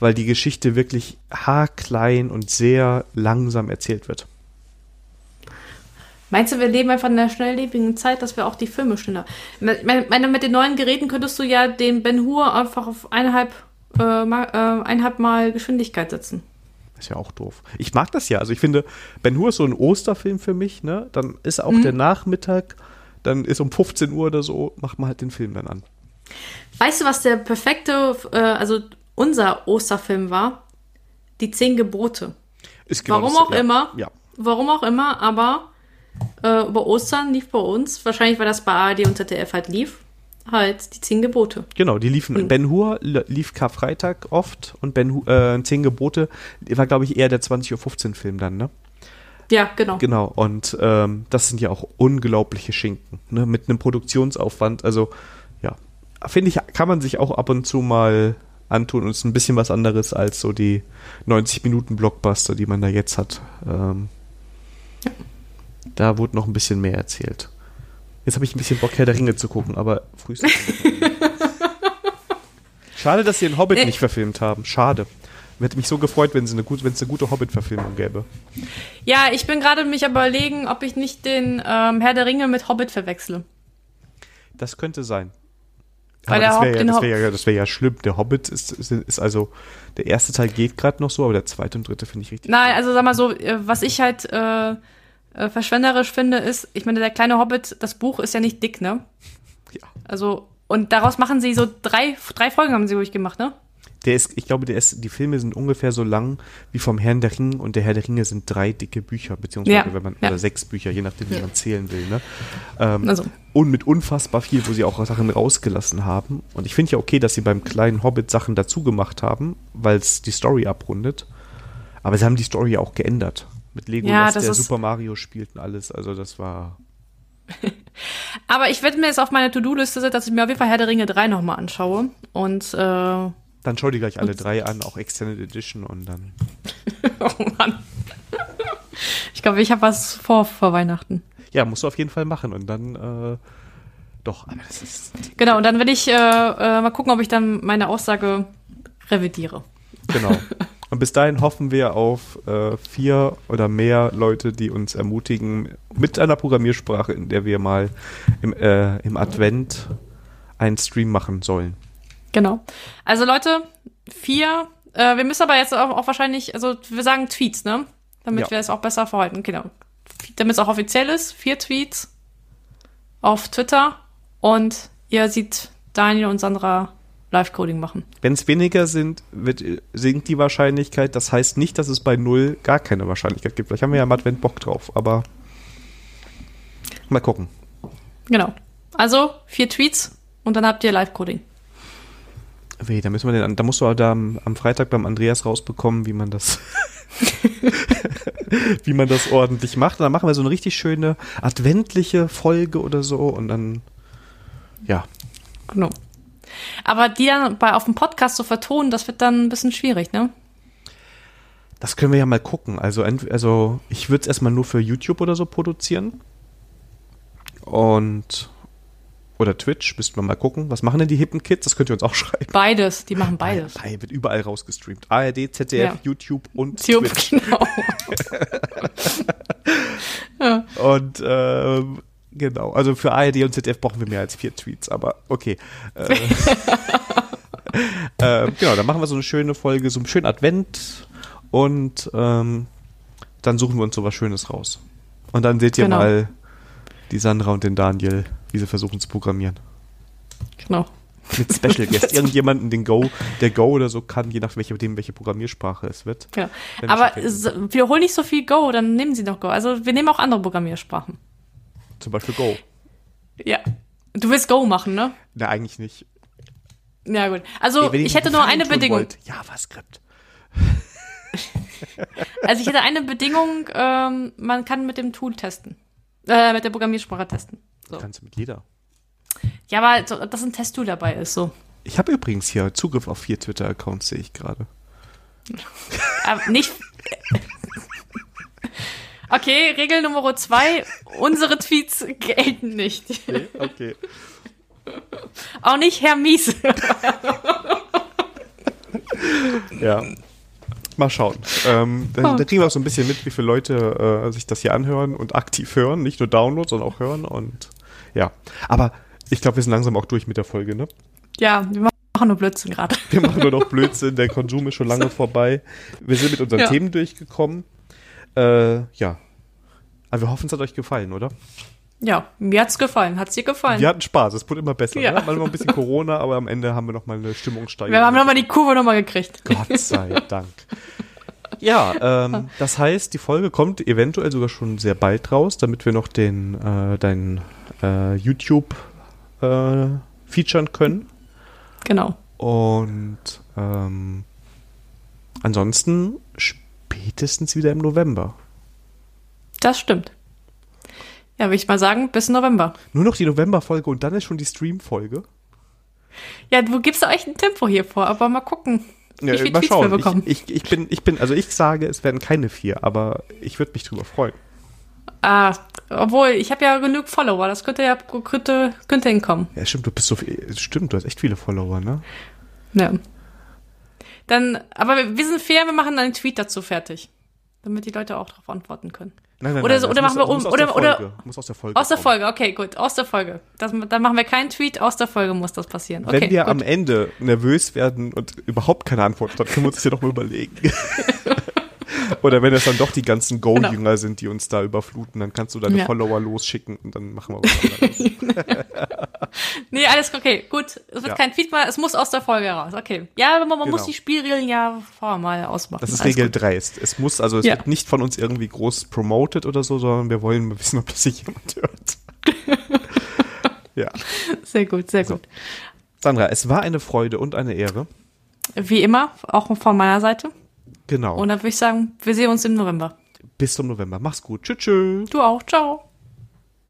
weil die Geschichte wirklich haarklein und sehr langsam erzählt wird. Meinst du, wir leben einfach in einer schnelllebigen Zeit, dass wir auch die Filme schneller. Ich meine, mit den neuen Geräten könntest du ja den Ben Hur einfach auf eineinhalb, äh, äh, eineinhalb Mal Geschwindigkeit setzen. Ist ja auch doof. Ich mag das ja. Also ich finde, Ben Hur ist so ein Osterfilm für mich, ne? Dann ist auch mhm. der Nachmittag, dann ist um 15 Uhr oder so, macht man halt den Film dann an. Weißt du, was der perfekte, äh, also unser Osterfilm war? Die Zehn Gebote. Ist genau Warum das, auch ja, immer. Ja. Warum auch immer, aber äh, über Ostern lief bei uns, wahrscheinlich weil das bei ARD und ZDF halt lief, halt die zehn Gebote. Genau, die liefen. Mhm. Ben Hur lief Karfreitag oft und Ben Hur, äh, zehn Gebote war, glaube ich, eher der 20.15 Uhr Film dann, ne? Ja, genau. Genau, und ähm, das sind ja auch unglaubliche Schinken, ne? Mit einem Produktionsaufwand. Also, ja, finde ich, kann man sich auch ab und zu mal antun und ist ein bisschen was anderes als so die 90 Minuten Blockbuster, die man da jetzt hat. Ähm, Da wurde noch ein bisschen mehr erzählt. Jetzt habe ich ein bisschen Bock, Herr der Ringe zu gucken, aber frühestens. [LAUGHS] Schade, dass sie den Hobbit äh. nicht verfilmt haben. Schade. Hätte mich so gefreut, wenn es eine, gut, eine gute Hobbit-Verfilmung gäbe. Ja, ich bin gerade mich überlegen, ob ich nicht den ähm, Herr der Ringe mit Hobbit verwechsle. Das könnte sein. Weil das wäre ja, das wär ja, das wär ja schlimm. Der Hobbit ist, ist, ist also, der erste Teil geht gerade noch so, aber der zweite und dritte finde ich richtig. Nein, also sag mal so, äh, was ich halt äh, äh, verschwenderisch finde, ist, ich meine, der kleine Hobbit, das Buch ist ja nicht dick, ne? Ja. Also, und daraus machen sie so drei, drei Folgen haben sie ruhig gemacht, ne? Der ist, ich glaube, der ist, die Filme sind ungefähr so lang wie vom Herrn der Ringe und der Herr der Ringe sind drei dicke Bücher, beziehungsweise ja, wenn man, ja. oder sechs Bücher, je nachdem, wie ja. man zählen will, ne? Ähm, also. Und mit unfassbar viel, wo sie auch Sachen rausgelassen haben. Und ich finde ja okay, dass sie beim kleinen Hobbit Sachen dazu gemacht haben, weil es die Story abrundet. Aber sie haben die Story ja auch geändert. Mit Legolas, der Super Mario spielt und alles. Also das war. [LAUGHS] Aber ich werde mir jetzt auf meine To-Do-Liste setzen, dass ich mir auf jeden Fall Herr der Ringe 3 nochmal anschaue. Und äh, dann schau dir gleich alle drei an, auch Extended Edition und dann. [LAUGHS] oh Mann. Ich glaube, ich habe was vor vor Weihnachten. Ja, musst du auf jeden Fall machen und dann äh, doch. Aber das ist genau, und dann werde ich äh, äh, mal gucken, ob ich dann meine Aussage revidiere. Genau. [LAUGHS] Und bis dahin hoffen wir auf äh, vier oder mehr Leute, die uns ermutigen mit einer Programmiersprache, in der wir mal im, äh, im Advent einen Stream machen sollen. Genau. Also Leute, vier. Äh, wir müssen aber jetzt auch, auch, wahrscheinlich, also wir sagen Tweets, ne? Damit ja. wir es auch besser verhalten. Genau. Damit es auch offiziell ist. Vier Tweets auf Twitter. Und ihr seht Daniel und Sandra Live-Coding machen. Wenn es weniger sind, wird, sinkt die Wahrscheinlichkeit. Das heißt nicht, dass es bei null gar keine Wahrscheinlichkeit gibt. Vielleicht haben wir ja im Advent Bock drauf, aber mal gucken. Genau. Also vier Tweets und dann habt ihr Live-Coding. Weh, da müssen wir den, da musst du da am, am Freitag beim Andreas rausbekommen, wie man das, [LAUGHS] [LAUGHS] wie man das ordentlich macht. Und dann machen wir so eine richtig schöne adventliche Folge oder so und dann, ja. Genau. Aber die dann bei, auf dem Podcast zu vertonen, das wird dann ein bisschen schwierig, ne? Das können wir ja mal gucken. Also, also ich würde es erstmal nur für YouTube oder so produzieren. Und oder Twitch, müssten wir mal gucken. Was machen denn die hippen Kids? Das könnt ihr uns auch [LAUGHS] schreiben. Beides, die machen beides. Bei, wird überall rausgestreamt. ARD, ZDF, ja. YouTube und [LAUGHS] YouTube, Twitch. Genau. ja. [LAUGHS] Und ähm, genau, also für ARD und ZDF brauchen wir mehr als vier Tweets, aber okay. [LAUGHS] Äh, äh, genau, dann machen wir so eine schöne Folge, so einen schönen Advent und ähm, dann suchen wir uns so was Schönes raus. Und dann seht ihr genau. mal die Sandra und den Daniel wie sie versuchen zu programmieren. Genau. Mit Special Guest. [LAUGHS] Irgendjemanden, den Go, der Go oder so kann, je nach welche, dem, welche Programmiersprache es wird. Ja. Aber wir holen nicht so viel Go, dann nehmen sie doch Go. Also wir nehmen auch andere Programmiersprachen. Zum Beispiel Go. Ja. Du willst Go machen, ne? Na, eigentlich nicht. Ja, gut. Also ich, ich hätte nur eine Bedingung. Wollt. JavaScript. [LAUGHS] also ich hätte eine Bedingung, ähm, man kann mit dem Tool testen. Äh, mit der Programmiersprache testen. So. Kannst du mit jeder. Ja, aber so, dass ein Testtool dabei ist, so. Ich habe übrigens hier Zugriff auf vier Twitter-Accounts, sehe ich gerade. [LAUGHS] Nicht. [LAUGHS] Okay, Regel Nummer zwei: unsere Tweets gelten nicht. Nee, okay. Auch nicht Herr Mies. ja. Mal schauen. Ähm, da, oh. da, kriegen wir auch so ein bisschen mit, wie viele Leute äh, sich das hier anhören und aktiv hören. Nicht nur downloaden, sondern auch hören. Und ja. Aber ich glaube, wir sind langsam auch durch mit der Folge, ne? Ja, wir machen nur Blödsinn gerade. Wir machen nur noch Blödsinn. Der Konsum ist schon lange vorbei. Wir sind mit unseren ja. Themen durchgekommen. Äh, ja. Aber wir hoffen, es hat euch gefallen, oder? Ja, mir hat's gefallen. Hat's dir gefallen? Wir hatten Spaß. Es wurde immer besser. Ja. Ne? Manchmal ein bisschen Corona, aber am Ende haben wir noch mal eine Stimmungssteigerung. [LAUGHS] Wir haben nochmal die Kurve nochmal gekriegt. Gott sei Dank. Ja, ähm, [LAUGHS] das heißt, die Folge kommt eventuell sogar schon sehr bald raus, damit wir noch den äh, deinen äh, YouTube äh, featuren können. Genau. Und ähm, ansonsten spätestens wieder im November. Das stimmt. Ja, würde ich mal sagen, bis November. Nur noch die November-Folge und dann ist schon die Stream-Folge. Ja, du gibst auch echt ein Tempo hier vor, aber mal gucken. Wie ja, mal schauen. Wir Ich, ich, ich, bin, ich bin, also ich sage, es werden keine vier, aber ich würde mich drüber freuen. Ah, obwohl, ich habe ja genug Follower, das könnte ja könnte, könnte hinkommen. Ja, stimmt, du bist so viel, stimmt, du hast echt viele Follower, ne? Ja. Dann, aber wir sind fair, wir machen einen Tweet dazu fertig. Damit die Leute auch darauf antworten können. Nein, nein, oder nein, so, oder muss- machen wir muss um, aus der oder, oder, muss aus der Folge. aus der. Folge, okay, gut, aus der Folge. Das, dann machen wir keinen Tweet, aus der Folge muss das passieren. Okay, Wenn wir gut. am Ende nervös werden und überhaupt keine Antwort, dann können wir uns das ja noch mal überlegen. [LAUGHS] [LAUGHS] Oder wenn es dann doch die ganzen Go-Jünger sind, die uns da überfluten, dann kannst du deine Ja. Follower losschicken und dann machen wir was anderes. [LAUGHS] Nee, alles okay, gut. Es wird Ja. kein mehr, es muss aus der Folge raus. Okay. Ja, aber man, man muss Genau. die Spielregeln ja vorher mal ausmachen. Das ist Alles Regel gut. dreist. Es muss, also es Ja. wird nicht von uns irgendwie groß promoted oder so, sondern wir wollen wissen, ob das sich jemand hört. [LAUGHS] ja. Sehr gut, sehr gut. Sandra, es war eine Freude und eine Ehre. Wie immer, auch von meiner Seite. Genau. Und dann würde ich sagen, wir sehen uns im November. Bis zum November. Mach's gut. Tschüss. tschüss. Du auch, ciao.